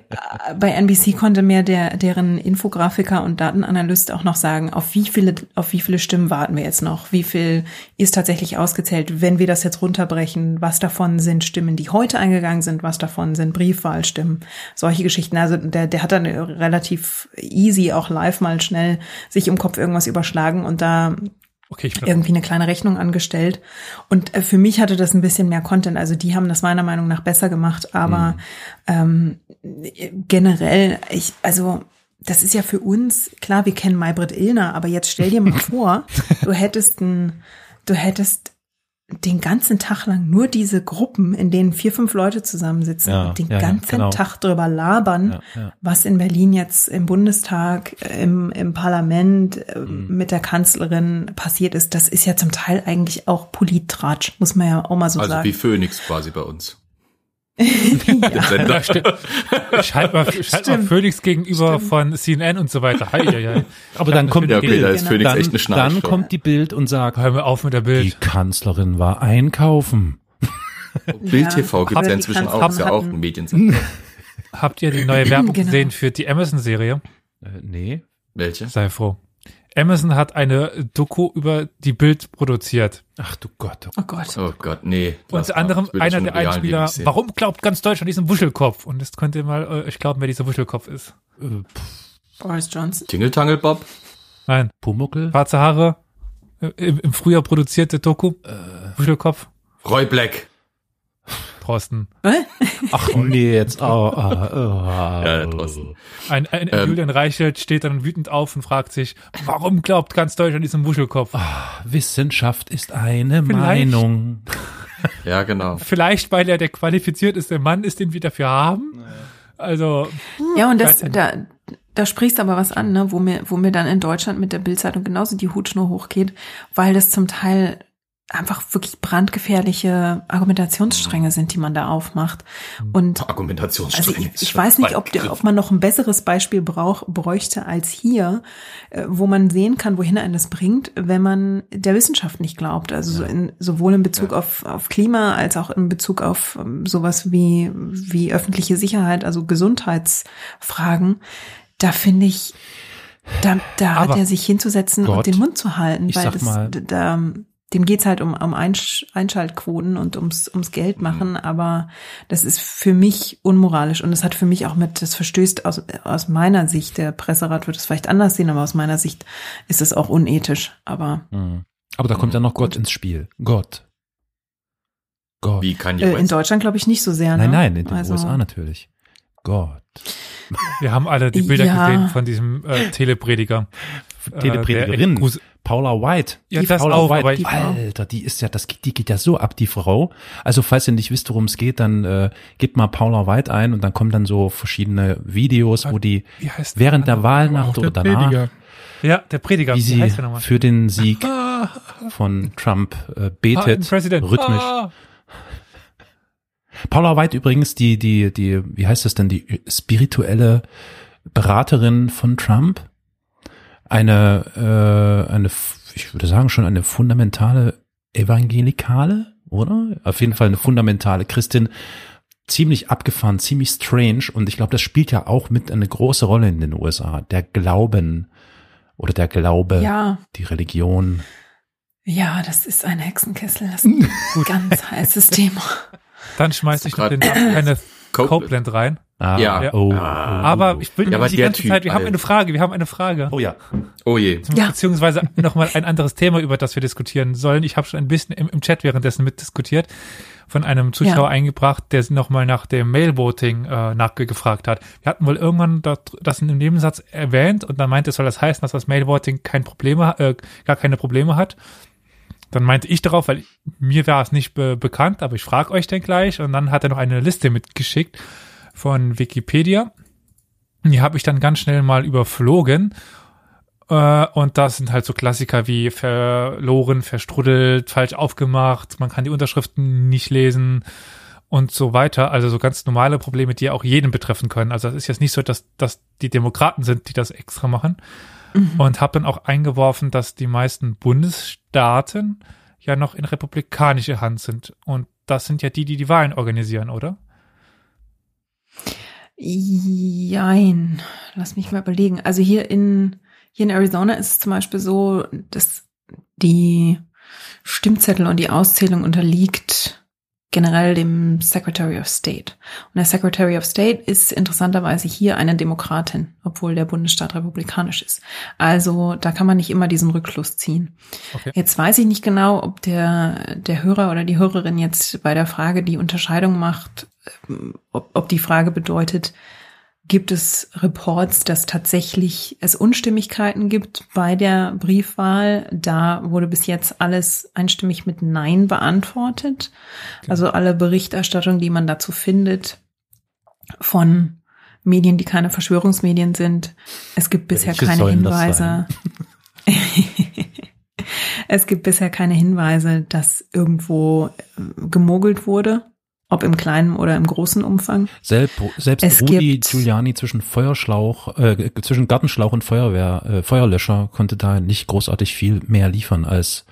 bei NBC konnte mir der, deren Infografiker und Datenanalyst auch noch sagen, auf wie viele, auf wie viele Stimmen warten wir jetzt noch? Wie viel ist tatsächlich ausgezählt? Wenn wir das jetzt runterbrechen, was davon sind Stimmen, die heute eingegangen sind? Was davon sind Briefwahlstimmen? Solche Geschichten. Also der, der hat dann relativ easy auch live mal schnell sich im Kopf irgendwas überschlagen und da Okay, irgendwie eine kleine Rechnung angestellt. Und äh, für mich hatte das ein bisschen mehr Content. Also die haben das meiner Meinung nach besser gemacht. Aber mhm. ähm, generell, ich, also das ist ja für uns, klar, wir kennen Maybrit Illner, aber jetzt stell dir mal vor, du hättest ein, du hättest den ganzen Tag lang nur diese Gruppen, in denen vier, fünf Leute zusammensitzen ja, und den ja, ganzen genau. Tag drüber labern, ja, was in Berlin jetzt im Bundestag, äh, im, im Parlament äh, mhm. mit der Kanzlerin passiert ist, das ist ja zum Teil eigentlich auch Polittratsch, muss man ja auch mal so also sagen. Also wie Phoenix quasi bei uns. ja. Ich halte mal, ich halt mal Phoenix gegenüber Stimmt. von CNN und so weiter. Hei, hei, hei. Aber dann kommt ja, okay, da ist Phoenix dann, kommt die Bild und sagt, hör mir auf mit der Bild. Die Kanzlerin war einkaufen. Bild TV gibt es ja inzwischen auch, ist ja auch ein Mediensender. Habt ihr die neue Werbung genau. gesehen für die Amazon-Serie? Äh, nee. Welche? Sei froh. Amazon hat eine Doku über die Bild produziert. Ach du Gott. Oh, oh Gott. Oh Gott, nee. Unter anderem einer der Einspieler, warum glaubt ganz Deutschland diesen Wuschelkopf? Und das könnt ihr mal euch äh, glauben, wer dieser Wuschelkopf ist. Äh, Boris Johnson. Tingle Bob? Nein. Pumuckel? Schwarze Haare. Im, Im Frühjahr produzierte Doku. Äh, Wuschelkopf. Roy Black. Thorsten. Ach nee, jetzt. Oh, oh, oh, ja, Thorsten. Ein, ein ähm, Julian Reichelt steht dann wütend auf und fragt sich, warum glaubt ganz Deutschland diesem Wuschelkopf? Oh, Wissenschaft ist eine Vielleicht. Meinung. Ja, genau. Vielleicht, weil er der qualifiziert ist, der Mann ist, den wir dafür haben. Also. Ja, und das, da, da sprichst aber was an, ne, wo mir, wo mir dann in Deutschland mit der Bildzeitung genauso die Hutschnur hochgeht, weil das zum Teil einfach wirklich brandgefährliche Argumentationsstränge sind, die man da aufmacht. Und Argumentationsstränge. Also ich, ich weiß nicht, ob, ob man noch ein besseres Beispiel brauch, bräuchte als hier, äh, wo man sehen kann, wohin einen das bringt, wenn man der Wissenschaft nicht glaubt. Also ja. in, sowohl in Bezug ja. auf, auf Klima als auch in Bezug auf ähm, sowas wie, wie öffentliche Sicherheit, also Gesundheitsfragen. Da finde ich, da, da hat er sich hinzusetzen Gott, und den Mund zu halten, weil das, mal, da, dem geht's halt um, um Einsch Einschaltquoten und ums, ums Geld mhm. machen, mhm. aber das ist für mich unmoralisch und es hat für mich auch mit, das verstößt aus, aus meiner Sicht, der Presserat wird es vielleicht anders sehen, aber aus meiner Sicht ist es auch unethisch, aber. Mhm. Aber da kommt ja noch Gott ins Spiel. Gott. Gott. Wie kann äh, In Deutschland glaube ich nicht so sehr. Ne? Nein, nein, in den also, USA natürlich. Gott. Wir haben alle die Bilder ja. gesehen von diesem äh, Teleprediger. Telepredigerin. Äh, Paula White. Ja, Die das Paula auch, White. ich- Alter, die ist ja, das, die geht ja so ab, die Frau. Also falls ihr nicht wisst, worum es geht, dann äh, gebt mal Paula White ein und dann kommen dann so verschiedene Videos, wo die Wie heißt während der Auch Wahlnacht der oder danach, Prediger. Ja, der Prediger. wie sie heißt der nochmal? für den Sieg von Trump äh, betet, President. rhythmisch. Ah. Paula White übrigens, die, die, die, wie heißt das denn, die spirituelle Beraterin von Trump. Eine, äh, eine, ich würde sagen schon eine fundamentale Evangelikale, oder? Auf jeden Fall eine fundamentale Christin. Ziemlich abgefahren, ziemlich strange. Und ich glaube, das spielt ja auch mit eine große Rolle in den USA. Der Glauben oder der Glaube, Ja, die Religion. ja, das ist ein Hexenkessel. Das ist ein ganz heißes Thema. Dann schmeiß ich noch den Namen Kenneth. Copeland rein. Ah, Ja. Oh, Ah. oh, Aber oh. ich bin Ja, aber die ganze Typ, Zeit, wir haben Alter. eine Frage, wir haben eine Frage. Oh ja. Oh je. Ja. Beziehungsweise nochmal ein anderes Thema, über das wir diskutieren sollen. Ich habe schon ein bisschen im, im Chat währenddessen mitdiskutiert, von einem Zuschauer Ja. eingebracht, der nochmal nach dem Mailvoting äh, nachgefragt hat. Wir hatten wohl irgendwann dort, das in einem Nebensatz erwähnt und dann meinte, soll das heißen, dass das Mailvoting kein Probleme, äh, gar keine Probleme hat. Dann meinte ich darauf, weil mir war es nicht be bekannt, aber ich frage euch denn gleich. Und dann hat er noch eine Liste mitgeschickt von Wikipedia. Die habe ich dann ganz schnell mal überflogen. Äh, und das sind halt so Klassiker wie verloren, verstrudelt, falsch aufgemacht, man kann die Unterschriften nicht lesen und so weiter. Also so ganz normale Probleme, die auch jeden betreffen können. Also das ist jetzt nicht so, dass dass die Demokraten sind, die das extra machen. Und habe dann auch eingeworfen, dass die meisten Bundesstaaten ja noch in republikanische Hand sind. Und das sind ja die, die die Wahlen organisieren, oder? Jein. Lass mich mal überlegen. Also hier in, hier in Arizona ist es zum Beispiel so, dass die Stimmzettel und die Auszählung unterliegt generell dem Secretary of State. Und der Secretary of State ist interessanterweise hier eine Demokratin, obwohl der Bundesstaat republikanisch ist. Also da kann man nicht immer diesen Rückschluss ziehen. Okay. Jetzt weiß ich nicht genau, ob der, der Hörer oder die Hörerin jetzt bei der Frage die Unterscheidung macht, ähm, ob, ob die Frage bedeutet, gibt es Reports, dass tatsächlich es Unstimmigkeiten gibt bei der Briefwahl. Da wurde bis jetzt alles einstimmig mit Nein beantwortet. Also alle Berichterstattung, die man dazu findet von Medien, die keine Verschwörungsmedien sind. Es gibt bisher Welche keine Hinweise. es gibt bisher keine Hinweise, dass irgendwo äh, gemogelt wurde, ob im kleinen oder im großen Umfang. Selbst, selbst Es Rudi gibt- Giuliani zwischen Feuerschlauch, äh, zwischen Gartenschlauch und Feuerwehr, äh, Feuerlöscher konnte da nicht großartig viel mehr liefern als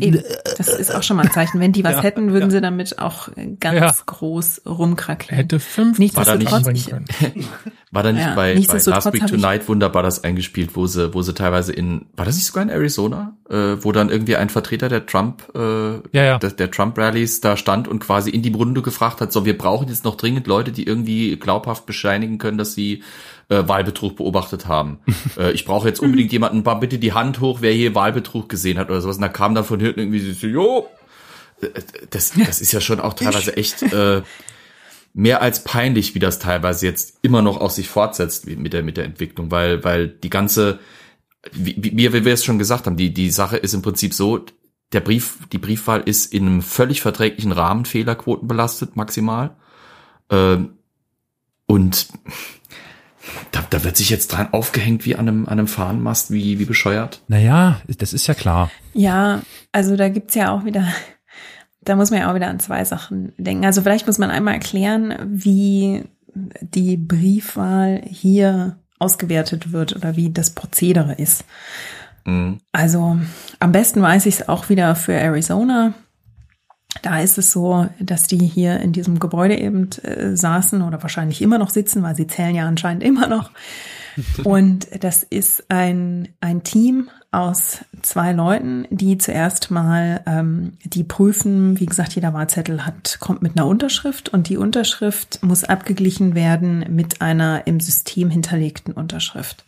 Eben, das ist auch schon mal ein Zeichen. Wenn die was Ja, hätten, würden ja. sie damit auch ganz Ja. groß rumkrakeln. Hätte fünf Nicht, War da nicht- bringen können. War da nicht Ja, bei, bei Last Week Tonight wunderbar das eingespielt, wo sie, wo sie teilweise in, war das nicht sogar in Arizona, äh, wo dann irgendwie ein Vertreter der Trump, äh, Ja, ja. Der, der Trump Rallies da stand und quasi in die Runde gefragt hat, so, wir brauchen jetzt noch dringend Leute, die irgendwie glaubhaft bescheinigen können, dass sie äh, Wahlbetrug beobachtet haben. äh, ich brauche jetzt unbedingt jemanden, bitte die Hand hoch, wer hier Wahlbetrug gesehen hat oder sowas. Und da kam dann von hinten irgendwie so, jo, das, das ist ja schon auch teilweise echt äh, mehr als peinlich, wie das teilweise jetzt immer noch auf sich fortsetzt wie- mit der mit der Entwicklung, weil weil die ganze wie, wie wie wir es schon gesagt haben, die die Sache ist im Prinzip so, der Brief die Briefwahl ist in einem völlig verträglichen Rahmen Fehlerquoten belastet maximal ähm, und da, da wird sich jetzt dran aufgehängt wie an einem an einem Fahnenmast wie wie bescheuert. Naja, das ist ja klar. Ja, also da gibt's ja auch wieder, da muss man ja auch wieder an zwei Sachen denken. Also vielleicht muss man einmal erklären, wie die Briefwahl hier ausgewertet wird oder wie das Prozedere ist. Mhm. Also am besten weiß ich es auch wieder für Arizona. Da ist es so, dass die hier in diesem Gebäude eben äh, saßen oder wahrscheinlich immer noch sitzen, weil sie zählen ja anscheinend immer noch. Und das ist ein, ein Team aus zwei Leuten, die zuerst mal ähm, die prüfen, wie gesagt, jeder Wahlzettel hat, kommt mit einer Unterschrift und die Unterschrift muss abgeglichen werden mit einer im System hinterlegten Unterschrift.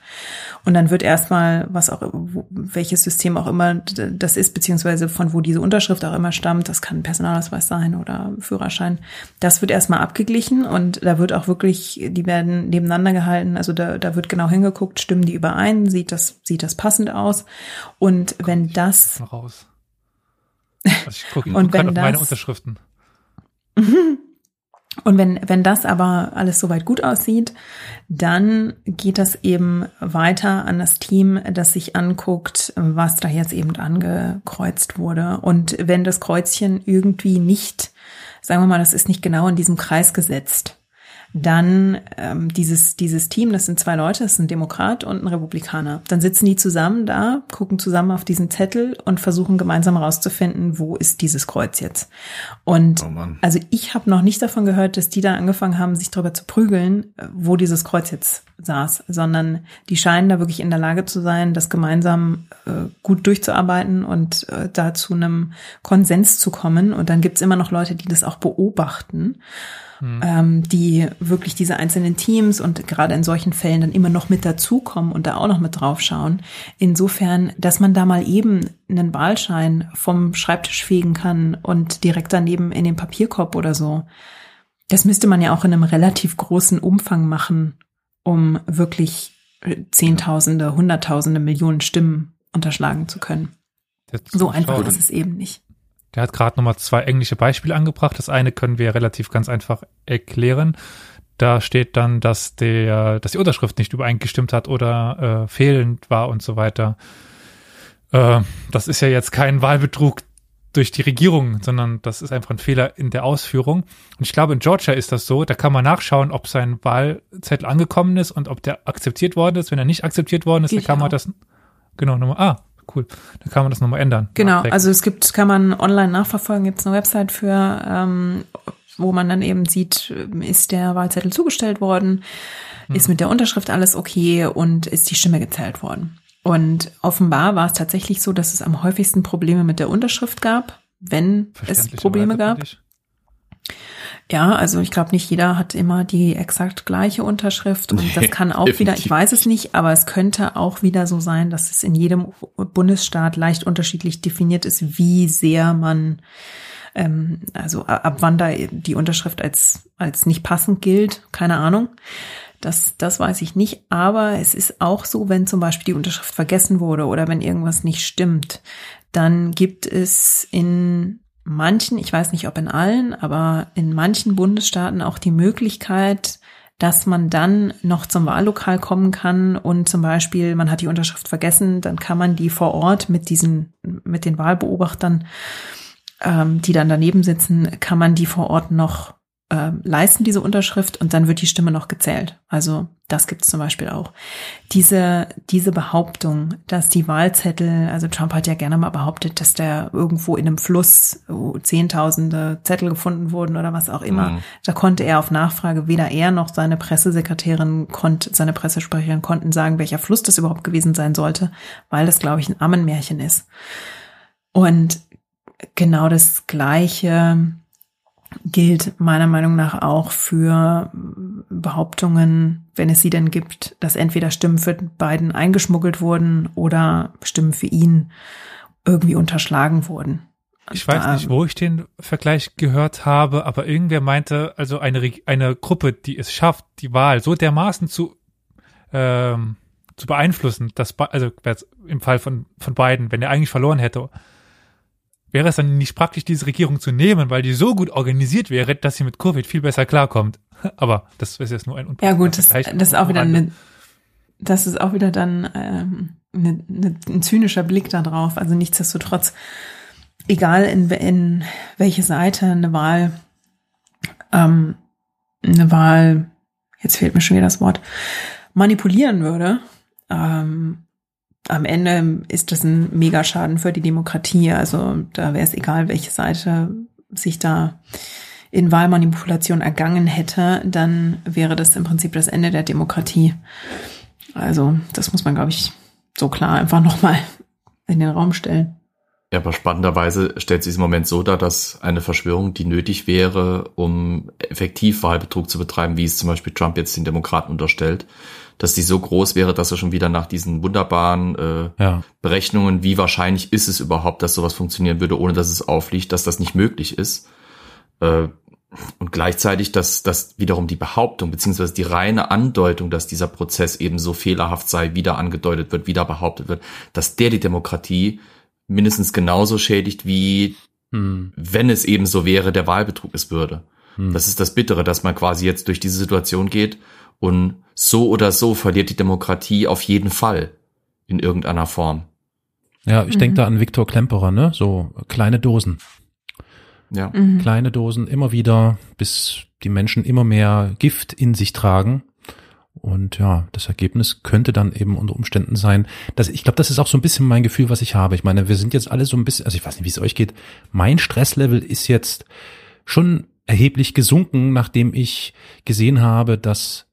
Und dann wird erstmal, was auch, welches System auch immer das ist, beziehungsweise von wo diese Unterschrift auch immer stammt, das kann Personalausweis sein oder Führerschein, das wird erstmal abgeglichen und da wird auch wirklich, die werden nebeneinander gehalten, also da, da wird genau hingeguckt, stimmen die überein, sieht das, sieht das passend aus. Und wenn das raus. Also ich gucke guck gerade auf meine Unterschriften. Und wenn, wenn das aber alles soweit gut aussieht, dann geht das eben weiter an das Team, das sich anguckt, was da jetzt eben angekreuzt wurde. Und wenn das Kreuzchen irgendwie nicht, sagen wir mal, das ist nicht genau in diesem Kreis gesetzt, dann ähm, dieses, dieses Team, das sind zwei Leute, das ist ein Demokrat und ein Republikaner. Dann sitzen die zusammen da, gucken zusammen auf diesen Zettel und versuchen gemeinsam herauszufinden, wo ist dieses Kreuz jetzt. Und oh also ich habe noch nicht davon gehört, dass die da angefangen haben, sich darüber zu prügeln, wo dieses Kreuz jetzt saß, sondern die scheinen da wirklich in der Lage zu sein, das gemeinsam äh, gut durchzuarbeiten und äh, da zu einem Konsens zu kommen. Und dann gibt's immer noch Leute, die das auch beobachten mhm. ähm, die wirklich diese einzelnen Teams und gerade in solchen Fällen dann immer noch mit dazukommen und da auch noch mit draufschauen. Insofern, dass man da mal eben einen Wahlschein vom Schreibtisch fegen kann und direkt daneben in den Papierkorb oder so. Das müsste man ja auch in einem relativ großen Umfang machen, um wirklich Zehntausende, Hunderttausende, Millionen Stimmen unterschlagen zu können. So einfach ist es eben nicht. Der hat gerade nochmal zwei englische Beispiele angebracht. Das eine können wir relativ ganz einfach erklären. Da steht dann, dass der, dass die Unterschrift nicht übereingestimmt hat oder äh, fehlend war und so weiter. Äh, das ist ja jetzt kein Wahlbetrug durch die Regierung, sondern das ist einfach ein Fehler in der Ausführung. Und ich glaube, in Georgia ist das so, da kann man nachschauen, ob sein Wahlzettel angekommen ist und ob der akzeptiert worden ist. Wenn er nicht akzeptiert worden ist, dann kann man das, genau, nochmal, ah, cool. Dann kann man das nochmal ändern. Genau, also es gibt, kann man online nachverfolgen, gibt es eine Website für, ähm, wo man dann eben sieht, ist der Wahlzettel zugestellt worden, hm. ist mit der Unterschrift alles okay und ist die Stimme gezählt worden. Und offenbar war es tatsächlich so, dass es am häufigsten Probleme mit der Unterschrift gab, wenn es Probleme gab. Ja, also ich glaube, nicht jeder hat immer die exakt gleiche Unterschrift und das kann auch wieder, ich weiß es nicht, aber es könnte auch wieder so sein, dass es in jedem Bundesstaat leicht unterschiedlich definiert ist, wie sehr man ähm, also ab wann da die Unterschrift als als nicht passend gilt, keine Ahnung. Das, das weiß ich nicht, aber es ist auch so, wenn zum Beispiel die Unterschrift vergessen wurde oder wenn irgendwas nicht stimmt, dann gibt es in manchen, ich weiß nicht ob in allen, aber in manchen Bundesstaaten auch die Möglichkeit, dass man dann noch zum Wahllokal kommen kann und zum Beispiel, man hat die Unterschrift vergessen, dann kann man die vor Ort mit diesen, mit den Wahlbeobachtern, ähm, die dann daneben sitzen, kann man die vor Ort noch äh, leisten, diese Unterschrift, und dann wird die Stimme noch gezählt. Also das gibt es zum Beispiel auch. Diese, diese Behauptung, dass die Wahlzettel, also Trump hat ja gerne mal behauptet, dass da irgendwo in einem Fluss zehntausende Zettel gefunden wurden oder was auch immer. Mhm. Da konnte er auf Nachfrage weder er noch seine Pressesekretärin konnte, seine Pressesprecherin konnten sagen, welcher Fluss das überhaupt gewesen sein sollte, weil das, glaube ich, ein Ammenmärchen ist. Und genau das Gleiche gilt meiner Meinung nach auch für Behauptungen, wenn es sie denn gibt, dass entweder Stimmen für Biden eingeschmuggelt wurden oder Stimmen für ihn irgendwie unterschlagen wurden. Ich weiß nicht, wo ich den Vergleich gehört habe, aber irgendwer meinte, also eine, eine Gruppe, die es schafft, die Wahl so dermaßen zu, ähm, zu beeinflussen, dass, also im Fall von, von Biden, wenn er eigentlich verloren hätte, wäre es dann nicht praktisch, diese Regierung zu nehmen, weil die so gut organisiert wäre, dass sie mit Covid viel besser klarkommt. Aber das ist jetzt nur ein Ja gut, das, das ist auch wieder eine, das ist auch wieder dann ähm, eine, eine, ein zynischer Blick da drauf. Also nichtsdestotrotz, egal in, in welche Seite eine Wahl, ähm, eine Wahl, jetzt fehlt mir schon wieder das Wort, manipulieren würde, ähm, am Ende ist das ein Megaschaden für die Demokratie. Also da wäre es egal, welche Seite sich da in Wahlmanipulation ergangen hätte, dann wäre das im Prinzip das Ende der Demokratie. Also das muss man, glaube ich, so klar einfach nochmal in den Raum stellen. Ja, aber spannenderweise stellt sich im Moment so dar, dass eine Verschwörung, die nötig wäre, um effektiv Wahlbetrug zu betreiben, wie es zum Beispiel Trump jetzt den Demokraten unterstellt, dass die so groß wäre, dass er schon wieder nach diesen wunderbaren äh, ja. Berechnungen, wie wahrscheinlich ist es überhaupt, dass sowas funktionieren würde, ohne dass es aufliegt, dass das nicht möglich ist. Äh, und gleichzeitig, dass, dass wiederum die Behauptung beziehungsweise die reine Andeutung, dass dieser Prozess eben so fehlerhaft sei, wieder angedeutet wird, wieder behauptet wird, dass der die Demokratie mindestens genauso schädigt, wie hm. wenn es eben so wäre, der Wahlbetrug es würde. Hm. Das ist das Bittere, dass man quasi jetzt durch diese Situation geht und so oder so verliert die Demokratie auf jeden Fall in irgendeiner Form. Ja, ich mhm. denke da an Viktor Klemperer, ne? So kleine Dosen. Ja. Mhm. Kleine Dosen immer wieder, bis die Menschen immer mehr Gift in sich tragen. Und ja, das Ergebnis könnte dann eben unter Umständen sein, dass ich glaube, das ist auch so ein bisschen mein Gefühl, was ich habe. Ich meine, wir sind jetzt alle so ein bisschen, also ich weiß nicht, wie es euch geht. Mein Stresslevel ist jetzt schon erheblich gesunken, nachdem ich gesehen habe, dass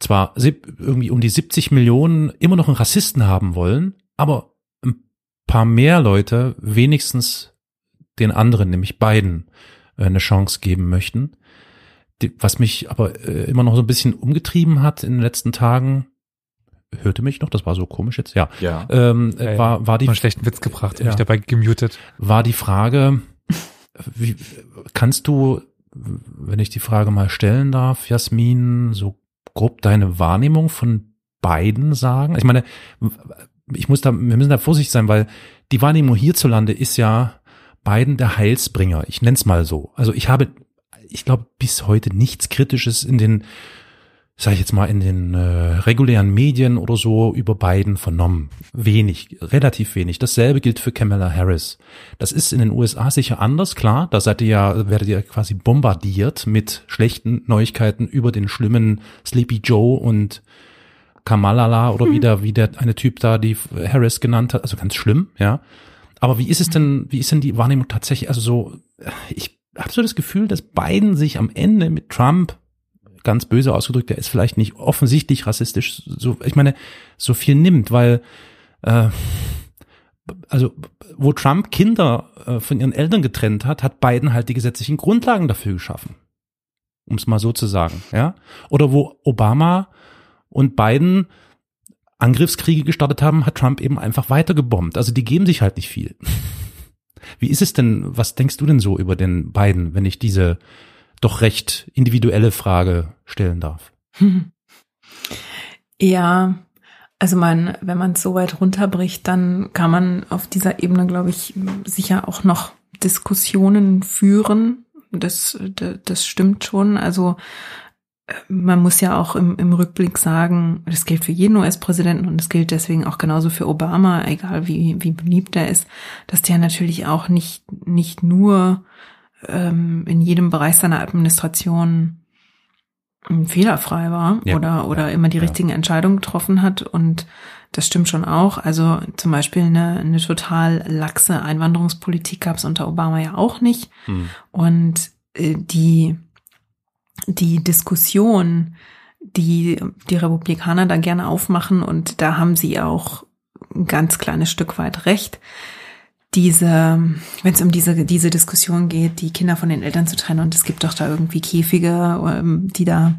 zwar irgendwie um die 70 Millionen immer noch einen Rassisten haben wollen, aber ein paar mehr Leute wenigstens den anderen, nämlich beiden, äh, eine Chance geben möchten. Was mich aber äh, immer noch so ein bisschen umgetrieben hat in den letzten Tagen, hörte mich noch, das war so komisch jetzt, ja. Ja. Ähm, ja, war, war die. Einen schlechten Witz gebracht, ja. mich dabei gemutet. War die Frage, wie, kannst du, wenn ich die Frage mal stellen darf, Jasmin, so grob deine Wahrnehmung von beiden sagen? Ich meine, ich muss da, wir müssen da vorsichtig sein, weil die Wahrnehmung hierzulande ist ja, beiden der Heilsbringer. Ich nenne es mal so. Also ich habe, ich glaube, bis heute nichts Kritisches in den, sage ich jetzt mal, in den äh, regulären Medien oder so über Biden vernommen. Wenig, relativ wenig. Dasselbe gilt für Kamala Harris. Das ist in den USA sicher anders, klar. Da seid ihr ja, werdet ihr quasi bombardiert mit schlechten Neuigkeiten über den schlimmen Sleepy Joe und Kamalala oder hm. wie der, wie der eine Typ da die Harris genannt hat. Also ganz schlimm, ja. Aber wie ist es denn, wie ist denn die Wahrnehmung tatsächlich? Also so, ich habe so das Gefühl, dass Biden sich am Ende mit Trump ganz böse ausgedrückt, der ist vielleicht nicht offensichtlich rassistisch, so, ich meine, so viel nimmt, weil äh, also wo Trump Kinder äh, von ihren Eltern getrennt hat, hat Biden halt die gesetzlichen Grundlagen dafür geschaffen. Um es mal so zu sagen, ja? Oder wo Obama und Biden Angriffskriege gestartet haben, hat Trump eben einfach weitergebombt. Also die geben sich halt nicht viel. Wie ist es denn, was denkst du denn so über den beiden, wenn ich diese doch recht individuelle Frage stellen darf? Ja, also man, wenn man es so weit runterbricht, dann kann man auf dieser Ebene, glaube ich, sicher auch noch Diskussionen führen. Das, das, das stimmt schon. Also man muss ja auch im, im Rückblick sagen, das gilt für jeden US-Präsidenten und das gilt deswegen auch genauso für Obama, egal wie, wie beliebt er ist, dass der natürlich auch nicht, nicht nur ähm, in jedem Bereich seiner Administration fehlerfrei war ja. oder, oder immer die ja. richtigen Entscheidungen getroffen hat. Und das stimmt schon auch. Also zum Beispiel eine, eine total laxe Einwanderungspolitik gab es unter Obama ja auch nicht. Hm. Und äh, die die Diskussion, die die Republikaner da gerne aufmachen, und da haben sie auch ein ganz kleines Stück weit recht, diese, wenn es um diese, diese Diskussion geht, die Kinder von den Eltern zu trennen, und es gibt doch da irgendwie Käfige, ähm, die da,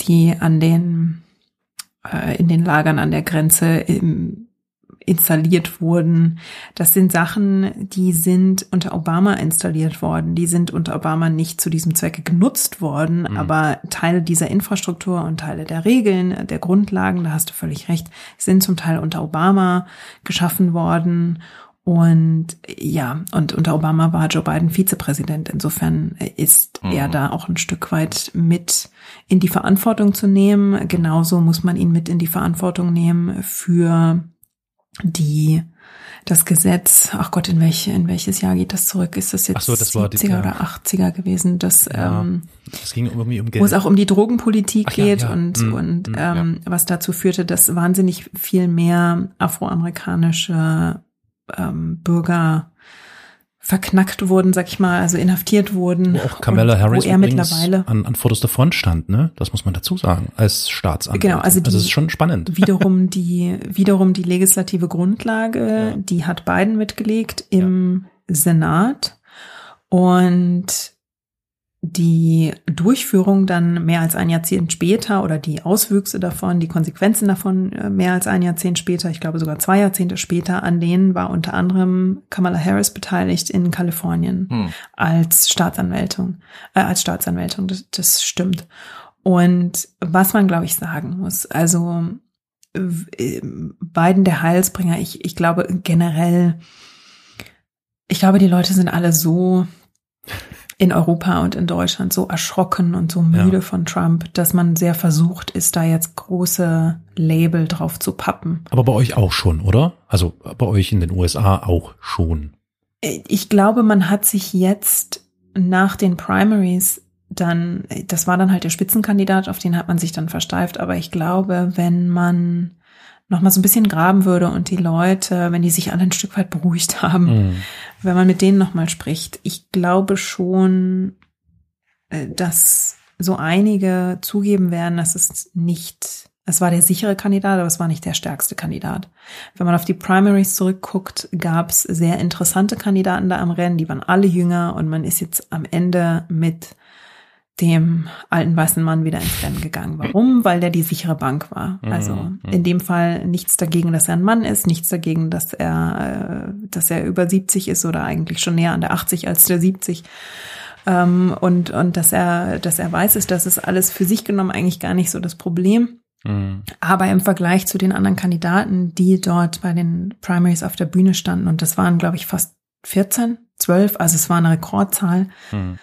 die an den, äh, in den Lagern an der Grenze im, installiert wurden. Das sind Sachen, die sind unter Obama installiert worden. Die sind unter Obama nicht zu diesem Zwecke genutzt worden, mhm. aber Teile dieser Infrastruktur und Teile der Regeln, der Grundlagen, da hast du völlig recht, sind zum Teil unter Obama geschaffen worden. Und ja, und unter Obama war Joe Biden Vizepräsident. Insofern ist mhm. er da auch ein Stück weit mit in die Verantwortung zu nehmen. Genauso muss man ihn mit in die Verantwortung nehmen für die das Gesetz, ach Gott, in welche, in welches Jahr geht das zurück? Ist das jetzt ach so, das 70er die, ja. oder 80er gewesen? Das, ja, ähm, das ging irgendwie um Geld. Wo es auch um die Drogenpolitik ach, geht ja, und, mm, und mm, ähm, was dazu führte, dass wahnsinnig viel mehr afroamerikanische ähm, Bürger verknackt wurden, sag ich mal, also inhaftiert wurden. Wo auch Kamala Harris wo er mittlerweile an, an vorderster Front stand, ne? Das muss man dazu sagen, als Staatsanwalt. Genau, also, die, also das ist schon spannend. Wiederum die, wiederum die legislative Grundlage, ja. die hat Biden mitgelegt im ja. Senat und die Durchführung dann mehr als ein Jahrzehnt später oder die Auswüchse davon, die Konsequenzen davon äh, mehr als ein Jahrzehnt später, ich glaube sogar zwei Jahrzehnte später, an denen war unter anderem Kamala Harris beteiligt in Kalifornien hm. als Staatsanwältin, äh, als Staatsanwältin, das, das stimmt. Und was man, glaube ich, sagen muss, also äh, Biden der Heilsbringer, ich, ich glaube generell, ich glaube, die Leute sind alle so in Europa und in Deutschland so erschrocken und so müde ja. von Trump, dass man sehr versucht ist, da jetzt große Label drauf zu pappen. Aber bei euch auch schon, oder? Also bei euch in den USA auch schon. Ich glaube, man hat sich jetzt nach den Primaries dann, das war dann halt der Spitzenkandidat, auf den hat man sich dann versteift, aber ich glaube, wenn man noch mal so ein bisschen graben würde und die Leute, wenn die sich alle ein Stück weit beruhigt haben, mhm. wenn man mit denen noch mal spricht. Ich glaube schon, äh, dass so einige zugeben werden, dass es nicht, es war der sichere Kandidat, aber es war nicht der stärkste Kandidat. Wenn man auf die Primaries zurückguckt, gab es sehr interessante Kandidaten da am Rennen, die waren alle jünger und man ist jetzt am Ende mit dem alten weißen Mann wieder ins Rennen gegangen. Warum? Weil der die sichere Bank war. Mhm, also mhm. in dem Fall nichts dagegen, dass er ein Mann ist, nichts dagegen, dass er, äh, dass er über 70 ist oder eigentlich schon näher an der 80 als der 70. Ähm, und, und dass er, dass er weiß ist, das ist alles für sich genommen eigentlich gar nicht so das Problem. Mhm. Aber im Vergleich zu den anderen Kandidaten, die dort bei den Primaries auf der Bühne standen, und das waren, glaube ich, fast 14, 12, also es war eine Rekordzahl, mhm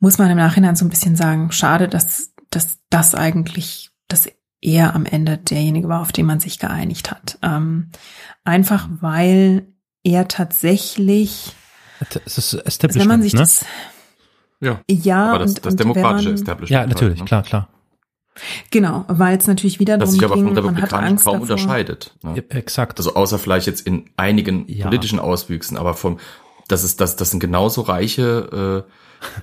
muss man im Nachhinein so ein bisschen sagen, schade, dass, dass das eigentlich, dass er am Ende derjenige war, auf den man sich geeinigt hat. Ähm, einfach weil er tatsächlich, es ist Establishment, wenn man sich ne? das, ja, ja aber das, und, das demokratische man, Establishment. Ja, natürlich, halt, ne? klar, klar. Genau, weil es natürlich wieder das darum sich aber ging, vom man hat republikanischen Angst kaum davor. unterscheidet. Ne? Ja, exakt. Also außer vielleicht jetzt in einigen Ja. politischen Auswüchsen, aber vom das ist das das sind genauso reiche äh,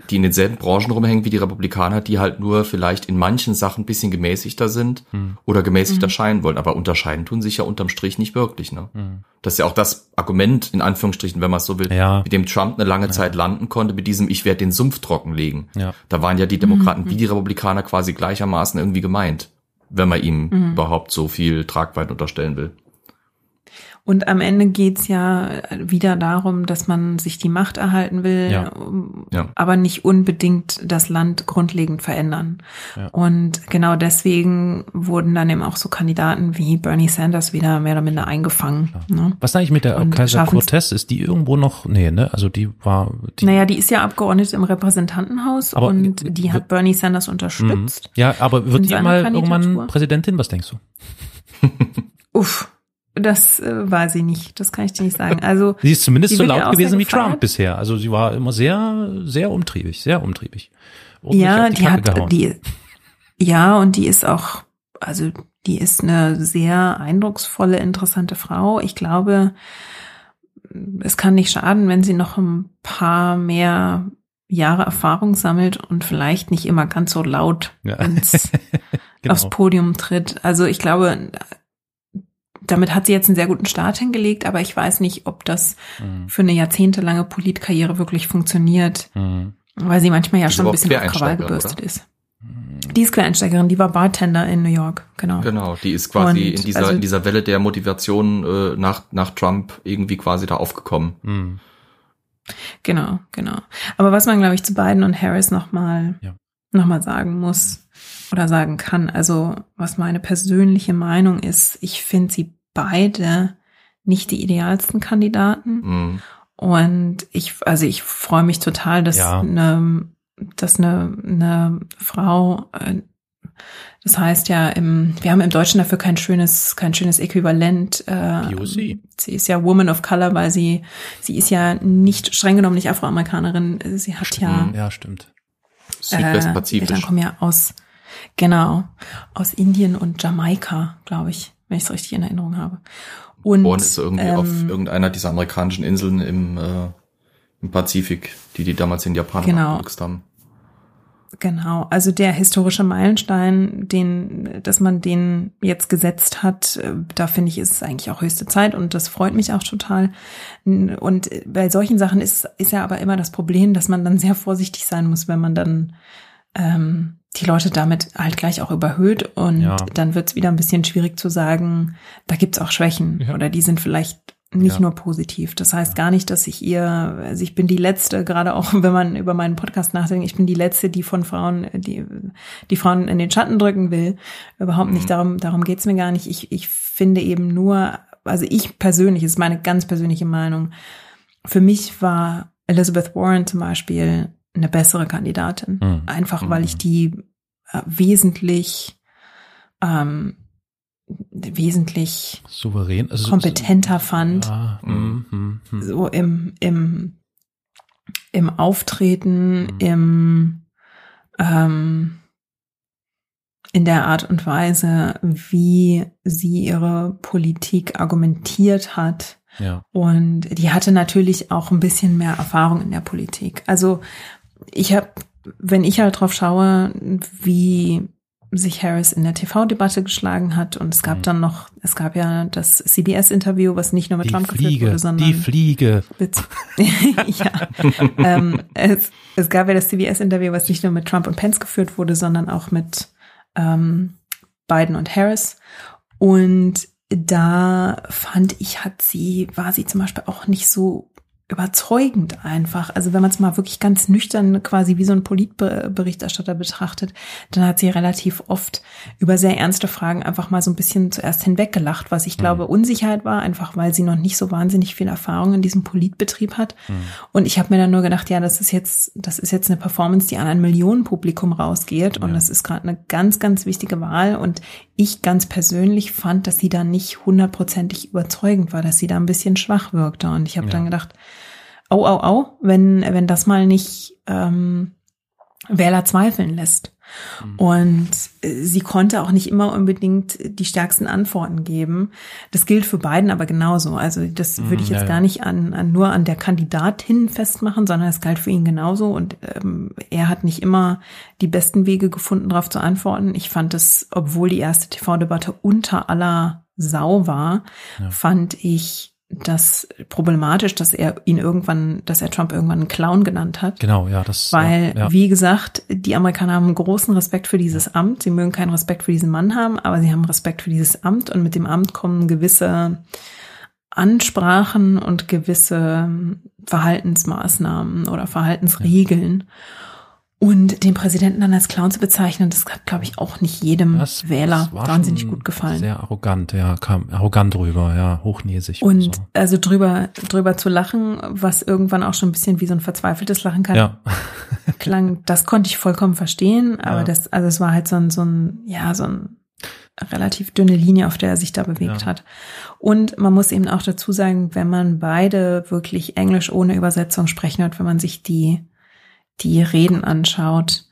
die in denselben Branchen rumhängen wie die Republikaner, die halt nur vielleicht in manchen Sachen ein bisschen gemäßigter sind Hm. oder gemäßigt erscheinen wollen. Aber unterscheiden tun sich ja unterm Strich nicht wirklich. Ne? Hm. Das ist ja auch das Argument, in Anführungsstrichen, wenn man es so will, Ja. mit dem Trump eine lange Zeit landen konnte, mit diesem Ich werde den Sumpf trockenlegen. Ja. Da waren ja die Demokraten wie die Republikaner quasi gleichermaßen irgendwie gemeint, wenn man ihm Mhm. überhaupt so viel Tragweite unterstellen will. Und am Ende geht's ja wieder darum, dass man sich die Macht erhalten will, Ja. Ja. aber nicht unbedingt das Land grundlegend verändern. Ja. Und genau deswegen wurden dann eben auch so Kandidaten wie Bernie Sanders wieder mehr oder minder eingefangen. Ne? Was eigentlich mit der Und Kaiser Cortez? Ist die irgendwo noch? Nee, ne? Also die war. Die, Naja, die ist ja Abgeordnete im Repräsentantenhaus Aber- und die hat Bernie Sanders Mhm. unterstützt. Ja, aber wird die mal irgendwann? Präsidentin? Was denkst du? Uff, das äh, weiß ich nicht. Das kann ich dir nicht sagen. Also Sie ist zumindest Sie so laut gewesen wie Trump bisher. Also sie war immer sehr, sehr umtriebig, sehr umtriebig. Ordentlich Ja, die, Kacke hat gehauen. die ja und die ist auch also die ist eine sehr eindrucksvolle interessante Frau. Ich glaube, es kann nicht schaden, wenn sie noch ein paar mehr Jahre Erfahrung sammelt und vielleicht nicht immer ganz so laut Ja. ins, Genau. aufs Podium tritt. Also ich glaube, damit hat sie jetzt einen sehr guten Start hingelegt, aber ich weiß nicht, ob das Mhm. für eine jahrzehntelange Politkarriere wirklich funktioniert. Mhm. Weil sie manchmal ja Ist schon ein bisschen auf Krawall gebürstet ist. Die ist Quereinsteigerin, die war Bartender in New York, genau. Genau, die ist quasi Und, in dieser also- in dieser Welle der Motivation äh, nach nach Trump irgendwie quasi da aufgekommen. Mhm. Genau, genau. Aber was man, glaube ich, zu Biden und Harris nochmal Ja. noch mal sagen muss oder sagen kann, also was meine persönliche Meinung ist, ich finde sie beide nicht die idealsten Kandidaten. Mhm. Und ich, also ich freue mich total, dass Ja. eine, dass eine, eine Frau, äh, das heißt ja im, wir haben im Deutschen dafür kein schönes, kein schönes Äquivalent. Äh, POC. Sie ist ja Woman of Color, weil sie, sie ist ja nicht streng genommen nicht Afroamerikanerin. Sie hat ja. Ja, stimmt. äh, die Eltern Südwestpazifisch. kommen ja aus, genau, aus Indien und Jamaika, glaube ich, wenn ich es richtig in Erinnerung habe. Und Geboren ist irgendwie auf ähm, irgendeiner dieser amerikanischen Inseln im, äh, im Pazifik, die die damals den Japanern Genau. haben. Genau, also der historische Meilenstein, den, dass man den jetzt gesetzt hat, äh, da finde ich, ist es eigentlich auch höchste Zeit und das freut mich auch total. Und bei solchen Sachen ist, ist ja aber immer das Problem, dass man dann sehr vorsichtig sein muss, wenn man dann ähm, die Leute damit halt gleich auch überhöht und ja. dann wird es wieder ein bisschen schwierig zu sagen, da gibt's auch Schwächen ja. oder die sind vielleicht nicht ja. nur positiv. Das heißt gar nicht, dass ich ihr, also ich bin die letzte, gerade auch wenn man über meinen Podcast nachdenkt, ich bin die letzte, die von Frauen, die, die Frauen in den Schatten drücken will. Überhaupt mhm. nicht, darum, darum geht's mir gar nicht. Ich, ich finde eben nur, also ich persönlich, ist meine ganz persönliche Meinung, für mich war Elizabeth Warren zum Beispiel eine bessere Kandidatin. Mhm. Einfach weil ich mhm. die äh, wesentlich ähm, wesentlich souverän, also kompetenter fand. Ja, mm, mm, mm. So im, im, im Auftreten, mhm. im, ähm, in der Art und Weise, wie sie ihre Politik argumentiert hat. Ja. Und die hatte natürlich auch ein bisschen mehr Erfahrung in der Politik. Also ich habe, wenn ich halt drauf schaue, wie sich Harris in der TV-Debatte geschlagen hat und es gab mhm. dann noch, es gab ja das CBS-Interview, was nicht nur mit die Trump Fliege, geführt wurde, sondern die Fliege. Ja, ähm, es, es gab ja das CBS-Interview, was nicht nur mit Trump und Pence geführt wurde, sondern auch mit ähm, Biden und Harris und da fand ich, hat sie, war sie zum Beispiel auch nicht so überzeugend einfach. Also wenn man es mal wirklich ganz nüchtern quasi wie so ein Politberichterstatter betrachtet, dann hat sie relativ oft über sehr ernste Fragen einfach mal so ein bisschen zuerst hinweggelacht, was ich mhm. glaube Unsicherheit war, einfach weil sie noch nicht so wahnsinnig viel Erfahrung in diesem Politbetrieb hat. Mhm. Und ich habe mir dann nur gedacht, ja, das ist jetzt, das ist jetzt eine Performance, die an ein Millionenpublikum rausgeht ja. und das ist gerade eine ganz, ganz wichtige Wahl und ich ganz persönlich fand, dass sie da nicht hundertprozentig überzeugend war, dass sie da ein bisschen schwach wirkte. Und ich habe ja. dann gedacht, au, au, au, wenn, wenn das mal nicht ähm, Wähler zweifeln lässt. Mhm. Und äh, sie konnte auch nicht immer unbedingt die stärksten Antworten geben. Das gilt für beiden aber genauso. Also das mhm, würde ich jetzt ja, gar nicht an, an nur an der Kandidatin festmachen, sondern es galt für ihn genauso. Und ähm, er hat nicht immer die besten Wege gefunden, darauf zu antworten. Ich fand es, obwohl die erste TV-Debatte unter aller Sau war, ja. fand ich das problematisch, dass er ihn irgendwann, dass er Trump irgendwann einen Clown genannt hat. Genau, ja, das. Weil, ja. wie gesagt, die Amerikaner haben großen Respekt für dieses Amt. Sie mögen keinen Respekt für diesen Mann haben, aber sie haben Respekt für dieses Amt und mit dem Amt kommen gewisse Ansprachen und gewisse Verhaltensmaßnahmen oder Verhaltensregeln. Ja. Und den Präsidenten dann als Clown zu bezeichnen, das hat, glaube ich, auch nicht jedem das, Wähler das wahnsinnig gut gefallen. Sehr arrogant, ja, kam arrogant drüber, ja, hochnäsig. Und, und so. also drüber, drüber zu lachen, was irgendwann auch schon ein bisschen wie so ein verzweifeltes Lachen kann, ja. klang, das konnte ich vollkommen verstehen, aber ja. das, also es war halt so ein, so ein, ja, so ein relativ dünne Linie, auf der er sich da bewegt ja. hat. Und man muss eben auch dazu sagen, wenn man beide wirklich Englisch ohne Übersetzung sprechen hört, wenn man sich die die Reden anschaut,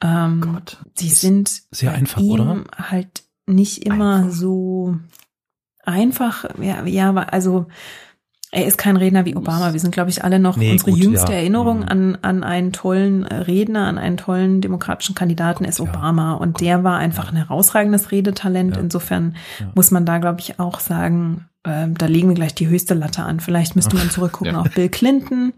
ähm, Gott, sie sind sehr einfach, oder? Halt nicht immer einfach. so einfach. Ja, ja, also er ist kein Redner wie Obama. Wir sind, glaube ich, alle noch nee, unsere gut, jüngste ja. Erinnerung mhm. an, an einen tollen Redner, an einen tollen demokratischen Kandidaten ist Obama. Und der war einfach ein herausragendes Redetalent. Insofern muss man da, glaube ich, auch sagen, ähm, da legen wir gleich die höchste Latte an. Vielleicht müsste man zurückgucken ja. auf Bill Clinton,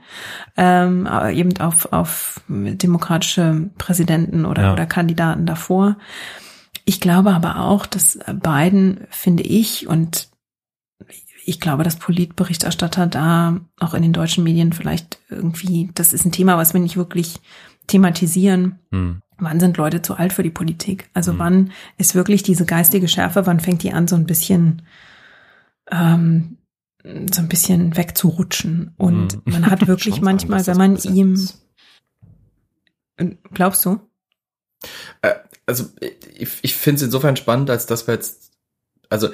ähm, aber eben auf, auf demokratische Präsidenten oder, ja. oder Kandidaten davor. Ich glaube aber auch, dass Biden, finde ich, und ich glaube, dass Politberichterstatter da auch in den deutschen Medien vielleicht irgendwie, das ist ein Thema, was wir nicht wirklich thematisieren. Hm. Wann sind Leute zu alt für die Politik? Also hm. wann ist wirklich diese geistige Schärfe, wann fängt die an, so ein bisschen ähm, so ein bisschen wegzurutschen. Und mhm. man hat wirklich manchmal, wenn man ihm, glaubst du? Äh, also ich, ich finde es insofern spannend, als dass wir jetzt, also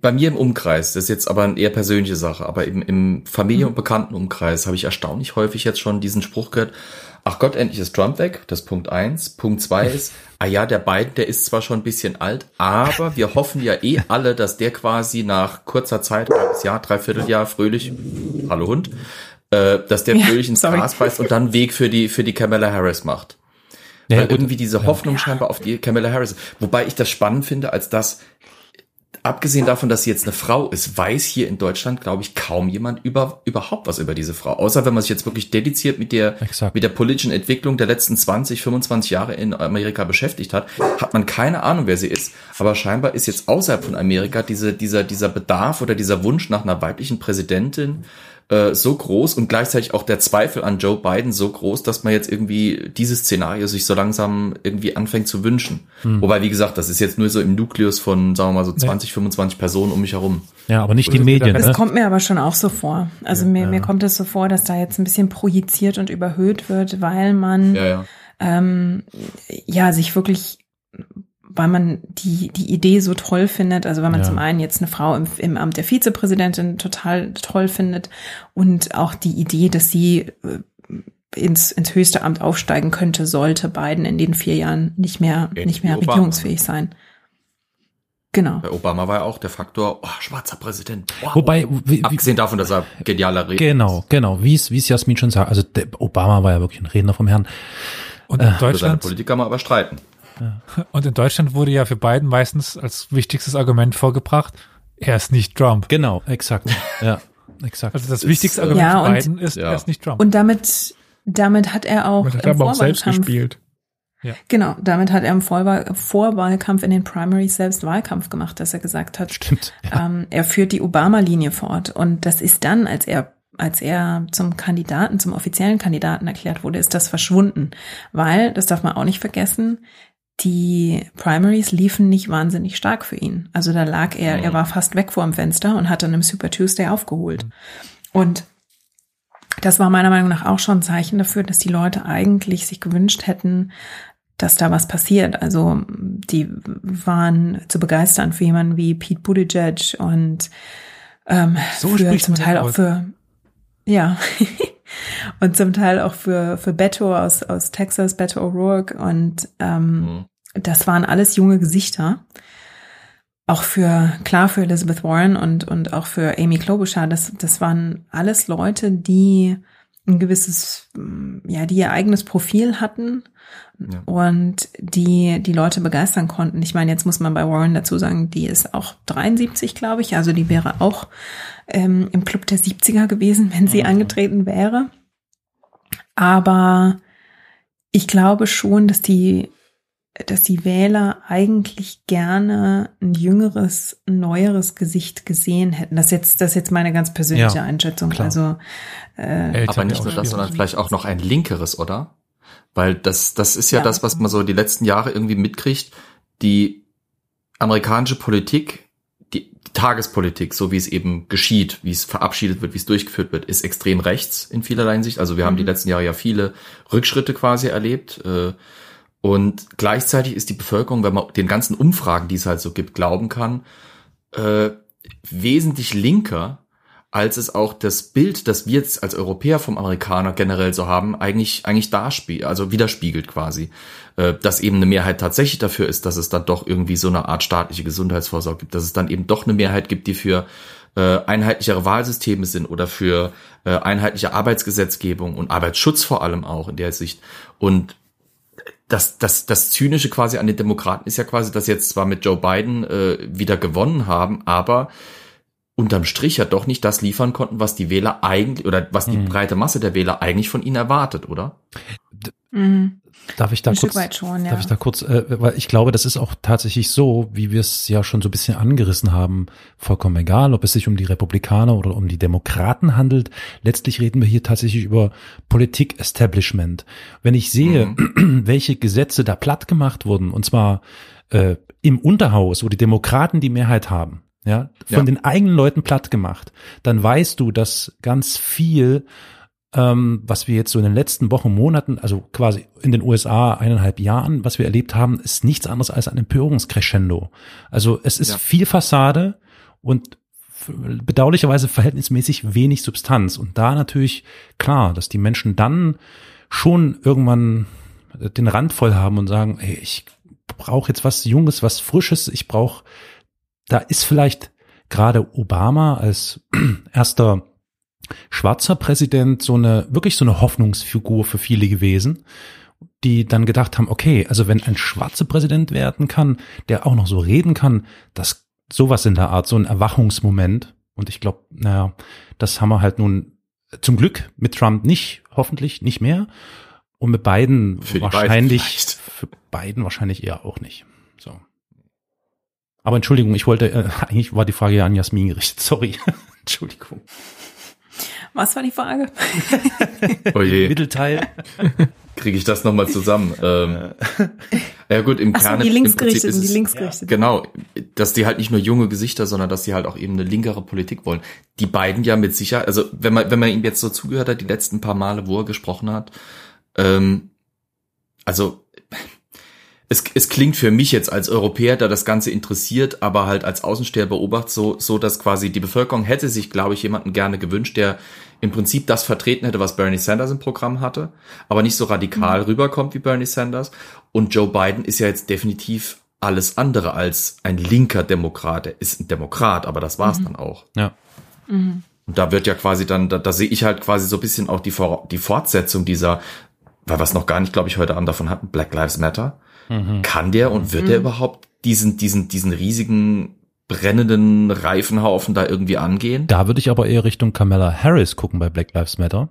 bei mir im Umkreis, das ist jetzt aber eine eher persönliche Sache, aber im, im Familien- und mhm. Bekanntenumkreis habe ich erstaunlich häufig jetzt schon diesen Spruch gehört, ach Gott, endlich ist Trump weg, das ist Punkt eins. Punkt zwei ist, ah ja, der Biden, der ist zwar schon ein bisschen alt, aber wir hoffen ja eh alle, dass der quasi nach kurzer Zeit, halbes Jahr, dreiviertel Jahr, fröhlich, hallo Hund, äh, dass der fröhlich ins Gras beißt und dann Weg für die, für die Kamala Harris macht. Ja, weil irgendwie diese Hoffnung scheinbar auf die Kamala Harris. Wobei ich das spannend finde, als dass abgesehen davon, dass sie jetzt eine Frau ist, weiß hier in Deutschland, glaube ich, kaum jemand über überhaupt was über diese Frau. Außer wenn man sich jetzt wirklich dediziert mit der Exakt. mit der politischen Entwicklung der letzten 20, 25 Jahre in Amerika beschäftigt hat, hat man keine Ahnung, wer sie ist. Aber scheinbar ist jetzt außerhalb von Amerika diese, dieser, dieser Bedarf oder dieser Wunsch nach einer weiblichen Präsidentin äh, so groß und gleichzeitig auch der Zweifel an Joe Biden so groß, dass man jetzt irgendwie dieses Szenario sich so langsam irgendwie anfängt zu wünschen. Wobei, wie gesagt, das ist jetzt nur so im Nukleus von, sagen wir mal, so 20, 25 Personen um mich herum. Ja, aber nicht die Medien. das Das Ne? kommt mir aber schon auch so vor. Also mir, mir kommt es so vor, dass da jetzt ein bisschen projiziert und überhöht wird, weil man Ja, ja. ähm, ja sich wirklich, weil man die die Idee so toll findet. Also wenn man Ja. zum einen jetzt eine Frau im, im Amt der Vizepräsidentin total toll findet und auch die Idee, dass sie äh, ins, ins höchste Amt aufsteigen könnte, sollte Biden in den vier Jahren nicht mehr nicht mehr Obama. regierungsfähig sein. Genau. Bei Obama war ja auch der Faktor, oh, schwarzer Präsident. Wow. Wobei, wie, Abgesehen davon, dass er genialer redet. genau, genau, wie es, wie es Jasmin schon sagt, also der Obama war ja wirklich ein Redner vom Herrn. Und seine Deutschland, Politik kann man aber streiten. Und in Deutschland wurde ja für Biden meistens als wichtigstes Argument vorgebracht, er ist nicht Trump. Genau, exakt. ja, exakt. Also das wichtigste Argument Ja, für Biden ist, Ja. er ist nicht Trump. Und damit damit hat er auch Man hat im aber auch selbst Vorwahlkampf- gespielt. Genau, damit hat er im Vorwahl Vorwahlkampf in den Primaries selbst Wahlkampf gemacht, dass er gesagt hat, Stimmt. Ja. ähm, er führt die Obama-Linie fort. Und das ist dann, als er als er zum Kandidaten, zum offiziellen Kandidaten erklärt wurde, ist das verschwunden. Weil, das darf man auch nicht vergessen, die Primaries liefen nicht wahnsinnig stark für ihn. Also da lag er, er war fast weg vor dem Fenster und hat dann im Super Tuesday aufgeholt. Und das war meiner Meinung nach auch schon ein Zeichen dafür, dass die Leute eigentlich sich gewünscht hätten, dass da was passiert. Also die waren zu begeistern für jemanden wie Pete Buttigieg und ähm, So für zum Teil auch für ja und zum Teil auch für für Beto aus aus Texas, Beto O'Rourke und ähm, Mhm. das waren alles junge Gesichter. Auch für, klar für Elizabeth Warren und, und auch für Amy Klobuchar, das, das waren alles Leute, die ein gewisses, mm, ja, die ihr eigenes Profil hatten Ja. und die die Leute begeistern konnten. Ich meine, jetzt muss man bei Warren dazu sagen, die ist auch 73, glaube ich, also die wäre auch ähm, im Club der 70er gewesen, wenn sie Mhm. angetreten wäre. Aber ich glaube schon, dass die dass die Wähler eigentlich gerne ein jüngeres, neueres Gesicht gesehen hätten. Das ist jetzt, das ist jetzt meine ganz persönliche Ja, Einschätzung. klar. Also äh, Aber nicht nur das, sondern vielleicht auch noch ein linkeres, oder? Weil das, das ist ja, Ja. das, was man so die letzten Jahre irgendwie mitkriegt. Die amerikanische Politik, die, die Tagespolitik, so wie es eben geschieht, wie es verabschiedet wird, wie es durchgeführt wird, ist extrem rechts in vielerlei Hinsicht. Also wir haben die letzten Jahre ja viele Rückschritte quasi erlebt. Äh, und gleichzeitig ist die Bevölkerung, wenn man den ganzen Umfragen, die es halt so gibt, glauben kann, äh, wesentlich linker, als es auch das Bild, das wir jetzt als Europäer vom Amerikaner generell so haben, eigentlich, eigentlich darspielt, also widerspiegelt quasi. Äh, dass eben eine Mehrheit tatsächlich dafür ist, dass es dann doch irgendwie so eine Art staatliche Gesundheitsvorsorge gibt, dass es dann eben doch eine Mehrheit gibt, die für äh, einheitlichere Wahlsysteme sind oder für äh, einheitliche Arbeitsgesetzgebung und Arbeitsschutz vor allem auch in der Sicht. Und das, das, das Zynische quasi an den Demokraten ist ja quasi, dass sie jetzt zwar mit Joe Biden äh, wieder gewonnen haben, aber unterm Strich ja doch nicht das liefern konnten, was die Wähler eigentlich oder was die Hm. breite Masse der Wähler eigentlich von ihnen erwartet, oder? mh, Darf ich da ein kurz, Stück weit schon, ja. darf ich da kurz, äh, weil ich glaube, das ist auch tatsächlich so, wie wir es ja schon so ein bisschen angerissen haben, vollkommen egal, ob es sich um die Republikaner oder um die Demokraten handelt. Letztlich reden wir hier tatsächlich über Politik-Establishment. Wenn ich sehe, welche Gesetze da platt gemacht wurden, und zwar äh, im Unterhaus, wo die Demokraten die Mehrheit haben, ja, von Ja. den eigenen Leuten platt gemacht, dann weißt du, dass ganz viel ähm, was wir jetzt so in den letzten Wochen, Monaten, also quasi in den USA eineinhalb Jahren, was wir erlebt haben, ist nichts anderes als ein Empörungscrescendo. Also es ist Ja. viel Fassade und bedauerlicherweise verhältnismäßig wenig Substanz. Und da natürlich klar, dass die Menschen dann schon irgendwann den Rand voll haben und sagen, ey, ich brauche jetzt was Junges, was Frisches, ich brauche, da ist vielleicht gerade Obama als erster schwarzer Präsident so eine, wirklich so eine Hoffnungsfigur für viele gewesen. die dann gedacht haben, okay, also wenn ein schwarzer Präsident werden kann, der auch noch so reden kann, das sowas in der Art, so ein Erwachungsmoment. Und ich glaube, naja, das haben wir halt nun zum Glück mit Trump nicht, hoffentlich nicht mehr. Und mit beiden Für wahrscheinlich, beiden für beiden wahrscheinlich eher auch nicht. So. Aber Entschuldigung, ich wollte, äh, eigentlich war die Frage ja an Jasmin gerichtet. Sorry. Entschuldigung. Was war die Frage? Oh je, Mittelteil. kriege ich das nochmal zusammen. Ähm, ja gut, im Ach so, Kern die im Prinzip linksgerichteten, ist die linksgerichteten. Genau, dass die halt nicht nur junge Gesichter, sondern dass die halt auch eben eine linkere Politik wollen. Die beiden ja mit Sicherheit, also wenn man, wenn man ihm jetzt so zugehört hat, die letzten paar Male, wo er gesprochen hat, ähm, also es, es klingt für mich jetzt als Europäer, der das Ganze interessiert, aber halt als Außensteher beobachtet, so, so dass quasi die Bevölkerung hätte sich, glaube ich, jemanden gerne gewünscht, der im Prinzip das vertreten hätte, was Bernie Sanders im Programm hatte, aber nicht so radikal rüberkommt wie Bernie Sanders. Und Joe Biden ist ja jetzt definitiv alles andere als ein linker Demokrat. Er ist ein Demokrat, aber das war's dann auch. Ja. Und da wird ja quasi dann, da, da sehe ich halt quasi so ein bisschen auch die, Vor die Fortsetzung dieser, weil wir es noch gar nicht, glaube ich, heute Abend davon hatten, Black Lives Matter. Kann der und wird der überhaupt diesen, diesen, diesen riesigen brennenden Reifenhaufen da irgendwie angehen? Da würde ich aber eher Richtung Kamala Harris gucken bei Black Lives Matter.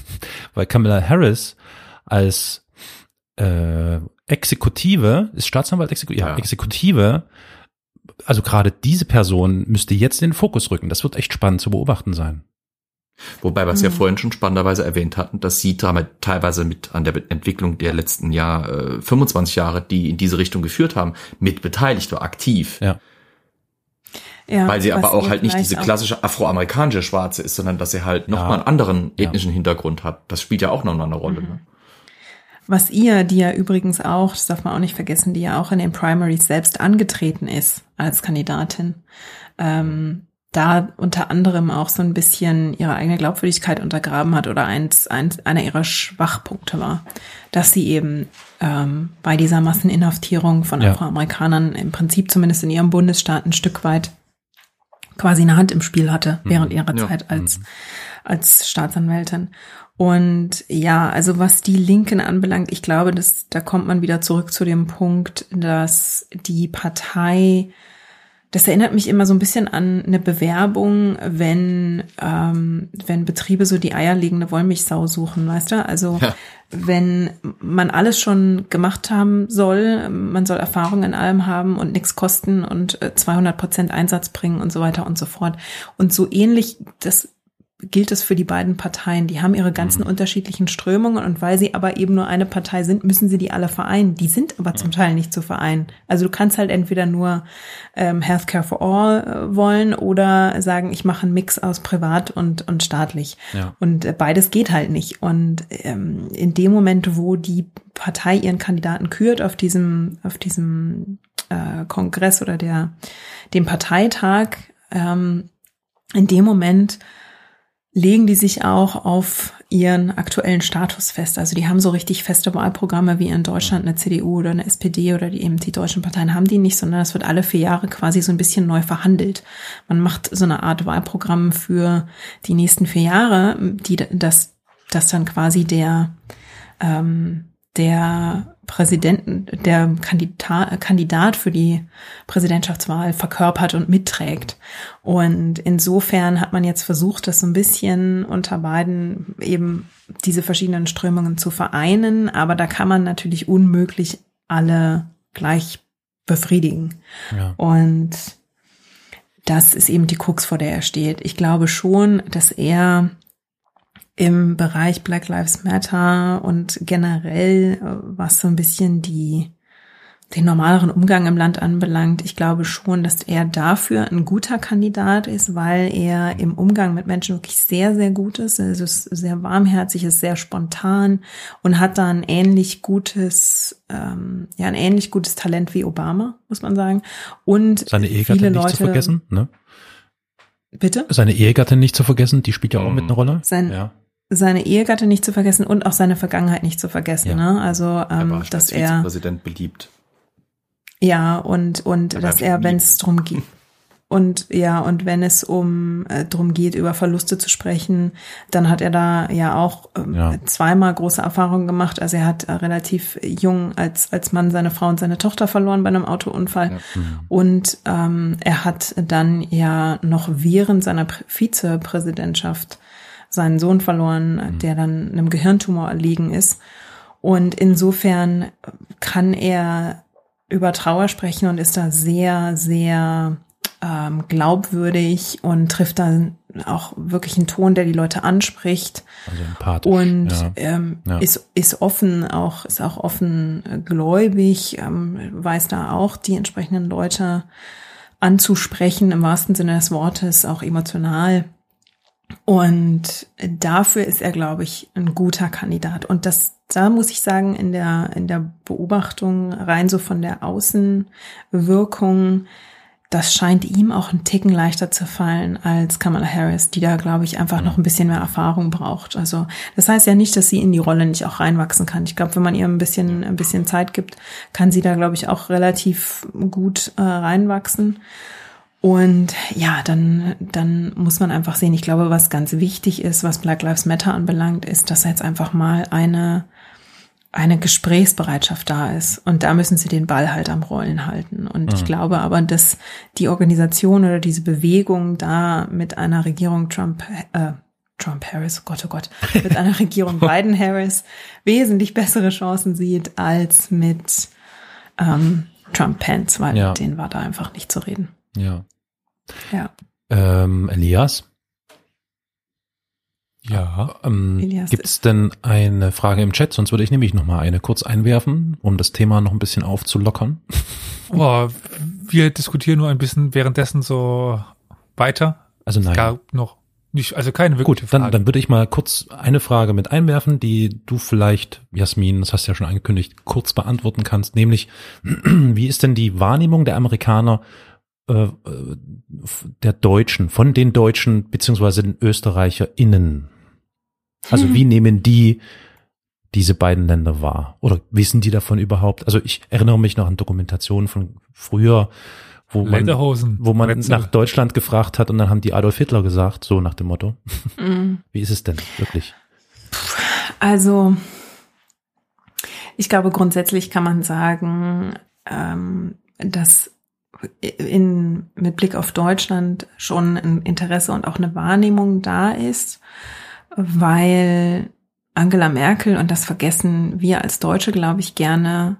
Weil Kamala Harris als äh, Exekutive, ist Staatsanwalt Exekutive? Ja, Ja. Exekutive, also gerade diese Person müsste jetzt in den Fokus rücken. Das wird echt spannend zu beobachten sein. Wobei wir es ja vorhin schon spannenderweise erwähnt hatten, dass sie damit teilweise mit an der Entwicklung der letzten Jahr, äh, 25 Jahre, die in diese Richtung geführt haben, mit beteiligt war, aktiv. Ja. Ja, Weil sie aber auch halt nicht diese klassische afroamerikanische Schwarze ist, sondern dass sie halt noch Ja. mal einen anderen ethnischen Hintergrund hat. Das spielt ja auch noch eine Rolle. Ne? Was ihr, die ja übrigens auch, das darf man auch nicht vergessen, die ja auch in den Primaries selbst angetreten ist als Kandidatin, ähm, da unter anderem auch so ein bisschen ihre eigene Glaubwürdigkeit untergraben hat oder eins, eins einer ihrer Schwachpunkte war, dass sie eben ähm, bei dieser Masseninhaftierung von Ja. Afroamerikanern im Prinzip zumindest in ihrem Bundesstaat ein Stück weit quasi eine Hand im Spiel hatte während ihrer Ja. Zeit als, als Staatsanwältin. Und ja, also was die Linken anbelangt, ich glaube, dass da kommt man wieder zurück zu dem Punkt, dass die Partei, das erinnert mich immer so ein bisschen an eine Bewerbung, wenn ähm, wenn Betriebe so die eierlegende Wollmilchsau suchen, weißt du? Also Ja. wenn man alles schon gemacht haben soll, man soll Erfahrung in allem haben und nichts kosten und äh, 200 Prozent Einsatz bringen und so weiter und so fort. Und so ähnlich, das gilt es für die beiden Parteien. Die haben ihre ganzen unterschiedlichen Strömungen und weil sie aber eben nur eine Partei sind, müssen sie die alle vereinen. Die sind aber zum Teil nicht zu vereinen. Also du kannst halt entweder nur ähm, Healthcare for All äh, wollen oder sagen, ich mache einen Mix aus privat und, und staatlich. Ja. Und äh, beides geht halt nicht. Und ähm, in dem Moment, wo die Partei ihren Kandidaten kürt auf diesem, auf diesem äh, Kongress oder der, dem Parteitag, ähm, in dem Moment legen die sich auch auf ihren aktuellen Status fest. Also die haben so richtig feste Wahlprogramme wie in Deutschland eine CDU oder eine SPD oder die eben die deutschen Parteien haben die nicht, sondern das wird alle vier Jahre quasi so ein bisschen neu verhandelt. Man macht so eine Art Wahlprogramm für die nächsten vier Jahre, die das, das dann quasi der ähm, der Präsidenten, der Kandidat, Kandidat für die Präsidentschaftswahl verkörpert und mitträgt. Und insofern hat man jetzt versucht, das so ein bisschen unter beiden eben diese verschiedenen Strömungen zu vereinen. Aber da kann man natürlich unmöglich alle gleich befriedigen. Ja. Und das ist eben die Krux, vor der er steht. Ich glaube schon, dass er im Bereich Black Lives Matter und generell, äh, was so ein bisschen die, den normaleren Umgang im Land anbelangt, ich glaube schon, dass er dafür ein guter Kandidat ist, weil er im Umgang mit Menschen wirklich sehr, sehr gut ist. Er ist sehr warmherzig, ist sehr spontan und hat da ein ähnlich gutes, ähm, ja, ein ähnlich gutes Talent wie Obama, muss man sagen. Und Seine Ehegattin nicht Leute, zu vergessen, ne? Bitte? Seine Ehegattin nicht zu vergessen, die spielt ja auch mit einer Rolle. Sein- ja. Seine Ehegatte nicht zu vergessen und auch seine Vergangenheit nicht zu vergessen. Ja. Ne? Also, Er ähm, war dass er Vizepräsident beliebt. ja und und Er dass er, wenn es drum geht und ja, und wenn es um äh, darum geht, über Verluste zu sprechen, dann hat er da ja auch ähm, ja. zweimal große Erfahrungen gemacht. Also er hat äh, relativ jung als, als Mann seine Frau und seine Tochter verloren bei einem Autounfall. Ja. Mhm. Und ähm, er hat dann ja noch während seiner Vizepräsidentschaft seinen Sohn verloren, mhm. der dann einem Gehirntumor erliegen ist. Und insofern kann er über Trauer sprechen und ist da sehr, sehr ähm, glaubwürdig und trifft dann auch wirklich einen Ton, der die Leute anspricht. Also empathisch. Und ja. Ähm, ja. ist ist offen, auch ist auch offen gläubig, ähm, weiß da auch die entsprechenden Leute anzusprechen im wahrsten Sinne des Wortes, auch emotional. Und dafür ist er, glaube ich, ein guter Kandidat. Und das, da muss ich sagen, in der, in der Beobachtung rein so von der Außenwirkung, das scheint ihm auch ein Ticken leichter zu fallen als Kamala Harris, die da, glaube ich, einfach noch ein bisschen mehr Erfahrung braucht. Also das heißt ja nicht, dass sie in die Rolle nicht auch reinwachsen kann. Ich glaube, wenn man ihr ein bisschen, ein bisschen Zeit gibt, kann sie da, glaube ich, auch relativ gut äh, reinwachsen. Und ja, dann, dann muss man einfach sehen, ich glaube, was ganz wichtig ist, was Black Lives Matter anbelangt, ist, dass jetzt einfach mal eine, eine Gesprächsbereitschaft da ist. Und da müssen sie den Ball halt am Rollen halten. Und mhm. ich glaube aber, dass die Organisation oder diese Bewegung da mit einer Regierung Trump, äh, Trump Harris, oh Gott, oh Gott, mit einer Regierung Biden Harris wesentlich bessere Chancen sieht als mit ähm, Trump Pence, weil ja. mit denen war da einfach nicht zu reden. Ja. Ja. Ähm, Elias? Ja. Ähm, Gibt es denn eine Frage im Chat? Sonst würde ich nämlich noch mal eine kurz einwerfen, um das Thema noch ein bisschen aufzulockern. Oh, wir diskutieren nur ein bisschen währenddessen so weiter. Also nein. Es gab noch nicht, also keine wirkliche Gut, Frage. Dann, dann würde ich mal kurz eine Frage mit einwerfen, die du vielleicht, Jasmin, das hast du ja schon angekündigt, kurz beantworten kannst, nämlich, wie ist denn die Wahrnehmung der Amerikaner äh, der Deutschen, von den Deutschen beziehungsweise den ÖsterreicherInnen? Also hm. wie nehmen die diese beiden Länder wahr? Oder wissen die davon überhaupt? Also ich erinnere mich noch an Dokumentationen von früher, wo man, wo man nach Deutschland gefragt hat und dann haben die Adolf Hitler gesagt, so nach dem Motto. Mhm. Wie ist es denn wirklich? Also ich glaube grundsätzlich kann man sagen, ähm, dass in, mit Blick auf Deutschland schon ein Interesse und auch eine Wahrnehmung da ist, weil Angela Merkel, und das vergessen wir als Deutsche, glaube ich, gerne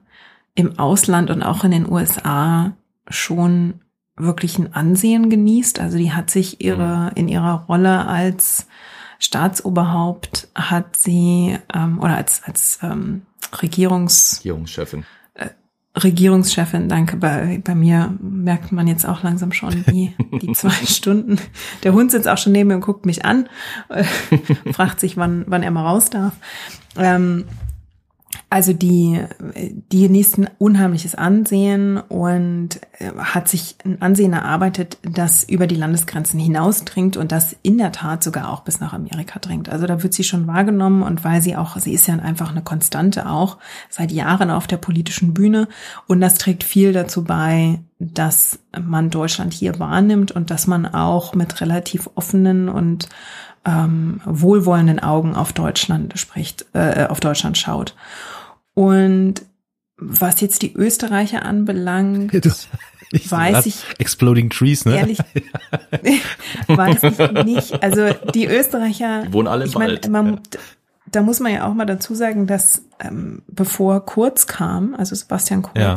im Ausland und auch in den USA schon wirklich ein Ansehen genießt. Also die hat sich ihre, mhm. in ihrer Rolle als Staatsoberhaupt hat sie ähm, oder als als ähm, Regierungs Regierungschefin Regierungschefin, danke. Bei, bei mir merkt man jetzt auch langsam schon die, die zwei Stunden. Der Hund sitzt auch schon neben mir und guckt mich an, äh, fragt sich, wann, wann er mal raus darf. Ähm, also die, die genießt ein unheimliches Ansehen und äh, hat sich ein Ansehen erarbeitet, das über die Landesgrenzen hinausdringt und das in der Tat sogar auch bis nach Amerika dringt. Also da wird sie schon wahrgenommen und weil sie auch, sie ist ja einfach eine Konstante auch seit Jahren auf der politischen Bühne und das trägt viel dazu bei, dass man Deutschland hier wahrnimmt und dass man auch mit relativ offenen und ähm, wohlwollenden Augen auf Deutschland spricht, äh, auf Deutschland schaut. Und was jetzt die Österreicher anbelangt, ich weiß ich Exploding Trees, ne? Ehrlich, weiß ich nicht. Also die Österreicher, die wohnen alle im ich mein, man, da muss man ja auch mal dazu sagen, dass ähm, bevor Kurz kam, also Sebastian Kurz, ja.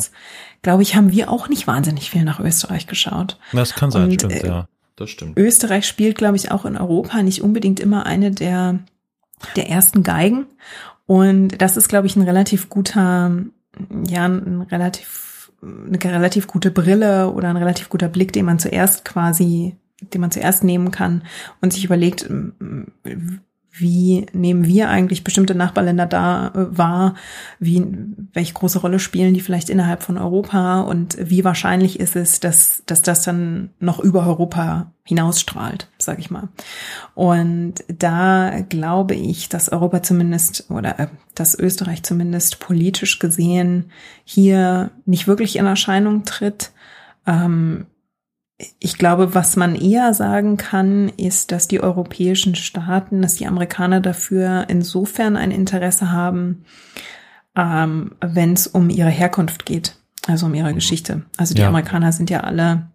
glaube ich, haben wir auch nicht wahnsinnig viel nach Österreich geschaut. Das kann sein, Und, stimmt, äh, ja. Das stimmt. Österreich spielt, glaube ich, auch in Europa nicht unbedingt immer eine der der ersten Geigen. Und das ist, glaube ich, ein relativ guter, ja, ein relativ, eine relativ gute Brille oder ein relativ guter Blick, den man zuerst quasi, den man zuerst nehmen kann und sich überlegt, wie nehmen wir eigentlich bestimmte Nachbarländer da äh, wahr, wie, welche große Rolle spielen die vielleicht innerhalb von Europa und wie wahrscheinlich ist es, dass, dass das dann noch über Europa hinausstrahlt, sage ich mal. Und da glaube ich, dass Europa zumindest oder äh, dass Österreich zumindest politisch gesehen hier nicht wirklich in Erscheinung tritt. Ähm, ich glaube, was man eher sagen kann, ist, dass die europäischen Staaten, dass die Amerikaner dafür insofern ein Interesse haben, ähm, wenn es um ihre Herkunft geht, also um ihre mhm. Geschichte. Also die ja. Amerikaner sind ja alle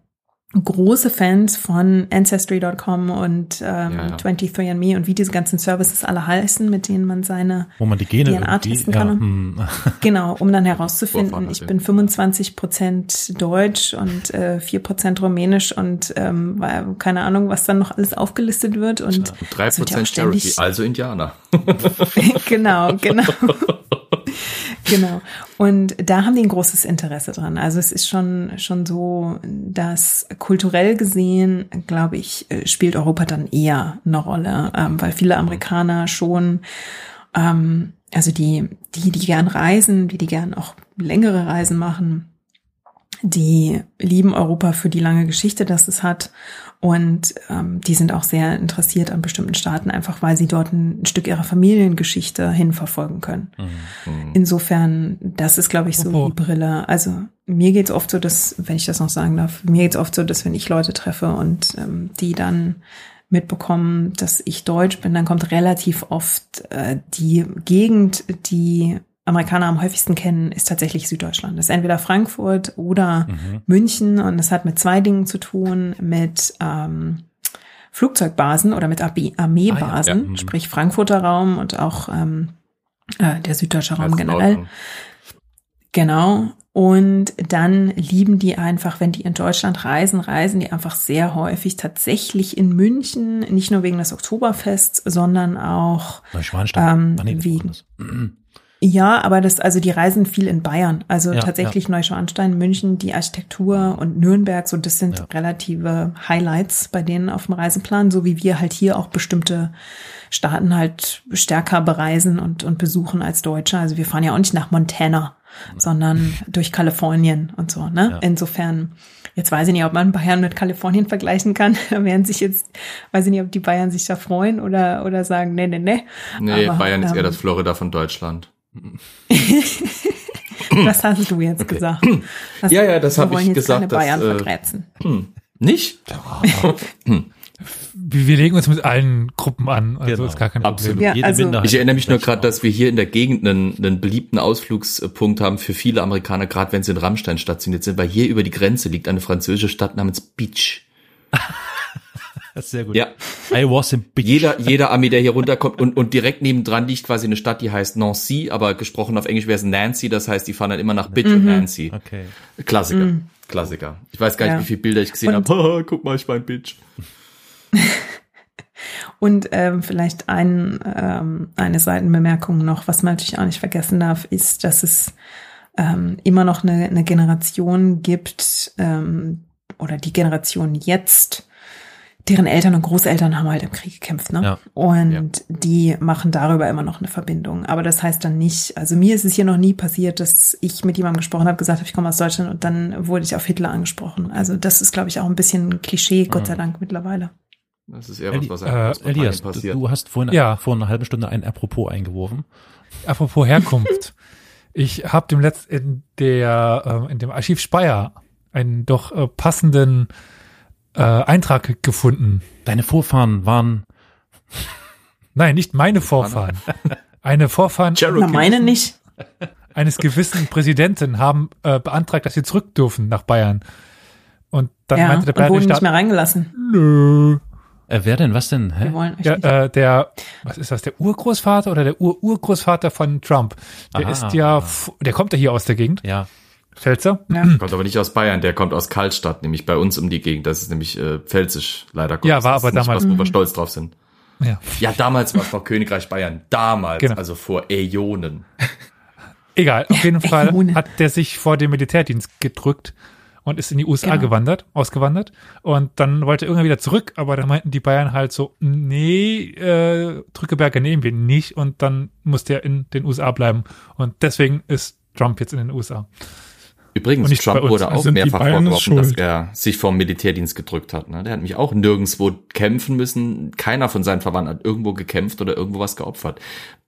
große Fans von Ancestry.com und ähm, ja, ja. 23andMe und wie diese ganzen Services alle heißen, mit denen man seine Wo man die Gene DNA testen kann. Ja, hm. genau, um dann herauszufinden, ich bin 25 Prozent Deutsch und äh, 4 Prozent Rumänisch und ähm, keine Ahnung, was dann noch alles aufgelistet wird. Und drei Prozent Charity, also Indianer. genau, genau. Genau. Und da haben die ein großes Interesse dran. Also es ist schon, schon so, dass kulturell gesehen, glaube ich, äh, spielt Europa dann eher eine Rolle, ähm, weil viele Amerikaner schon, ähm, also die, die, die gern reisen, die, die gern auch längere Reisen machen, die lieben Europa für die lange Geschichte, dass es hat und ähm, die sind auch sehr interessiert an bestimmten Staaten, einfach weil sie dort ein Stück ihrer Familiengeschichte hinverfolgen können. Mhm. Insofern, das ist, glaube ich, so oh. die Brille. Also mir geht's oft so, dass, wenn ich das noch sagen darf, mir geht's oft so, dass wenn ich Leute treffe und ähm, die dann mitbekommen, dass ich Deutsch bin, dann kommt relativ oft äh, die Gegend, die Amerikaner am häufigsten kennen, ist tatsächlich Süddeutschland. Das ist entweder Frankfurt oder mhm. München und es hat mit zwei Dingen zu tun, mit ähm, Flugzeugbasen oder mit Armeebasen, ah, ja, ja. Mhm. sprich Frankfurter Raum und auch ähm, äh, der süddeutsche Raum generell. Genau. Und dann lieben die einfach, wenn die in Deutschland reisen, reisen die einfach sehr häufig tatsächlich in München, nicht nur wegen des Oktoberfests, sondern auch ähm, wegen. Ja, aber das, also die reisen viel in Bayern. Also ja, tatsächlich ja. Neuschwanstein, München, die Architektur und Nürnberg, so das sind ja. relative Highlights bei denen auf dem Reiseplan, so wie wir halt hier auch bestimmte Staaten halt stärker bereisen und, und besuchen als Deutsche. Also wir fahren ja auch nicht nach Montana, sondern durch Kalifornien und so, ne? Insofern, jetzt weiß ich nicht, ob man Bayern mit Kalifornien vergleichen kann. Da werden sich jetzt, weiß ich nicht, ob die Bayern sich da freuen oder, oder sagen, nee, nee, nee. Nee, Aber, Bayern ist eher ähm, das Florida von Deutschland. das hast du jetzt okay. gesagt. Das, ja, ja, das habe ich gesagt. Keine Bayern dass, vergrätzen. Hm, nicht? Wir legen uns mit allen Gruppen an, also genau. ist gar kein Absolut. Problem. Ja, also ich erinnere mich nur gerade, dass wir hier in der Gegend einen, einen beliebten Ausflugspunkt haben für viele Amerikaner, gerade wenn sie in Rammstein stationiert sind, weil hier über die Grenze liegt eine französische Stadt namens Beach. Sehr gut. Ja. I was in Beach. Jeder, jeder Ami, der hier runterkommt und, und direkt nebendran liegt quasi eine Stadt, die heißt Nancy, aber gesprochen auf Englisch wäre es Nancy, das heißt, die fahren dann immer nach Bitch mhm. und Nancy. Okay. Klassiker. Mhm. Klassiker. Ich weiß gar nicht, ja. wie viele Bilder ich gesehen habe. guck mal, ich war ein Bitch. Und ähm, vielleicht ein, ähm, eine Seitenbemerkung noch, was man natürlich auch nicht vergessen darf, ist, dass es ähm, immer noch eine, eine Generation gibt ähm, oder die Generation jetzt, deren Eltern und Großeltern haben halt im Krieg gekämpft, ne? Ja. Und ja. die machen darüber immer noch eine Verbindung. Aber das heißt dann nicht, also mir ist es hier noch nie passiert, dass ich mit jemandem gesprochen habe, gesagt habe, ich komme aus Deutschland und dann wurde ich auf Hitler angesprochen. Also das ist, glaube ich, auch ein bisschen Klischee, Gott sei Dank mittlerweile. Das ist eher was, was, äh, Elias, passiert. Du, hast vorhin ja. vor einer halben Stunde ein Apropos eingeworfen. Apropos Herkunft. ich habe dem Letzt in der äh, in dem Archiv Speyer einen doch äh, passenden äh, Eintrag gefunden. Deine Vorfahren waren. Nein, nicht meine Vorfahren. Eine Vorfahren. Na, meine nicht. Eines gewissen Präsidenten haben äh, beantragt, dass sie zurück dürfen nach Bayern. Und dann ja, meinte der Bayerische wurden nicht mehr reingelassen. Nö. Äh, wer denn? Was denn? Hä? Ja, äh, der, was ist das? Der Urgroßvater oder der Ur-Urgroßvater von Trump? Der Aha. ist ja, der kommt ja hier aus der Gegend. Ja. Pfälzer? Ja. Kommt aber nicht aus Bayern, der kommt aus Karlstadt, nämlich bei uns um die Gegend. Das ist nämlich äh, pfälzisch, leider Gottes. Ja, war aber damals. Was, wo wir stolz drauf sind. Ja, ja damals war es noch Königreich Bayern. Damals, genau. also vor Äonen. Egal, auf jeden Fall hat der sich vor dem Militärdienst gedrückt und ist in die USA genau. gewandert, ausgewandert. Und dann wollte er irgendwann wieder zurück, aber dann meinten die Bayern halt so, nee, äh, Drückeberger nehmen wir nicht. Und dann musste er in den USA bleiben. Und deswegen ist Trump jetzt in den USA. Übrigens, Trump wurde auch mehrfach vorgeworfen, dass er sich vom Militärdienst gedrückt hat. Ne? Der hat mich auch nirgendwo kämpfen müssen. Keiner von seinen Verwandten hat irgendwo gekämpft oder irgendwo was geopfert.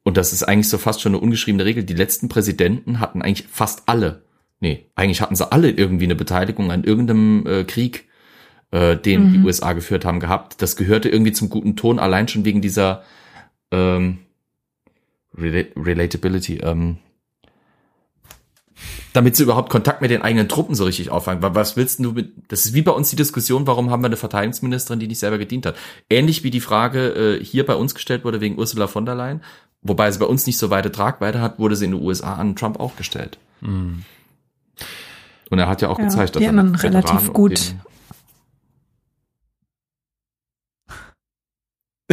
Und das ist eigentlich so fast schon eine ungeschriebene Regel. Die letzten Präsidenten hatten eigentlich fast alle, nee, eigentlich hatten sie alle irgendwie eine Beteiligung an irgendeinem äh, Krieg äh, den mhm. die USA geführt haben, gehabt. Das gehörte irgendwie zum guten Ton, allein schon wegen dieser ähm, Rel Relatability, ähm, damit sie überhaupt Kontakt mit den eigenen Truppen so richtig auffangen. Was willst du mit, das ist wie bei uns die Diskussion, warum haben wir eine Verteidigungsministerin, die nicht selber gedient hat. Ähnlich wie die Frage äh, hier bei uns gestellt wurde wegen Ursula von der Leyen, wobei sie bei uns nicht so weite Tragweite hat, wurde sie in den USA an Trump auch gestellt. Mhm. Und er hat ja auch ja, gezeigt, dass er anderen relativ gut.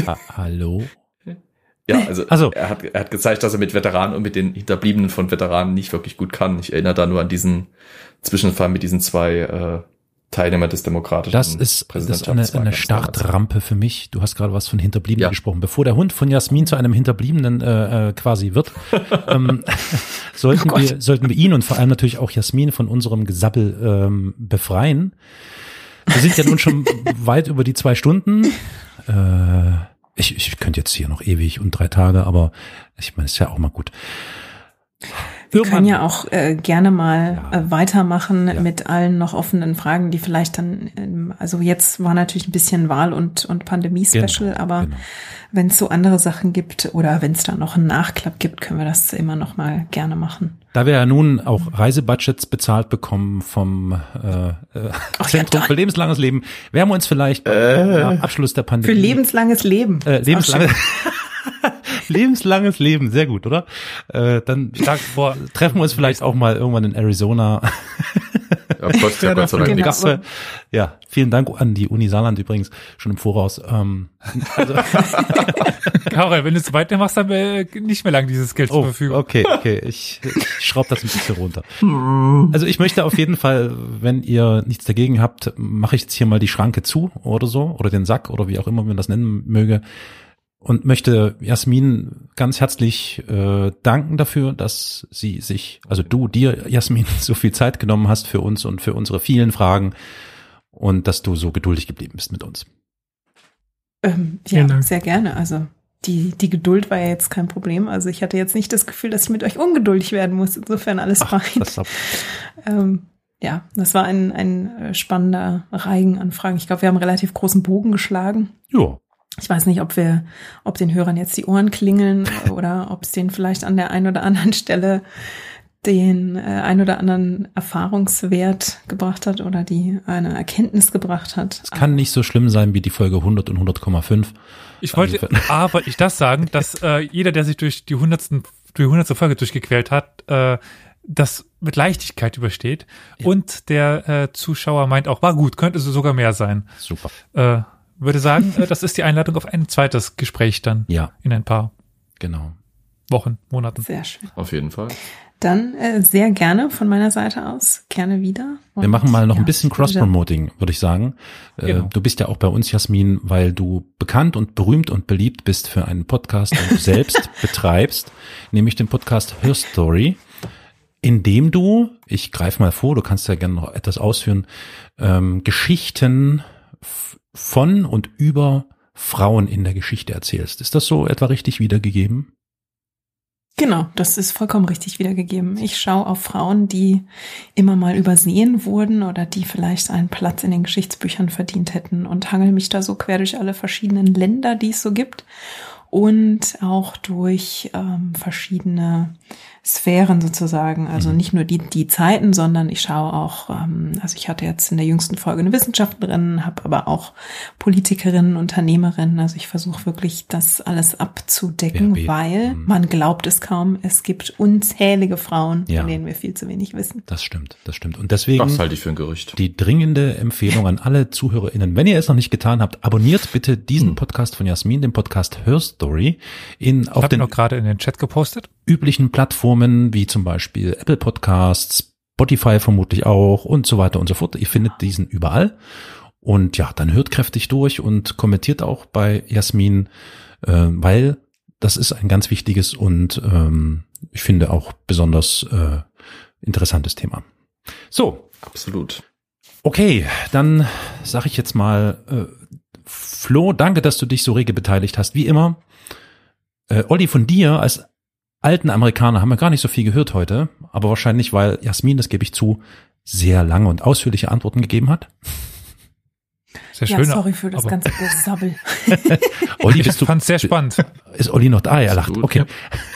Ha Hallo? Ja, also, also. Er, hat, er hat gezeigt, dass er mit Veteranen und mit den Hinterbliebenen von Veteranen nicht wirklich gut kann. Ich erinnere da nur an diesen Zwischenfall mit diesen zwei äh, Teilnehmer des demokratischen Das ist, das ist eine, eine Startrampe für mich. Du hast gerade was von Hinterbliebenen ja. gesprochen. Bevor der Hund von Jasmin zu einem Hinterbliebenen äh, äh quasi wird, ähm, sollten, oh wir, sollten wir ihn und vor allem natürlich auch Jasmin von unserem Gesabbel ähm, befreien. Wir sind ja nun schon weit über die zwei Stunden. Äh, ich, ich könnte jetzt hier noch ewig und drei Tage, aber ich meine, ist ja auch mal gut. Wir können ja auch äh, gerne mal ja. äh, weitermachen ja. mit allen noch offenen Fragen, die vielleicht dann, ähm, also jetzt war natürlich ein bisschen Wahl- und, und Pandemie-Special, genau, aber genau. wenn es so andere Sachen gibt oder wenn es da noch einen Nachklapp gibt, können wir das immer noch mal gerne machen. Da wir ja nun auch Reisebudgets bezahlt bekommen vom äh, äh, Zentrum ja, für lebenslanges Leben, werden wir uns vielleicht äh, nach Abschluss der Pandemie für lebenslanges Leben äh, lebenslanges lebenslanges Leben, sehr gut, oder? Äh, dann vor, treffen wir uns vielleicht auch mal irgendwann in Arizona. Ja, Gott, ja, Gott sei Dank genau. ja, vielen Dank an die Uni Saarland übrigens schon im Voraus. Ähm, also Karol, wenn du es weitermachst, haben wir nicht mehr lang dieses Geld oh, zur Verfügung. Okay, okay, ich, ich schraube das ein bisschen runter. Also ich möchte auf jeden Fall, wenn ihr nichts dagegen habt, mache ich jetzt hier mal die Schranke zu oder so oder den Sack oder wie auch immer man das nennen möge und möchte Jasmin ganz herzlich äh, danken dafür, dass sie sich, also du dir, Jasmin, so viel Zeit genommen hast für uns und für unsere vielen Fragen und dass du so geduldig geblieben bist mit uns. Ähm, ja, sehr gerne. Also die, die Geduld war ja jetzt kein Problem. Also ich hatte jetzt nicht das Gefühl, dass ich mit euch ungeduldig werden muss. Insofern alles Ach, fein. Das ähm, ja, das war ein, ein äh, spannender Reigen an Fragen. Ich glaube, wir haben einen relativ großen Bogen geschlagen. Ja. Ich weiß nicht, ob wir, ob den Hörern jetzt die Ohren klingeln oder ob es denen vielleicht an der einen oder anderen Stelle den äh, ein oder anderen Erfahrungswert gebracht hat oder die eine Erkenntnis gebracht hat. Es kann nicht so schlimm sein wie die Folge 100 und 100,5. Ich wollte, A, wollte ich das sagen, dass äh, jeder, der sich durch die hundertsten, durch die hundertste Folge durchgequält hat, äh, das mit Leichtigkeit übersteht. Ja. Und der äh, Zuschauer meint auch, war gut, könnte so sogar mehr sein. Super. Äh, würde sagen, äh, das ist die Einladung auf ein zweites Gespräch dann. Ja. In ein paar genau. Wochen, Monaten. Sehr schön. Auf jeden Fall. Dann äh, sehr gerne von meiner Seite aus, gerne wieder. Und, Wir machen mal noch ja, ein bisschen Cross-Promoting, würde ich sagen. Äh, genau. du bist ja auch bei uns, Jasmin, weil du bekannt und berühmt und beliebt bist für einen Podcast, den du selbst betreibst, nämlich den Podcast Her Story, in dem du, ich greife mal vor, du kannst ja gerne noch etwas ausführen, ähm, Geschichten von und über Frauen in der Geschichte erzählst. Ist das so etwa richtig wiedergegeben? Genau, das ist vollkommen richtig wiedergegeben. Ich schaue auf Frauen, die immer mal übersehen wurden oder die vielleicht einen Platz in den Geschichtsbüchern verdient hätten und hangel mich da so quer durch alle verschiedenen Länder, die es so gibt und auch durch ähm, verschiedene Sphären sozusagen. Also mhm. nicht nur die, die Zeiten, sondern ich schaue auch, ähm, also ich hatte jetzt in der jüngsten Folge eine Wissenschaftlerin, habe aber auch Politikerinnen, Unternehmerinnen. Also ich versuche wirklich das alles abzudecken, ja, weil mhm. man glaubt es kaum. Es gibt unzählige Frauen, ja. von denen wir viel zu wenig wissen. Das stimmt, das stimmt. Und deswegen das halte ich für ein Gerücht. Die dringende Empfehlung an alle ZuhörerInnen, wenn ihr es noch nicht getan habt, abonniert bitte diesen mhm. Podcast von Jasmin, den Podcast Her Story, in ich auf den noch gerade in den Chat gepostet üblichen Plattformen wie zum Beispiel Apple Podcasts, Spotify vermutlich auch und so weiter und so fort. Ihr findet diesen überall. Und ja, dann hört kräftig durch und kommentiert auch bei Jasmin, äh, weil das ist ein ganz wichtiges und ähm, ich finde auch besonders äh, interessantes Thema. So. Absolut. Okay, dann sage ich jetzt mal, äh, Flo, danke, dass du dich so rege beteiligt hast, wie immer. Äh, Olli, von dir als alten Amerikaner haben wir gar nicht so viel gehört heute, aber wahrscheinlich, weil Jasmin, das gebe ich zu, sehr lange und ausführliche Antworten gegeben hat. Sehr Ja, schön. sorry für das aber ganze Gesabbel. Olli, bist du, fand's sehr spannend. ist Olli noch da? Er lacht. Okay.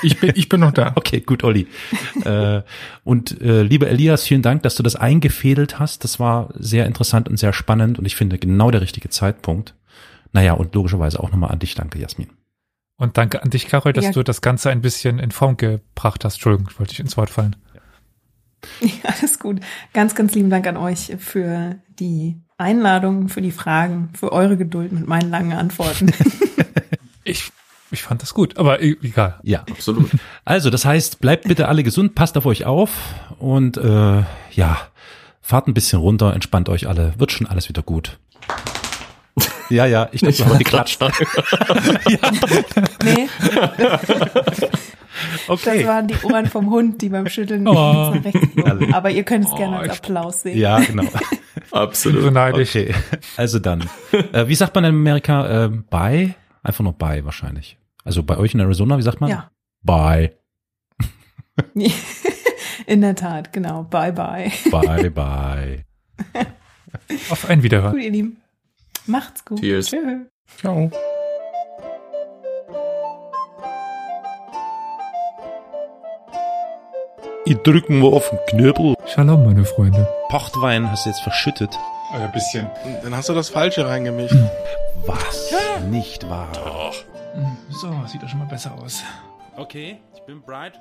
Ich bin, ich bin noch da. Okay, gut, Olli. äh, und äh, lieber Elias, vielen Dank, dass du das eingefädelt hast. Das war sehr interessant und sehr spannend und ich finde genau der richtige Zeitpunkt. Naja, und logischerweise auch nochmal an dich. Danke, Jasmin. Und danke an dich, Carol, dass Ja. du das Ganze ein bisschen in Form gebracht hast. Entschuldigung, ich wollte dich ins Wort fallen. Ja, alles gut. Ganz, ganz lieben Dank an euch für die Einladung, für die Fragen, für eure Geduld mit meinen langen Antworten. Ich, ich fand das gut, aber e- egal. Ja. Absolut. Also, das heißt, bleibt bitte alle gesund, passt auf euch auf und äh, ja, fahrt ein bisschen runter, entspannt euch alle, wird schon alles wieder gut. Ja, ja, ich glaube, wir geklatscht. nee, Okay. das waren die Ohren vom Hund, die beim Schütteln Oh. Aber ihr könnt es gerne Oh, als ich- Applaus sehen. Ja, genau. So Absolut. neidisch. Okay, also dann. Äh, wie sagt man in Amerika? Äh, bye? Einfach nur bye wahrscheinlich. Also bei euch in Arizona, wie sagt man? Ja. Bye. In der Tat, genau. Bye, bye. Bye, bye. Auf ein Wiederhören. Gut, ihr Lieben. Macht's gut. Cheers. Tschö. Ciao. Ich drücken wir auf den Knöbel. Shalom, meine Freunde. Pochtwein hast du jetzt verschüttet. Ein bisschen. Dann hast du das Falsche reingemischt. Was? Nicht wahr. So, sieht doch schon mal besser aus. Okay, ich bin bright.